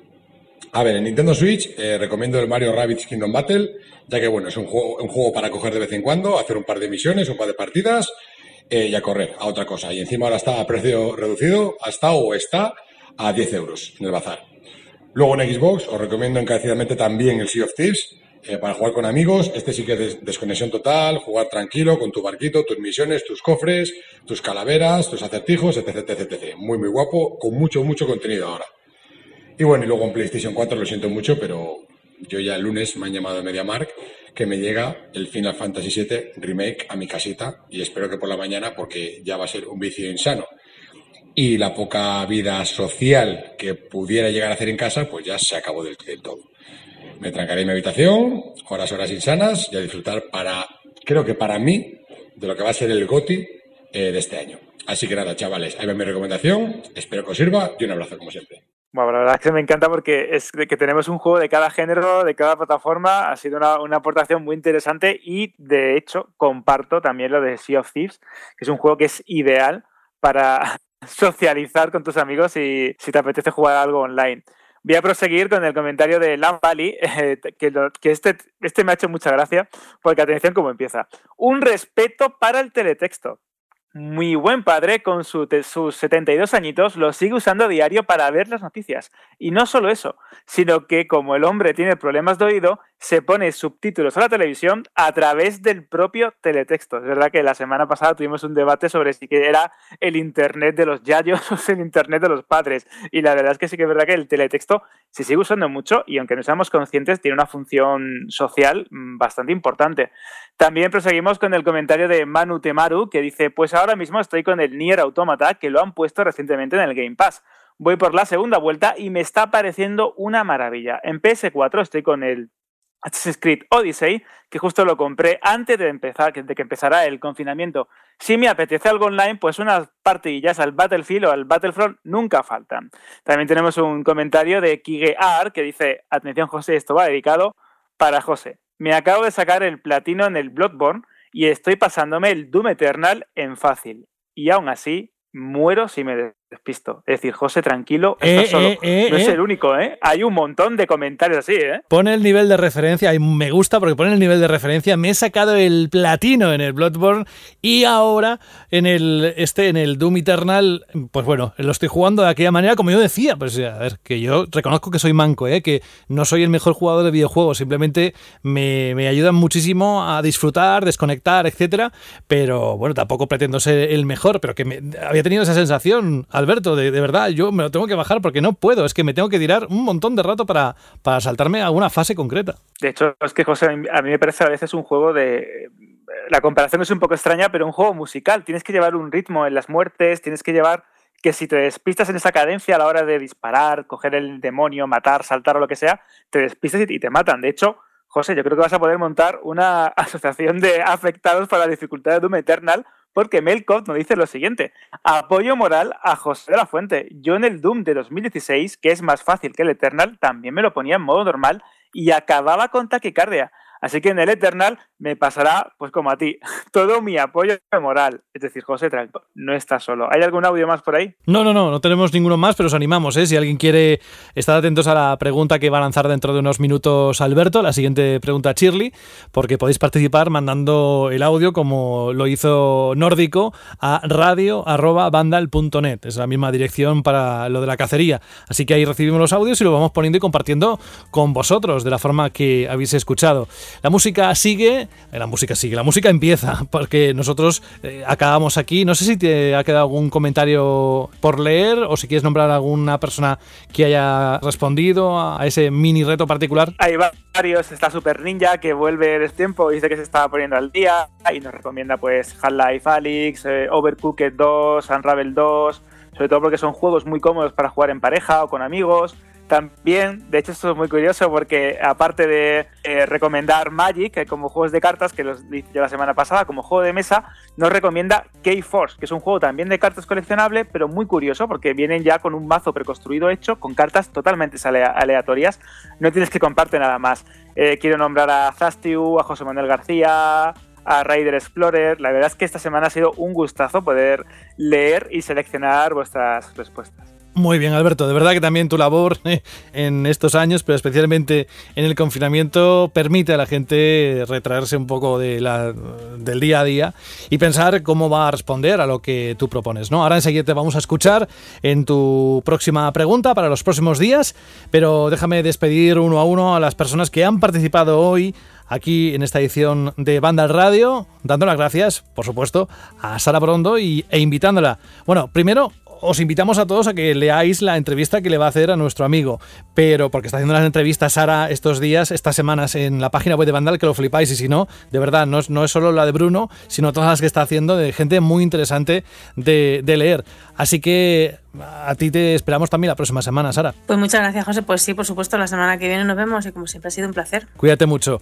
A ver, en Nintendo Switch eh, recomiendo el Mario Rabbids Kingdom Battle, ya que bueno, es un juego, un juego para coger de vez en cuando, hacer un par de misiones, un par de partidas eh, y a correr a otra cosa. Y encima ahora está a precio reducido, hasta o está a 10 euros en el bazar. Luego en Xbox os recomiendo encarecidamente también el Sea of Thieves eh, para jugar con amigos. Este sí que es desconexión total, jugar tranquilo con tu barquito, tus misiones, tus cofres, tus calaveras, tus acertijos, etc, etc, etc. Muy, muy guapo, con mucho, mucho contenido ahora. Y bueno, y luego en PlayStation 4 lo siento mucho, pero yo ya el lunes me han llamado de MediaMark que me llega el Final Fantasy VII Remake a mi casita y espero que por la mañana porque ya va a ser un vicio insano. Y la poca vida social que pudiera llegar a hacer en casa, pues ya se acabó del, todo. Me trancaré en mi habitación, horas, horas insanas y a disfrutar para, creo que para mí, de lo que va a ser el GOTI eh, de este año. Así que nada, chavales, ahí va mi recomendación, espero que os sirva y un abrazo como siempre. Bueno, la verdad es que me encanta porque es que tenemos un juego de cada género, de cada plataforma. Ha sido una, aportación muy interesante y, de hecho, comparto también lo de Sea of Thieves, que es un juego que es ideal para socializar con tus amigos y si te apetece jugar algo online. Voy a proseguir con el comentario de Lam Valley, eh, que, este, este me ha hecho mucha gracia, porque atención cómo empieza. Un respeto para el teletexto. Mi buen padre, con sus 72 añitos, lo sigue usando diario para ver las noticias. Y no solo eso, sino que como el hombre tiene problemas de oído, se pone subtítulos a la televisión a través del propio teletexto. Es verdad que la semana pasada tuvimos un debate sobre si era el Internet de los yayos o el Internet de los padres. Y la verdad es que sí que es verdad que el teletexto se sigue usando mucho y aunque no seamos conscientes, tiene una función social mm, bastante importante. También proseguimos con el comentario de Manu Temaru, que dice, pues ahora mismo estoy con el Nier Automata, que lo han puesto recientemente en el Game Pass. Voy por la segunda vuelta y me está pareciendo una maravilla. En PS4 estoy con el Assassin's Creed Odyssey, que justo lo compré antes de, empezar, de que empezara el confinamiento. Si me apetece algo online, pues unas partidillas al Battlefield o al Battlefront nunca faltan. También tenemos un comentario de Kige Ar que dice, atención José, esto va dedicado para José. Me acabo de sacar el platino en el Bloodborne y estoy pasándome el Doom Eternal en fácil. Y aún así, muero si me despisto. Es decir, José, tranquilo, eh, solo. Eh, eh, no es el único, ¿eh? Hay un montón de comentarios así, ¿eh? Pone el nivel de referencia, y me gusta porque pone el nivel de referencia. Me he sacado el platino en el Bloodborne y ahora en el este en el Doom Eternal, pues bueno, lo estoy jugando de aquella manera como yo decía. Pues a ver, que yo reconozco que soy manco, ¿eh? Que no soy el mejor jugador de videojuegos, simplemente me, me ayudan muchísimo a disfrutar, desconectar, etcétera. Pero bueno, tampoco pretendo ser el mejor, pero que me, había tenido esa sensación al Alberto, de, verdad, yo me lo tengo que bajar porque no puedo, es que me tengo que tirar un montón de rato para, para saltarme a una fase concreta. De hecho, es que José, a mí me parece a veces un juego de... La comparación es un poco extraña, pero un juego musical. Tienes que llevar un ritmo en las muertes, tienes que llevar que si te despistas en esa cadencia a la hora de disparar, coger el demonio, matar, saltar o lo que sea, te despistas y te matan. De hecho, José, yo creo que vas a poder montar una asociación de afectados para la dificultad de Doom Eternal porque Melkov nos dice lo siguiente: apoyo moral a José de la Fuente. Yo en el Doom de 2016, que es más fácil que el Eternal, también me lo ponía en modo normal y acababa con taquicardia. Así que en el Eternal me pasará, pues como a ti, todo mi apoyo moral. Es decir, José no estás solo. ¿Hay algún audio más por ahí? No, no, no, no tenemos ninguno más, pero os animamos, ¿eh? Si alguien quiere, estar atentos a la pregunta que va a lanzar dentro de unos minutos Alberto, la siguiente pregunta a Shirley, porque podéis participar mandando el audio como lo hizo Nórdico a radio.vandal.net. Es la misma dirección para lo de la cacería. Así que ahí recibimos los audios y lo vamos poniendo y compartiendo con vosotros de la forma que habéis escuchado. La música sigue, eh, la música sigue, la música empieza, porque nosotros eh, acabamos aquí. No sé si te ha quedado algún comentario por leer o si quieres nombrar a alguna persona que haya respondido a ese mini reto particular. Hay varios, está Super Ninja que vuelve de tiempo y dice que se estaba poniendo al día y nos recomienda pues Half-Life Alyx, eh, Overcooked 2, Unravel 2, sobre todo porque son juegos muy cómodos para jugar en pareja o con amigos. También, de hecho, esto es muy curioso porque aparte de eh, recomendar Magic como juegos de cartas, que los dije la semana pasada, como juego de mesa, nos recomienda K-Force, que es un juego también de cartas coleccionable, pero muy curioso porque vienen ya con un mazo preconstruido hecho con cartas totalmente aleatorias. No tienes que comprarte nada más. Eh, quiero nombrar a Zastiu, a José Manuel García, a Raider Explorer. La verdad es que esta semana ha sido un gustazo poder leer y seleccionar vuestras respuestas. Muy bien, Alberto. De verdad que también tu labor eh, en estos años, pero especialmente en el confinamiento, permite a la gente retraerse un poco de la, del día a día y pensar cómo va a responder a lo que tú propones. ¿no? Ahora enseguida te vamos a escuchar en tu próxima pregunta para los próximos días, pero déjame despedir uno a uno a las personas que han participado hoy aquí en esta edición de Banda Radio, dando las gracias, por supuesto, a Sara Brondo y, e invitándola. Bueno, primero os invitamos a todos a que leáis la entrevista que le va a hacer a nuestro amigo. Pero porque está haciendo las entrevistas Sara estos días, estas semanas en la página web de Vandal, que lo flipáis. Y si no, de verdad, no es, no es solo la de Bruno, sino todas las que está haciendo de gente muy interesante de, de leer. Así que a ti te esperamos también la próxima semana, Sara. Pues muchas gracias, José. Pues sí, por supuesto, la semana que viene nos vemos y como siempre ha sido un placer. Cuídate mucho.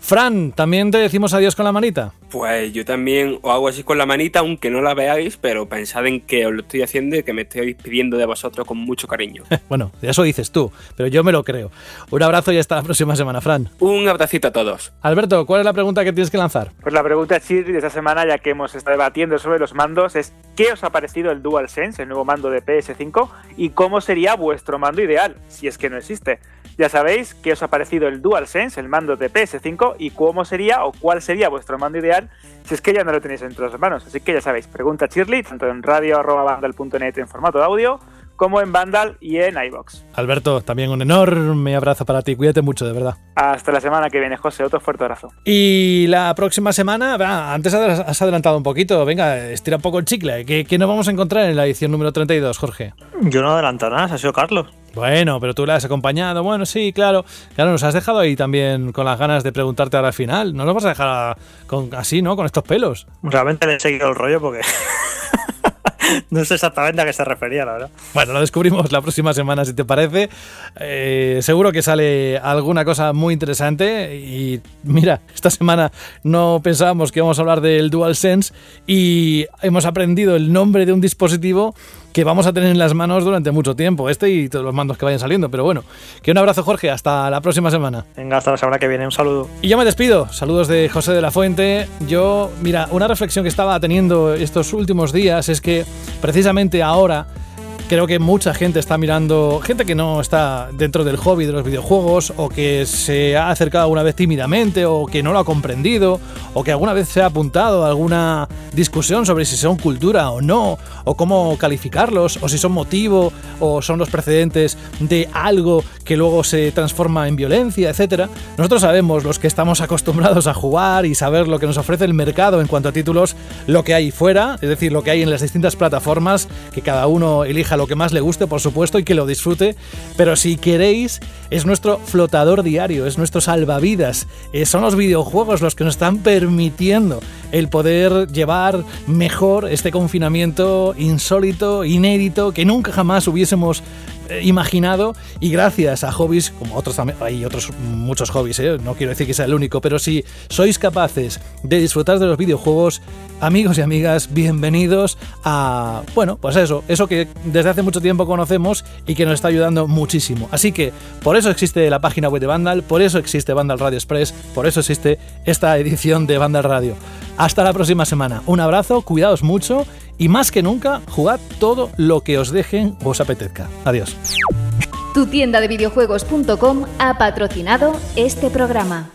Fran, ¿también te decimos adiós con la manita? Pues yo también os hago así con la manita, aunque no la veáis, pero pensad en que os lo estoy haciendo y que me estoy pidiendo de vosotros con mucho cariño. bueno, eso dices tú, pero yo me lo creo. Un abrazo y hasta la próxima semana, Fran. Un abracito a todos. Alberto, ¿cuál es la pregunta que tienes que lanzar? Pues la pregunta chirri de esta semana, ya que hemos estado debatiendo sobre los mandos, es ¿qué os ha parecido el DualSense, el nuevo mando de PS5, y cómo sería vuestro mando ideal, si es que no existe? Ya sabéis qué os ha parecido el DualSense, el mando de PS5, y cómo sería o cuál sería vuestro mando ideal si es que ya no lo tenéis entre las manos. Así que ya sabéis, pregunta Shirley, tanto en radio.bandal.net en formato de audio, como en Vandal y en iBox. Alberto, también un enorme abrazo para ti. Cuídate mucho, de verdad. Hasta la semana que viene, José. Otro fuerte abrazo. Y la próxima semana, va, antes has adelantado un poquito. Venga, estira un poco el chicle. ¿Qué, ¿Qué, nos vamos a encontrar en la edición número 32, Jorge? Yo no adelanto nada, ha sido Carlos. Bueno, pero tú la has acompañado. Bueno, sí, claro. Claro, nos has dejado ahí también con las ganas de preguntarte ahora al final. No nos vas a dejar con, así, ¿no? Con estos pelos. Realmente le he seguido el rollo porque. no sé exactamente a qué se refería, la verdad. Bueno, lo descubrimos la próxima semana, si te parece. Eh, seguro que sale alguna cosa muy interesante. Y mira, esta semana no pensábamos que íbamos a hablar del DualSense y hemos aprendido el nombre de un dispositivo que vamos a tener en las manos durante mucho tiempo, este y todos los mandos que vayan saliendo. Pero bueno, que un abrazo, Jorge, hasta la próxima semana. Venga, hasta la semana que viene, un saludo. Y yo me despido, saludos de José de la Fuente. Yo, mira, una reflexión que estaba teniendo estos últimos días es que precisamente ahora creo que mucha gente está mirando, gente que no está dentro del hobby de los videojuegos o que se ha acercado alguna vez tímidamente o que no lo ha comprendido o que alguna vez se ha apuntado a alguna discusión sobre si son cultura o no o cómo calificarlos o si son motivo o son los precedentes de algo que luego se transforma en violencia, etcétera. Nosotros sabemos los que estamos acostumbrados a jugar y saber lo que nos ofrece el mercado en cuanto a títulos, lo que hay fuera, es decir, lo que hay en las distintas plataformas, que cada uno elija lo que más le guste, por supuesto, y que lo disfrute. Pero si queréis, es nuestro flotador diario, es nuestro salvavidas. Eh, son los videojuegos los que nos están permitiendo el poder llevar mejor este confinamiento insólito, inédito, que nunca jamás hubiésemos imaginado y gracias a hobbies como otros también hay otros muchos hobbies ¿eh? no quiero decir que sea el único pero si sois capaces de disfrutar de los videojuegos amigos y amigas bienvenidos a bueno pues eso eso que desde hace mucho tiempo conocemos y que nos está ayudando muchísimo así que por eso existe la página web de Vandal por eso existe Vandal Radio Express por eso existe esta edición de Vandal Radio hasta la próxima semana un abrazo cuidaos mucho y más que nunca, jugad todo lo que os dejen o os apetezca. Adiós. Tu tienda de videojuegos.com ha patrocinado este programa.